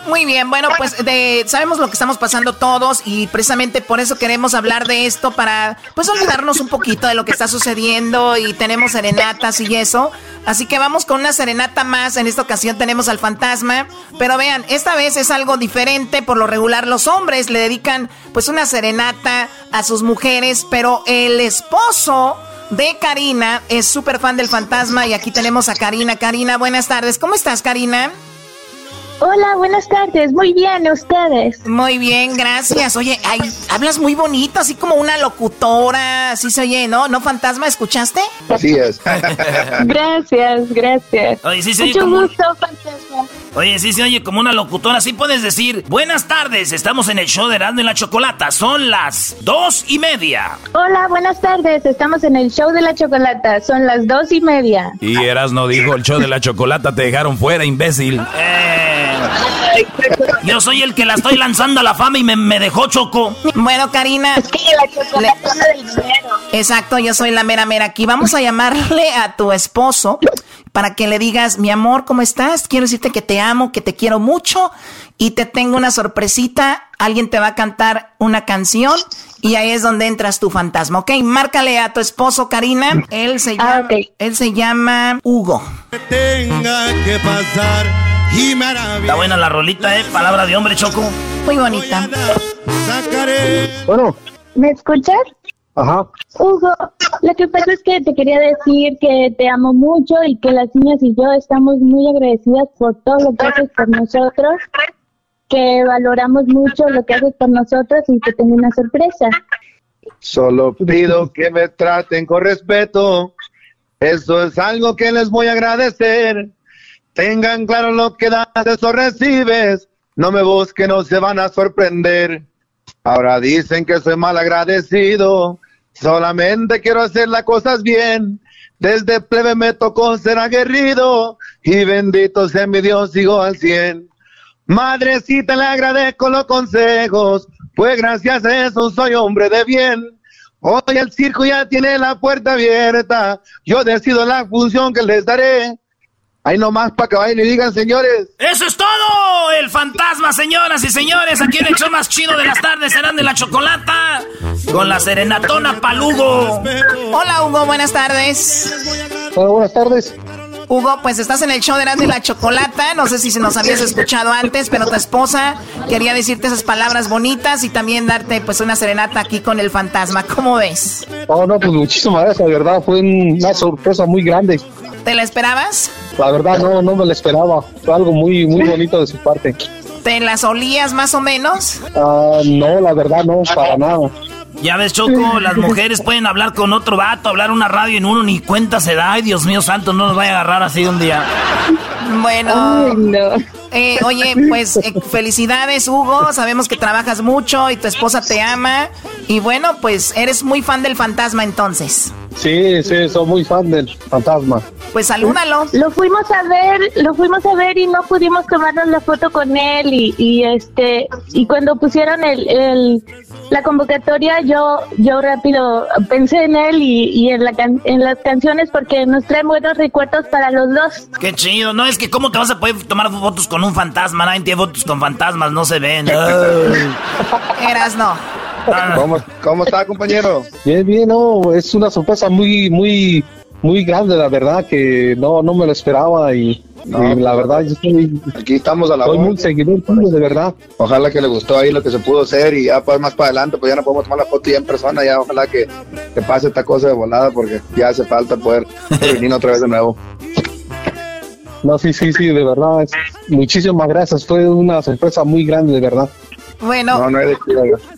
Muy bien, bueno, pues de, sabemos lo que estamos pasando todos y precisamente por eso queremos hablar de esto para pues olvidarnos un poquito de lo que está sucediendo y tenemos serenatas y eso. Así que vamos con una serenata más. En esta ocasión tenemos al fantasma, pero vean, esta vez es algo diferente. Por lo regular los hombres le dedican pues una serenata a sus mujeres, pero el esposo de Karina es súper fan del fantasma y aquí tenemos a Karina. Karina, buenas tardes. ¿Cómo estás, Karina? Hola, buenas tardes. Muy bien, ¿ustedes? Muy bien, gracias. Oye, ay, hablas muy bonito, así como una locutora, así se oye, ¿no? ¿No, fantasma? ¿Escuchaste? Así es. gracias, gracias. Oye, sí se oye Mucho gusto, fantasma. Oye, sí se oye como una locutora, así puedes decir, buenas tardes, estamos en el show de Erasmo y la Chocolata, son las dos y media. Hola, buenas tardes, estamos en el show de la Chocolata, son las dos y media. Y Erasmo dijo, el show de la Chocolata te dejaron fuera, imbécil. Eh. Yo soy el que la estoy lanzando a la fama y me, dejó choco. Bueno, Karina. Es que la chocolata del dinero. Exacto, yo soy la mera mera aquí. Vamos a llamarle a tu esposo para que le digas, mi amor, ¿cómo estás? Quiero decirte que te amo, que te quiero mucho y te tengo una sorpresita. Alguien te va a cantar una canción y ahí es donde entras tu fantasma, ¿ok? Márcale a tu esposo, Karina. Él se ah, llama, él se llama Hugo. Tenga que pasar y Está buena la rolita, ¿eh? Palabra de hombre, Choco. Muy bonita. Bueno. ¿Me escuchas? Ajá. Hugo, lo que pasa es que te quería decir que te amo mucho y que las niñas y yo estamos muy agradecidas por todo lo que haces por nosotros, que valoramos mucho lo que haces por nosotros y que tengo una sorpresa. Solo pido que me traten con respeto, eso es algo que les voy a agradecer. Tengan claro lo que das, eso recibes, no me busquen, no se van a sorprender. Ahora dicen que soy mal agradecido, solamente quiero hacer las cosas bien. Desde plebe me tocó ser aguerrido y bendito sea mi Dios, sigo al cien. Madrecita, le agradezco los consejos, pues gracias a eso soy hombre de bien. Hoy el circo ya tiene la puerta abierta, yo decido la función que les daré. Ahí nomás para que vayan y digan, señores. ¡Eso es todo! El fantasma, señoras y señores. Aquí en el show más chido de las tardes serán de la chocolata. Con la serenatona Palugo. Hola, Hugo. Buenas tardes. Hola, buenas tardes. Hugo, pues estás en el show de de la Chocolata. No sé si se nos habías escuchado antes, pero tu esposa quería decirte esas palabras bonitas y también darte pues una serenata aquí con el fantasma. ¿Cómo ves? Oh, no, pues muchísimas gracias, de verdad. Fue una sorpresa muy grande. ¿Te la esperabas? La verdad no, no me la esperaba. Fue algo muy, muy bonito de su parte. ¿Te las olías más o menos? Ah, no, la verdad no, para nada. Ya ves, Choco, las mujeres pueden hablar con otro vato, hablar una radio en uno, ni cuenta se da. Ay, Dios mío santo, no nos vaya a agarrar así un día. Bueno. Eh, oye, pues eh, felicidades, Hugo. Sabemos que trabajas mucho y tu esposa te ama. Y bueno, pues eres muy fan del fantasma entonces. Sí, sí, soy muy fan del fantasma. Pues salúdalo. Lo fuimos a ver, lo fuimos a ver y no pudimos tomarnos la foto con él y, este y cuando pusieron el, la convocatoria yo yo rápido pensé en él y, en la en las canciones porque nos traen buenos recuerdos para los dos. Qué chido, no es que cómo te vas a poder tomar fotos con un fantasma, nadie tiene fotos con fantasmas, no se ven. Eras no. ¿Cómo, ¿Cómo está, compañero? Bien, bien, no, es una sorpresa muy, muy, muy grande, la verdad, que no, no me lo esperaba y, la verdad, yo estoy, aquí estamos a la Soy muy seguidor de verdad. Ojalá que le gustó ahí lo que se pudo hacer y ya pues más para adelante, pues ya no podemos tomar la foto ya en persona, ya ojalá que, que pase esta cosa de volada porque ya hace falta poder venir otra vez de nuevo. No, sí, sí, sí, de verdad. Muchísimas gracias. Fue una sorpresa muy grande, de verdad. Bueno,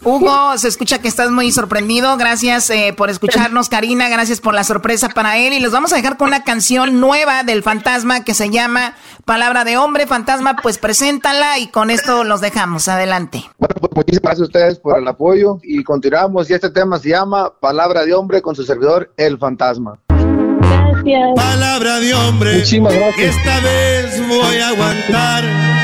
Hugo, se escucha que estás muy sorprendido. Gracias eh, por escucharnos, Karina. Gracias por la sorpresa para él. Y los vamos a dejar con una canción nueva del fantasma que se llama Palabra de Hombre. Fantasma, pues preséntala y con esto los dejamos. Adelante. Bueno, pues muchísimas gracias a ustedes por el apoyo y continuamos. Y este tema se llama Palabra de Hombre con su servidor, El Fantasma. Palabra de hombre. Muchísimas gracias. esta vez voy a aguantar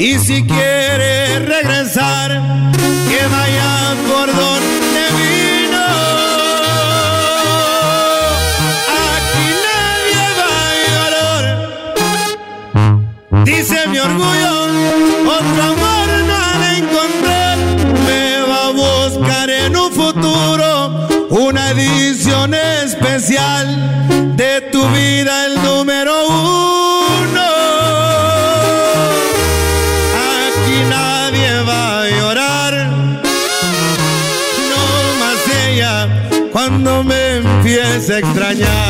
Y si quiere regresar, que vaya por donde vino. Aquí nadie va a llorar. Dice mi orgullo, otro amor no al encontrar. Me va a buscar en un futuro una edición especial de tu vida. Me empiece a extrañar.